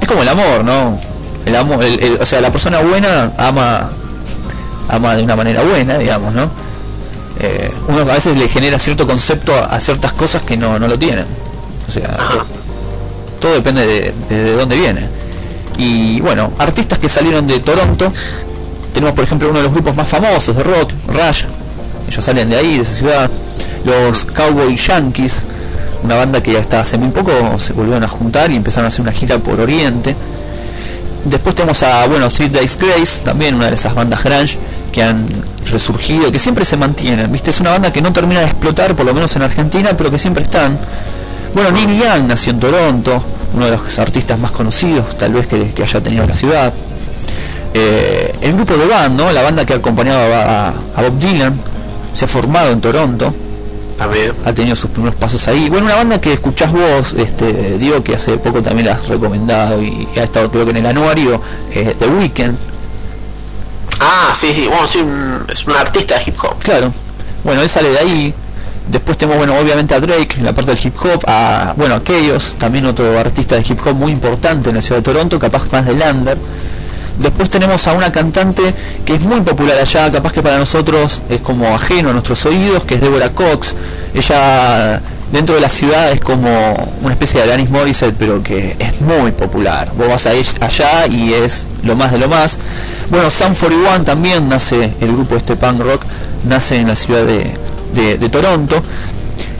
es como el amor, ¿no? El amor, el- el- o sea, la persona buena ama ama de una manera buena, digamos, ¿no? Eh, uno a veces le genera cierto concepto a, a ciertas cosas que no, no lo tienen. O sea, todo depende de, de- de dónde viene. Y bueno, artistas que salieron de Toronto, tenemos por ejemplo uno de los grupos más famosos de rock, Rush, ellos salen de ahí, de esa ciudad, los Cowboy Yankees, una banda que hasta hace muy poco se volvieron a juntar y empezaron a hacer una gira por Oriente. Después tenemos a, bueno, Street Days Grace, también una de esas bandas grunge que han resurgido, que siempre se mantienen, ¿viste? Es una banda que no termina de explotar, por lo menos en Argentina, pero que siempre están. Bueno, Neil Young nació en Toronto, uno de los artistas más conocidos, tal vez que, haya tenido la ciudad. Eh, el grupo de Band, ¿no? La banda que acompañaba a, a Bob Dylan, se ha formado en Toronto. Ha tenido sus primeros pasos ahí. Bueno, una banda que escuchás vos, este, digo que hace poco también la has recomendado y ha estado creo que en el anuario, eh, The Weeknd. Ah, sí, sí, bueno, sí, es un artista de hip hop. Claro. Bueno, él sale de ahí. Después tenemos, bueno, obviamente a Drake en la parte del hip hop, a, bueno, a Chaos, también otro artista de hip hop muy importante en la ciudad de Toronto, capaz más del under. Después tenemos a una cantante que es muy popular allá, capaz que para nosotros es como ajeno a nuestros oídos, que es Deborah Cox. Ella dentro de la ciudad es como una especie de Alanis Morissette, pero que es muy popular. Vos vas a ir allá y es lo más de lo más. Bueno, Sam 41 también nace, el grupo este punk rock, nace en la ciudad de, de- Toronto.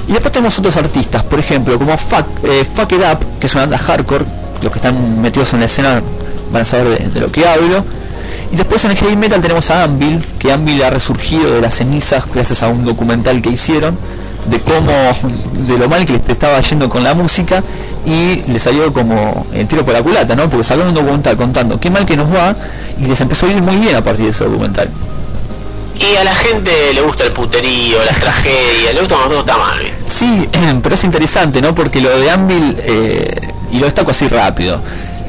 Y después tenemos otros artistas, por ejemplo, como Fuck, eh, Fuck It Up, que es una banda hardcore, los que están metidos en la escena van a saber de, de lo que hablo. Y después en el heavy metal tenemos a Anvil, que Anvil ha resurgido de las cenizas gracias a un documental que hicieron de cómo, de lo mal que les estaba yendo con la música y le salió como el tiro por la culata, ¿no? Porque sacaron un documental contando qué mal que nos va y les empezó a ir muy bien a partir de ese documental. Y a la gente le gusta el puterío, las tragedias, le gusta cuando todo está mal. Sí, pero es interesante, ¿no? Porque lo de Anvil, eh, y lo destaco así rápido,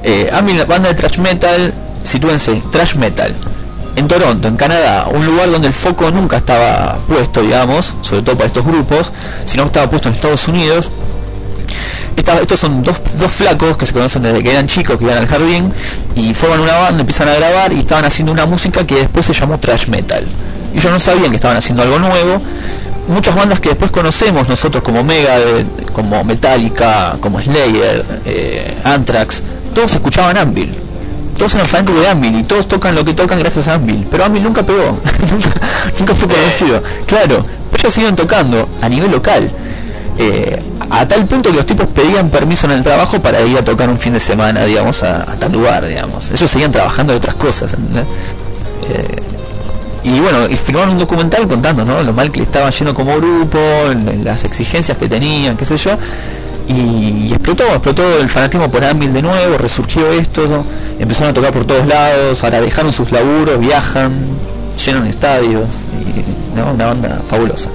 eh, la banda de thrash metal, sitúense, thrash metal, en Toronto, en Canadá, un lugar donde el foco nunca estaba puesto, digamos, sobre todo para estos grupos, sino que estaba puesto en Estados Unidos. Estos son dos, dos flacos que se conocen desde que eran chicos, que iban al jardín, y forman una banda, empiezan a grabar y estaban haciendo una música que después se llamó thrash metal. Y ellos no sabían que estaban haciendo algo nuevo. Muchas bandas que después conocemos nosotros como Megadeth, como Metallica, como Slayer, eh, Anthrax, todos escuchaban Anvil. Todos eran fanáticos de Anvil y todos tocan lo que tocan gracias a Anvil. Pero Anvil nunca pegó, nunca, nunca fue conocido. Claro, pero ellos siguen tocando a nivel local. Eh, a tal punto que los tipos pedían permiso en el trabajo para ir a tocar un fin de semana, digamos, a, a tal lugar, digamos. Ellos seguían trabajando de otras cosas. ¿entendés? Eh, y bueno, y firmaron un documental contando ¿no? lo mal que le estaban yendo como grupo, las exigencias que tenían, qué sé yo. Y, explotó, explotó el fanatismo por Anvil de nuevo, resurgió esto, empezaron a tocar por todos lados, ahora dejaron sus laburos, viajan, llenan estadios, una banda fabulosa.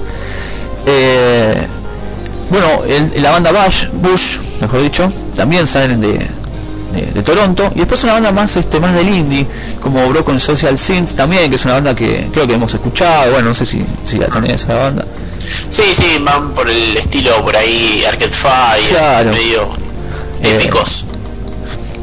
Eh, bueno, la banda Bush, Bush, mejor dicho, también salen de, de, Toronto. Y después una banda más este más del indie, como Broken Social Sins también, que es una banda que creo que hemos escuchado. Bueno, no sé si, si la tenés esa banda. Sí, sí, van por el estilo por ahí, Arcade Fire, Claro. medio Eh, épicos.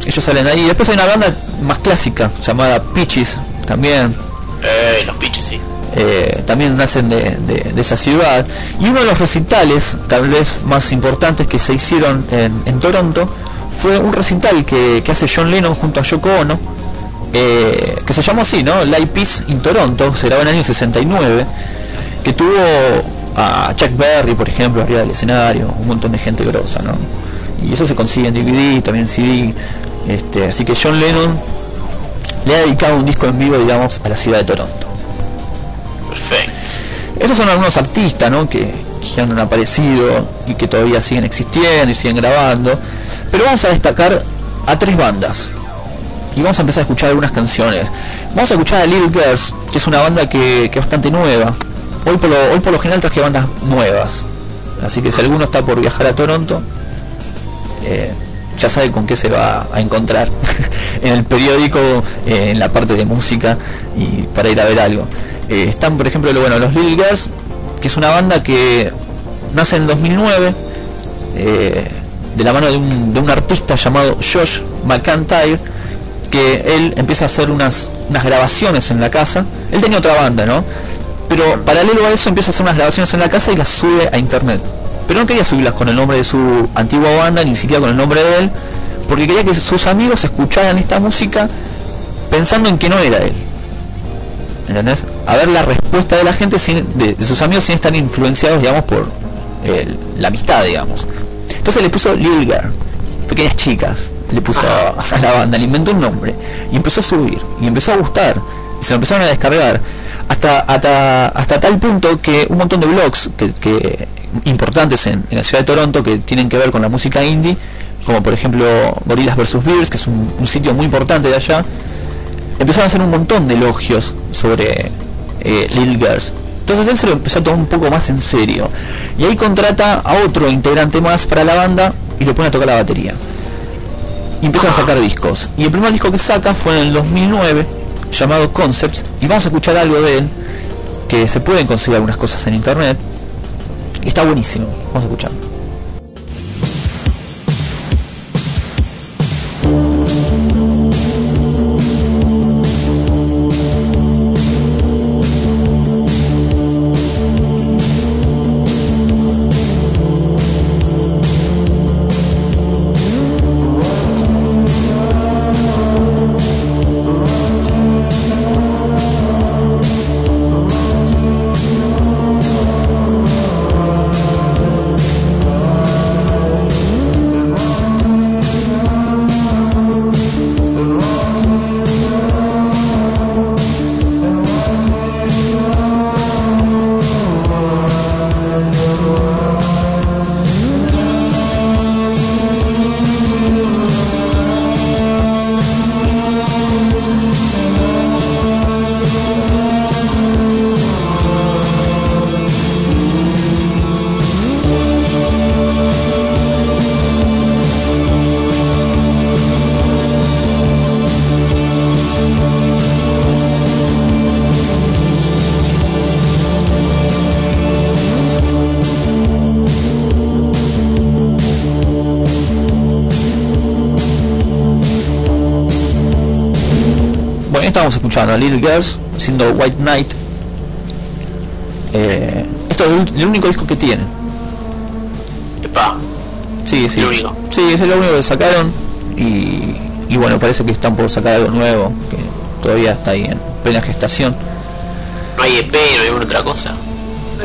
Ellos salen ahí. Después hay una banda más clásica llamada Peaches también. Eh, los pitches, sí. eh, también nacen de, de- de esa ciudad. Y uno de los recitales, tal vez más importantes que se hicieron en, en Toronto, fue un recital que, que hace John Lennon junto a Yoko Ono, eh, que se llamó así, ¿no? Live Peace in Toronto, se grabó en el año 69, que tuvo a Chuck Berry, por ejemplo, arriba del escenario, un montón de gente grosa, ¿no? Y eso se consigue en DVD, también en CD, este, así que John Lennon le ha dedicado un disco en vivo, digamos, a la ciudad de Toronto. Perfecto. Esos son algunos artistas, ¿no? Que, que han aparecido y que todavía siguen existiendo y siguen grabando. Pero vamos a destacar a tres bandas. Y vamos a empezar a escuchar algunas canciones. Vamos a escuchar a Little Girls, que es una banda que, que es bastante nueva. Hoy por, lo, hoy por general traje bandas nuevas. Así que si alguno está por viajar a Toronto, eh, ya sabe con qué se va a encontrar en el periódico, eh, en la parte de música y para ir a ver algo. Eh, están, por ejemplo, los Little Girls, que es una banda que nace en 2009 eh, de la mano de un, de un artista llamado Josh McIntyre, que él empieza a hacer unas, unas grabaciones en la casa. Él tenía otra banda, ¿no? Pero paralelo a eso empieza a hacer unas grabaciones en la casa y las sube a internet. Pero no quería subirlas con el nombre de su antigua banda, ni siquiera con el nombre de él, porque quería que sus amigos escucharan esta música pensando en que no era él. ¿Entendés? A ver la respuesta de la gente, sin- de, de sus amigos, sin estar influenciados, digamos, por la amistad, digamos. Entonces le puso Little Girl, pequeñas chicas, le puso a, a la banda, le inventó un nombre, y empezó a subir, y empezó a gustar, y se lo empezaron a descargar, hasta, hasta, hasta tal punto que un montón de blogs que, que importantes en, la ciudad de Toronto que tienen que ver con la música indie, como por ejemplo Gorillaz vs. Bears, que es un, sitio muy importante de allá, empezaron a hacer un montón de elogios sobre eh, Little Girls. Entonces él se lo empezó a tomar un poco más en serio. Y ahí contrata a otro integrante más para la banda y lo pone a tocar la batería. Y empiezan a sacar discos. Y el primer disco que saca fue en el 2009, llamado Concepts. Y vamos a escuchar algo de él, que se pueden conseguir algunas cosas en internet. Está buenísimo. Vamos a escuchar. A Little Girls, siendo White Knight. Eh, esto es el, único disco que tiene. Epa, Sí, sí. El único. Sí, es el único que sacaron. Y, y bueno, parece que están por sacar algo nuevo, que todavía está ahí en plena gestación. no hay EP, no hay alguna otra cosa.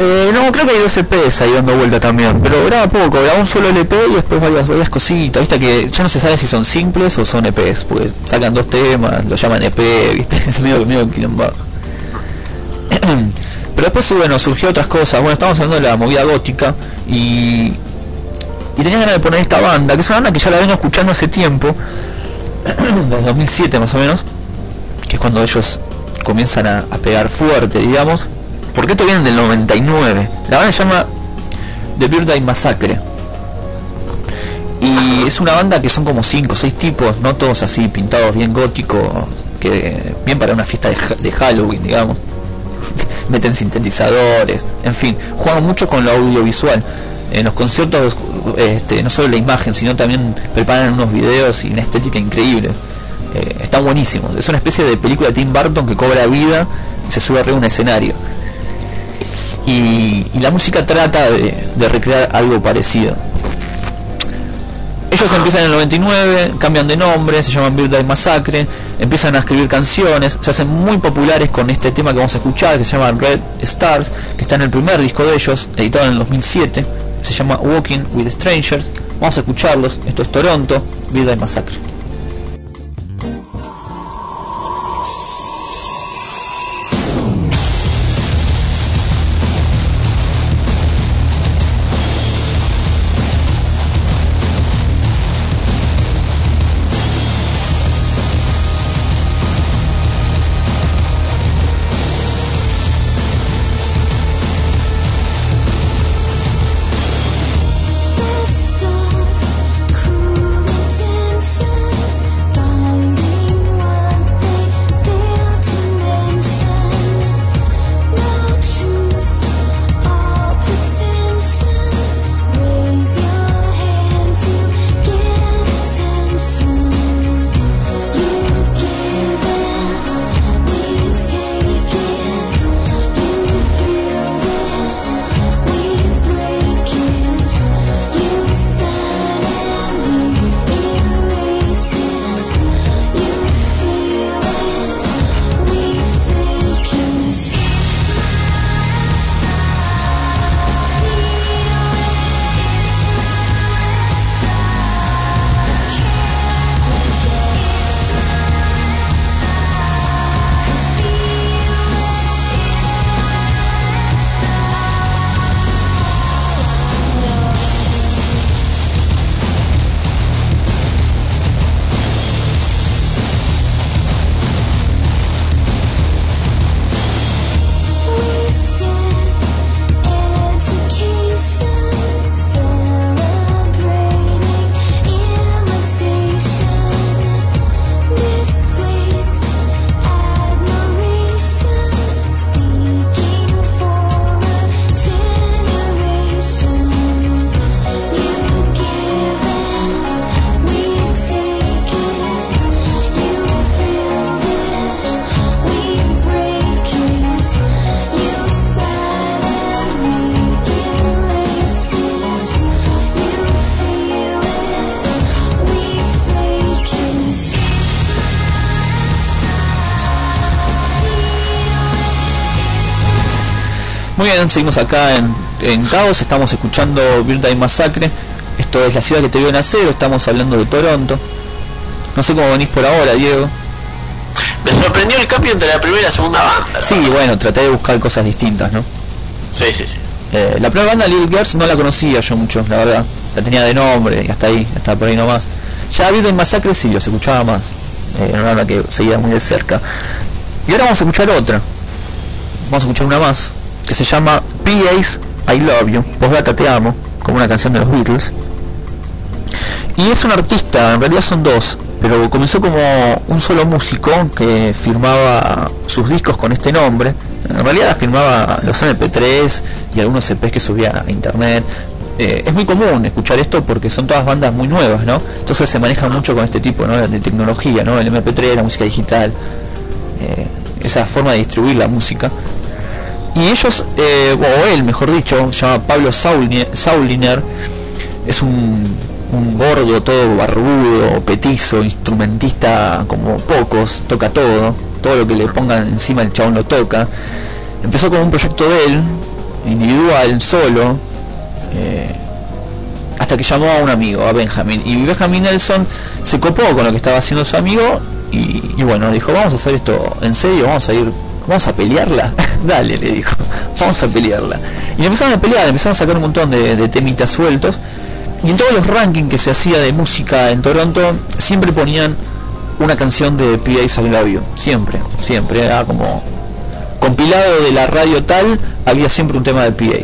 Eh, no, creo que hay dos EPs ahí dando vuelta también, pero graba poco, graba un solo LP y después varias, varias cositas, viste que ya no se sabe si son simples o son EPs, porque sacan dos temas, lo llaman EP, viste, es medio, medio quilombo. pero después bueno, surgió otras cosas, bueno, estamos hablando de la movida gótica y, y tenía ganas de poner esta banda, que es una banda que ya la vengo escuchando hace tiempo, desde 2007 más o menos, que es cuando ellos comienzan a, a pegar fuerte, digamos, porque esto viene del 99. La banda se llama The Birthday Massacre. Y es una banda que son como 5 o 6 tipos, no todos así pintados bien góticos, que bien para una fiesta de, Halloween, digamos. Meten sintetizadores, en fin, juegan mucho con lo audiovisual. En los conciertos, este, no solo la imagen, sino también preparan unos videos y una estética increíble. Eh, están buenísimos. Es una especie de película de Tim Burton que cobra vida y se sube arriba a un escenario. Y, la música trata de, de recrear algo parecido. Ellos empiezan en el 99, cambian de nombre, se llaman Birthday Massacre, empiezan a escribir canciones, se hacen muy populares con este tema que vamos a escuchar, que se llama Red Stars, que está en el primer disco de ellos, editado en el 2007, se llama Walking with Strangers. Vamos a escucharlos, esto es Toronto, Birthday Massacre. Seguimos acá en, en Caos, estamos escuchando Birthday Massacre. Esto es la ciudad que te vio nacer, estamos hablando de Toronto. No sé cómo venís por ahora, Diego. Me sorprendió el cambio entre la primera y la segunda banda. Sí, bueno, traté de buscar cosas distintas, ¿no? Sí, sí, sí. Eh, la primera banda, Little Girls, no la conocía yo mucho, la verdad. La tenía de nombre y hasta ahí, hasta por ahí nomás. Ya Birthday Massacre sí, los escuchaba más. Eh, era una banda que seguía muy de cerca. Y ahora vamos a escuchar otra. Vamos a escuchar una más, que se llama P.A.'s I Love You, Postdata Te Amo, como una canción de los Beatles. Y es un artista, en realidad son dos, pero comenzó como un solo músico que firmaba sus discos con este nombre. En realidad firmaba los MP3 y algunos EPs que subía a internet. Eh, es muy común escuchar esto porque son todas bandas muy nuevas, ¿no? Entonces se maneja mucho con este tipo de tecnología, ¿no? El MP3, la música digital, eh, esa forma de distribuir la música. Y ellos, eh, o él mejor dicho, se llama Pablo Sauliner, es un, un gordo, todo barbudo, petizo, instrumentista como pocos, toca todo, todo lo que le pongan encima el chabón lo toca. Empezó como un proyecto de él, individual, solo, eh, hasta que llamó a un amigo, a Benjamin. Y Benjamin Nelson se copó con lo que estaba haciendo su amigo y, y bueno, dijo, vamos a hacer esto en serio, vamos a ir vamos a pelearla, dale, le dijo, vamos a pelearla. Y empezaron a pelear, empezaron a sacar un montón de, temitas sueltos. Y en todos los rankings que se hacía de música en Toronto, siempre ponían una canción de P.A. You. Siempre, siempre. Era como compilado de la radio tal, había siempre un tema de P.A.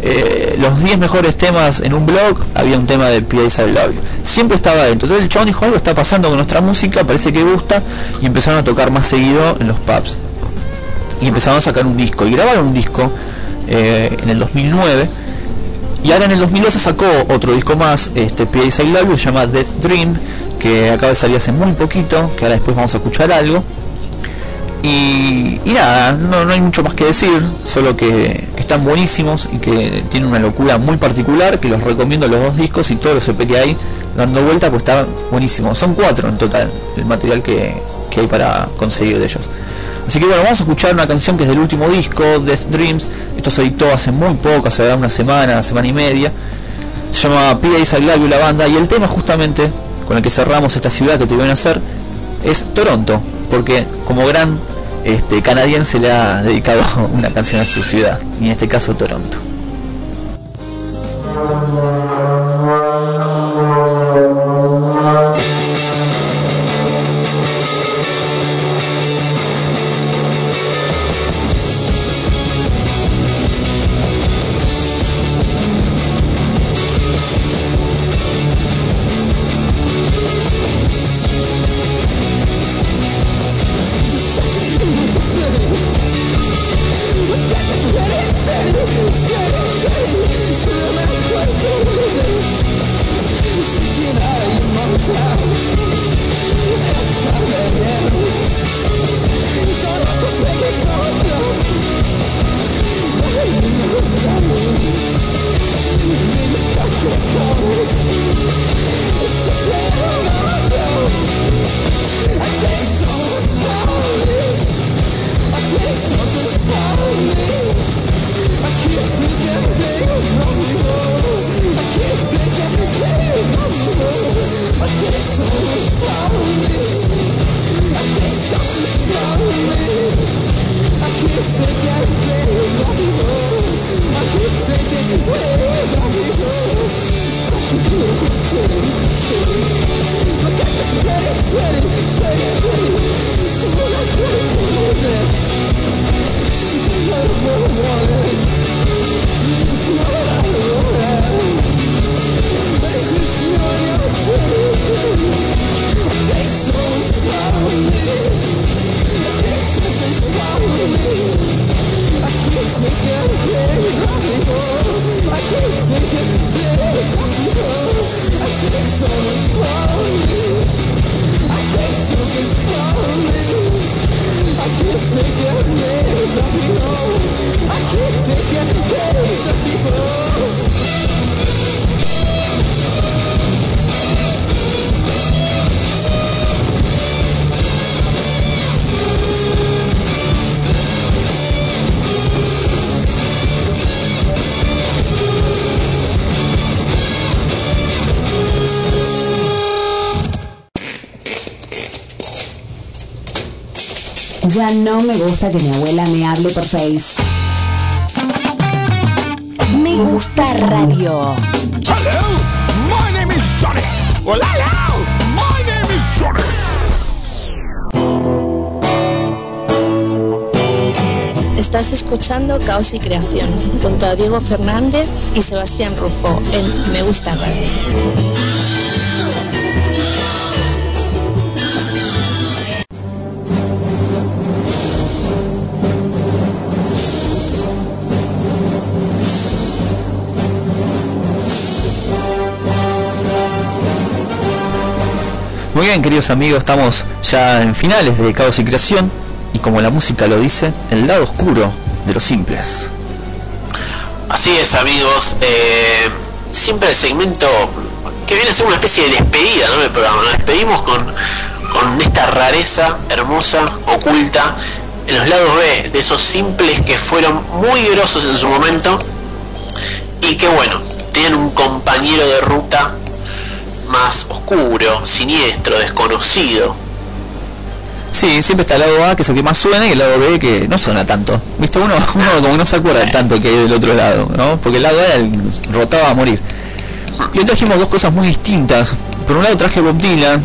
Eh, los 10 mejores temas en un blog, había un tema de P.A. You. Siempre estaba dentro. Entonces el chabón dijo, algo está pasando con nuestra música, parece que gusta, y empezaron a tocar más seguido en los pubs y empezaron a sacar un disco y grabaron un disco eh, en el 2009 y ahora en el 2012 sacó otro disco más este P.A. I Love You se llama Death Dream que acaba de salir hace muy poquito que ahora después vamos a escuchar algo y, y nada no, no hay mucho más que decir solo que están buenísimos y que tienen una locura muy particular, que los recomiendo los dos discos y todos los EP que hay dando vuelta, pues está buenísimo. Son cuatro en total el material que, que hay para conseguir de ellos. Así que bueno, vamos a escuchar una canción que es del último disco, Death Dreams. Esto se editó hace muy poco, hace una semana, semana y media. Se llama P.A. I Love la banda, y el tema justamente con el que cerramos esta ciudad que te van a hacer es Toronto, porque como gran este, canadiense le ha dedicado una canción a su ciudad, y en este caso Toronto. Por Face. Me gusta radio. Hello, my name is Johnny. Well, hello, my name is Johnny. Estás escuchando Caos y Creación junto a Diego Fernández y Sebastián Rufo en Me Gusta Radio. Muy bien, queridos amigos, estamos ya en finales de Caos y Creación y como la música lo dice, el lado oscuro de los simples. Así es, amigos. eh, siempre el segmento que viene a ser una especie de despedida ¿no? del programa. Nos despedimos con, con esta rareza hermosa, oculta, en los lados B, de esos simples que fueron muy grosos en su momento y que, bueno, tienen un compañero de ruta más oscuro, siniestro, desconocido. Sí, siempre está el lado A que es el que más suena y el lado B que no suena tanto. Viste, uno, uno como que no se acuerda tanto que hay del otro lado, ¿no? Porque el lado A el rotaba a morir. Y hoy trajimos dos cosas muy distintas. Por un lado traje Bob Dylan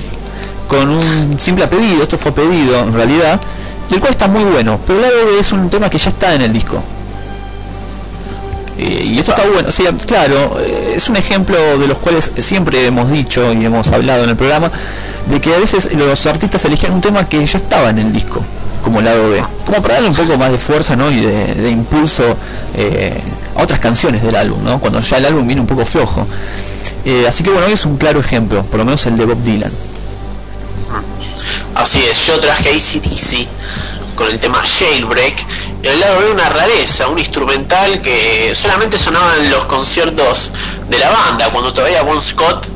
con un simple pedido, esto fue pedido en realidad, del cual está muy bueno. Pero el lado B es un tema que ya está en el disco. Eh, y esto está bueno, sí, claro, eh, es un ejemplo de los cuales siempre hemos dicho y hemos hablado en el programa, de que a veces los artistas eligían un tema que ya estaba en el disco, como lado B, como para darle un poco más de fuerza ¿no? y de, impulso eh, a otras canciones del álbum, ¿no? cuando ya el álbum viene un poco flojo. Eh, así que bueno, hoy es un claro ejemplo, por lo menos el de Bob Dylan. Así es, yo traje ACDC con el tema Jailbreak. Y al lado B una rareza, un instrumental que solamente sonaba en los conciertos de la banda, cuando todavía Bon Scott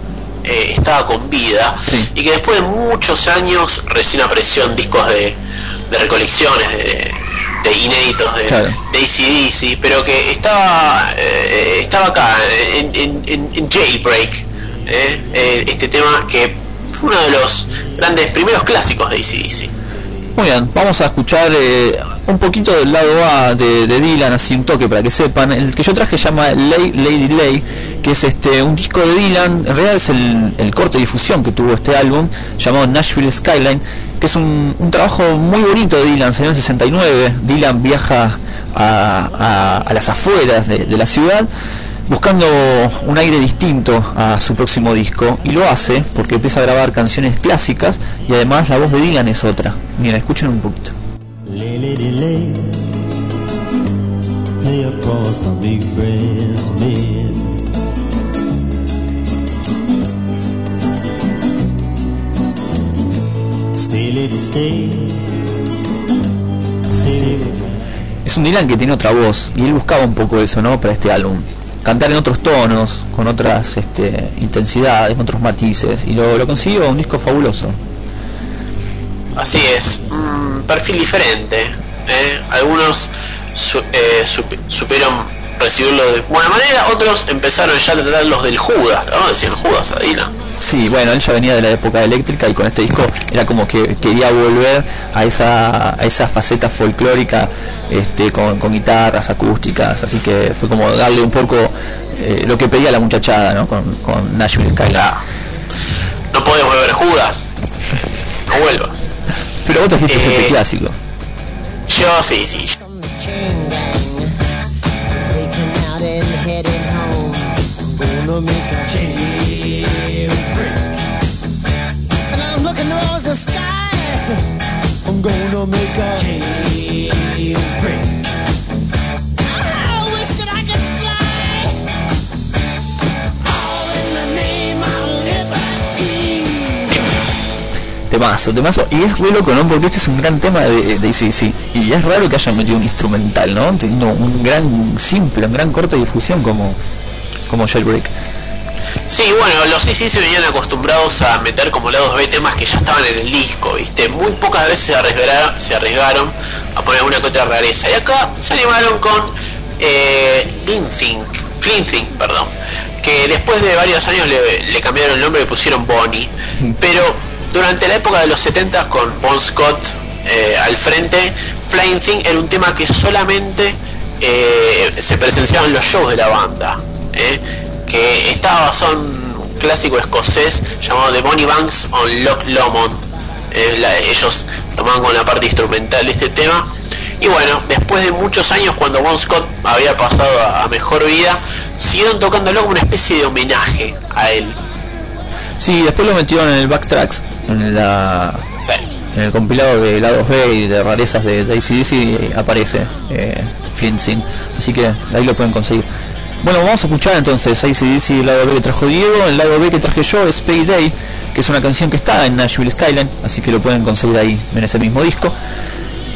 eh, estaba con vida. Y que después de muchos años recién apareció en discos de, de recolecciones, de, de inéditos de, Claro. de ACDC, pero que estaba, eh, estaba acá, en, en- en- en Jailbreak. eh, este tema que fue uno de los grandes primeros clásicos de ACDC. Muy bien, vamos a escuchar eh, un poquito del lado A de, de Dylan, así un toque para que sepan. El que yo traje se llama Lay, Lady Lay, que es este un disco de Dylan, en realidad es el, el corte de difusión que tuvo este álbum, llamado Nashville Skyline, que es un, un trabajo muy bonito de Dylan, salió en el 69. Dylan viaja a, a- las afueras de la ciudad buscando un aire distinto a su próximo disco y lo hace porque empieza a grabar canciones clásicas y además la voz de Dylan es otra. Mira, escuchen un poquito. Es un Dylan que tiene otra voz y él buscaba un poco eso, ¿no? Para este álbum. Cantar en otros tonos, con otras este, intensidades, con otros matices y lo, lo consiguió, un disco fabuloso. Así es, un perfil diferente. ¿eh? Algunos su- eh, sup- supieron recibirlo de buena manera, otros empezaron ya a tratarlos del Judas. Decían Judas a Dylan. Sí, bueno, él ya venía de la época eléctrica y con este disco era como que quería volver a esa, a esa faceta folclórica este, con, con guitarras acústicas, así que fue como darle un poco eh, lo que pedía la muchachada ¿no? con, con Nashville Skyline. No podés volver Judas. No vuelvas. Pero vos trajiste Eh, este clásico. Yo sí, sí. Gonna make a jailbreak. I wish that I could fly. All in the name of liberty. Temazo, temazo. Y es re loco, ¿no? Porque este es un gran tema de, de ACDC. Y es raro que hayan metido un instrumental, ¿no? Teniendo un gran simple, un gran corte de difusión como, como Jailbreak. Sí, bueno, los CC se venían acostumbrados a meter como lados B temas que ya estaban en el disco, ¿viste? Muy pocas veces se arriesgaron, se arriesgaron a poner una que otra rareza. Y acá se animaron con eh, Flinthink, perdón, que después de varios años le, le cambiaron el nombre y pusieron Bonnie. Pero durante la época de los 70 con Bon Scott eh, al frente, Flying Thing era un tema que solamente eh, se presenciaba en los shows de la banda. ¿eh? Que estaba basado en un clásico escocés llamado The Bonnie Banks on Loch Lomond. Eh, la- ellos tomaban con la parte instrumental de este tema. Y bueno, después de muchos años, cuando Bon Scott había pasado a, a mejor vida, siguieron tocándolo como una especie de homenaje a él. Sí, después lo metieron en el backtracks, en, la, en el compilado de lados B y de rarezas de, de ACDC aparece eh, Flint Sing. Así que ahí lo pueden conseguir. Bueno, vamos a escuchar entonces ACDC el lado B que trajo Diego, el lado B que traje yo es Payday, que es una canción que está en Nashville Skyline, así que lo pueden conseguir ahí en ese mismo disco.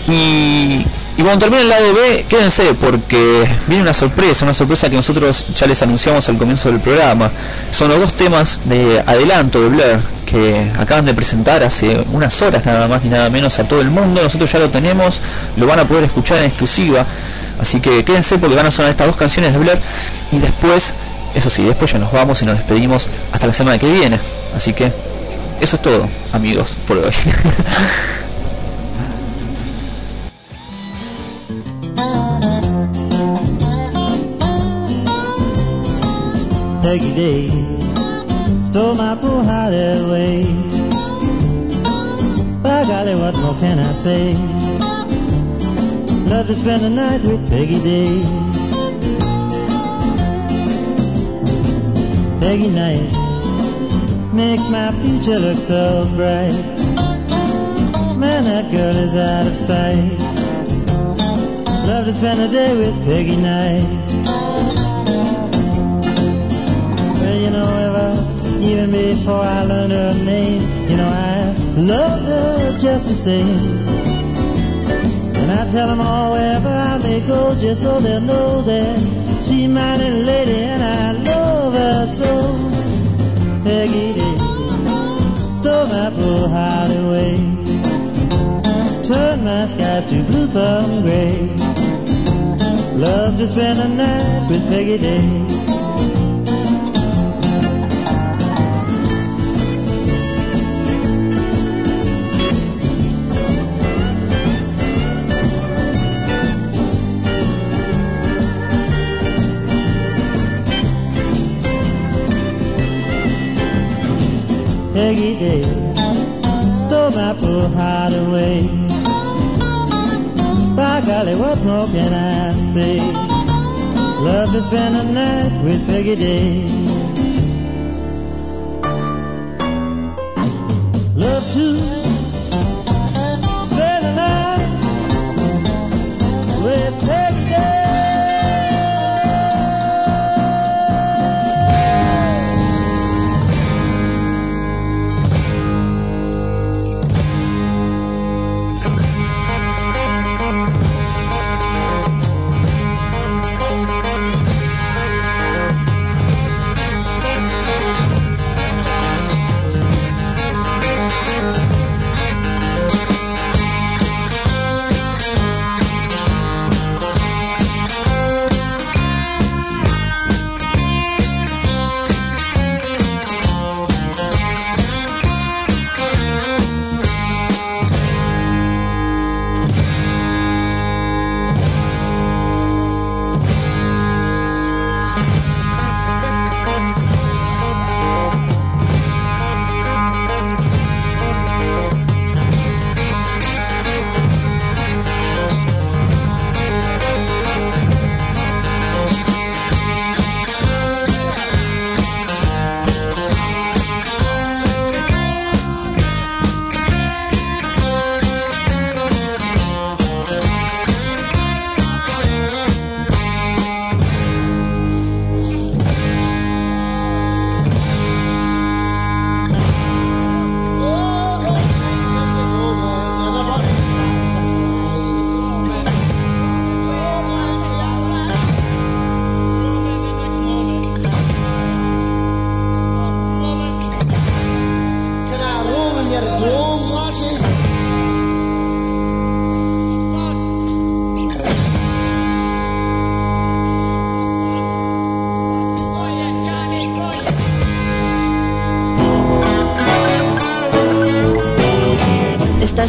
Y, y cuando termine el lado B, quédense porque viene una sorpresa, una sorpresa que nosotros ya les anunciamos al comienzo del programa. Son los dos temas de adelanto de Blair que acaban de presentar hace unas horas nada más ni nada menos a todo el mundo. Nosotros ya lo tenemos, lo van a poder escuchar en exclusiva. Así que quédense porque van a sonar estas dos canciones de Blair y después, eso sí, después ya nos vamos y nos despedimos hasta la semana que viene. Así que eso es todo, amigos, por hoy. Love to spend the night with Peggy Day. Peggy night makes my future look so bright. Man, that girl is out of sight. Love to spend the day with Peggy night. Well, you know, ever, even before I learned her name, you know, I loved her just the same. Tell them all wherever I may go, just so they'll know that she's my little lady and I love her so. Peggy did stole my poor heart away, turned my skies to blue from gray. Love to spend a night with Peggy Day. Peggy Day stole my poor heart away. By golly, what more can I say? Love to spend a night with Peggy Day.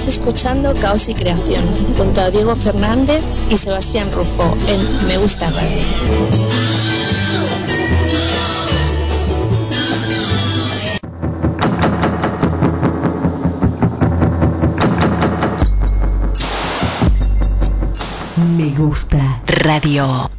Escuchando Caos y Creación junto a Diego Fernández y Sebastián Rufo en Me Gusta Radio. Me gusta radio.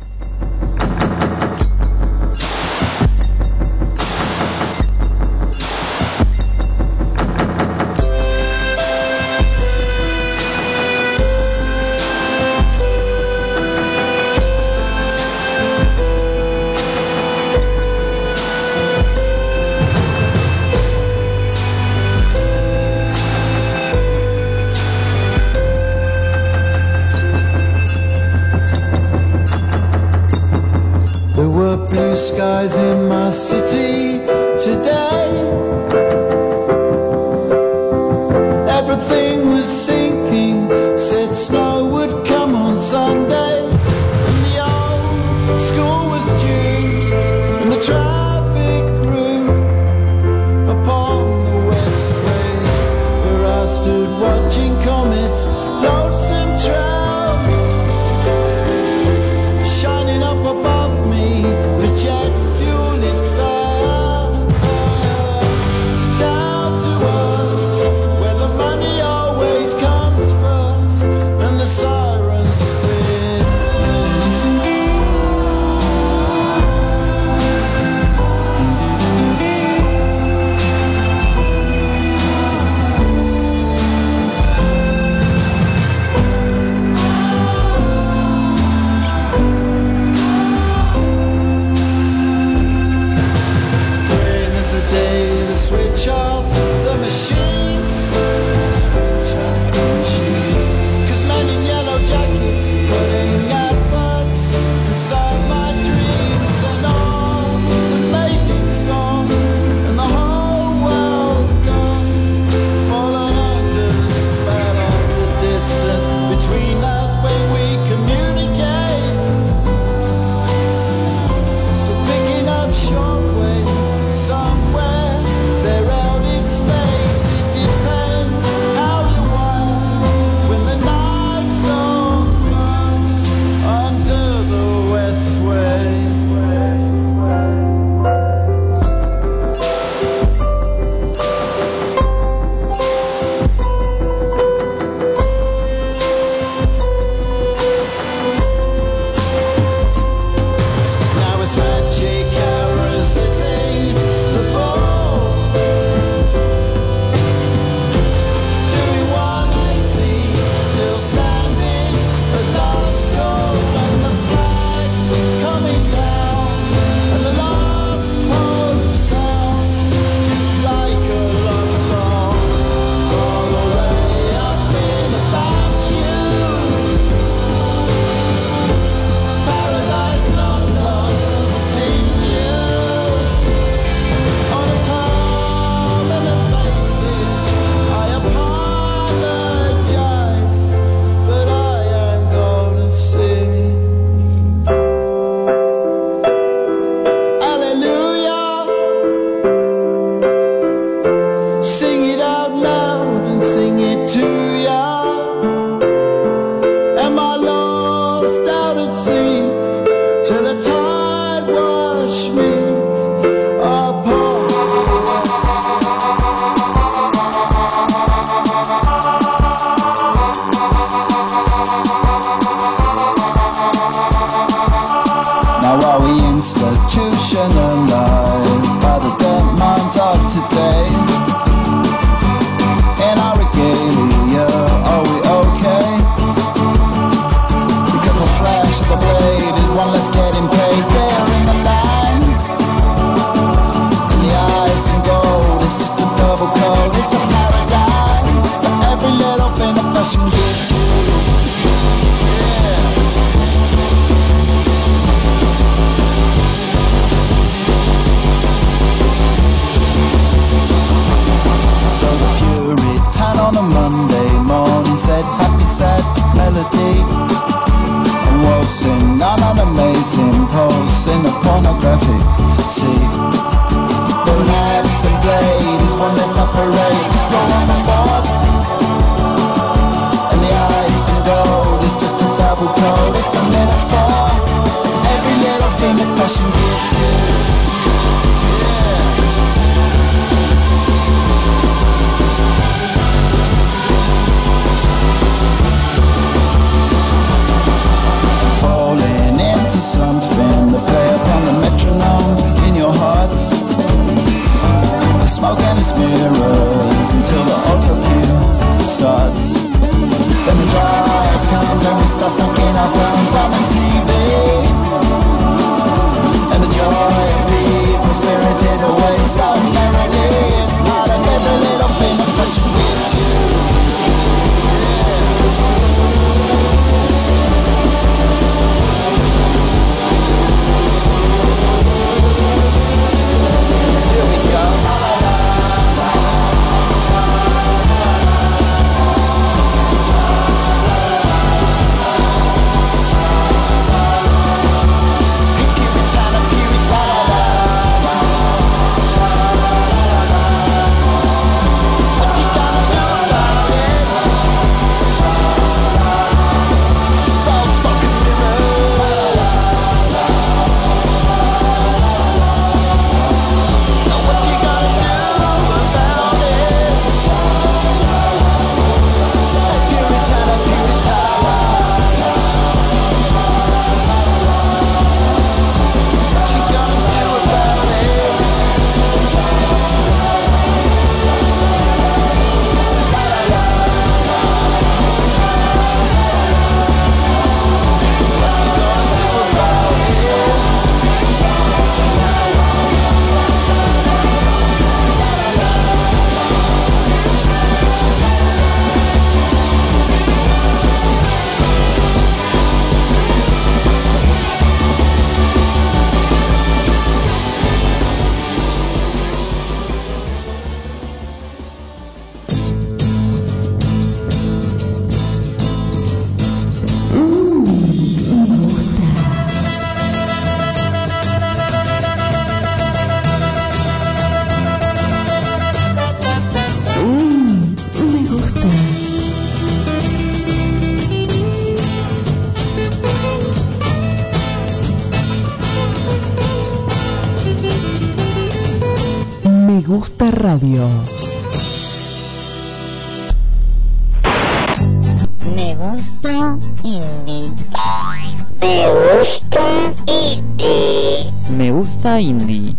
Indie.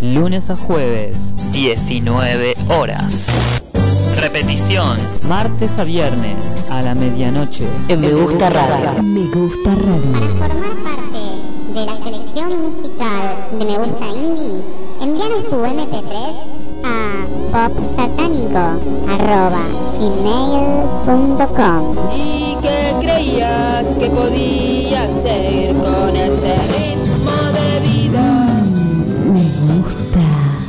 Lunes a jueves, 19 horas. Repetición, martes a viernes, a la medianoche. En Me Gusta Radio. Me Gusta Radio. Formar parte de la selección musical de Me Gusta Indie, envíanos tu MP3 a popsatánico.gmail.com ¿Y qué creías que podía hacer con ese ritmo?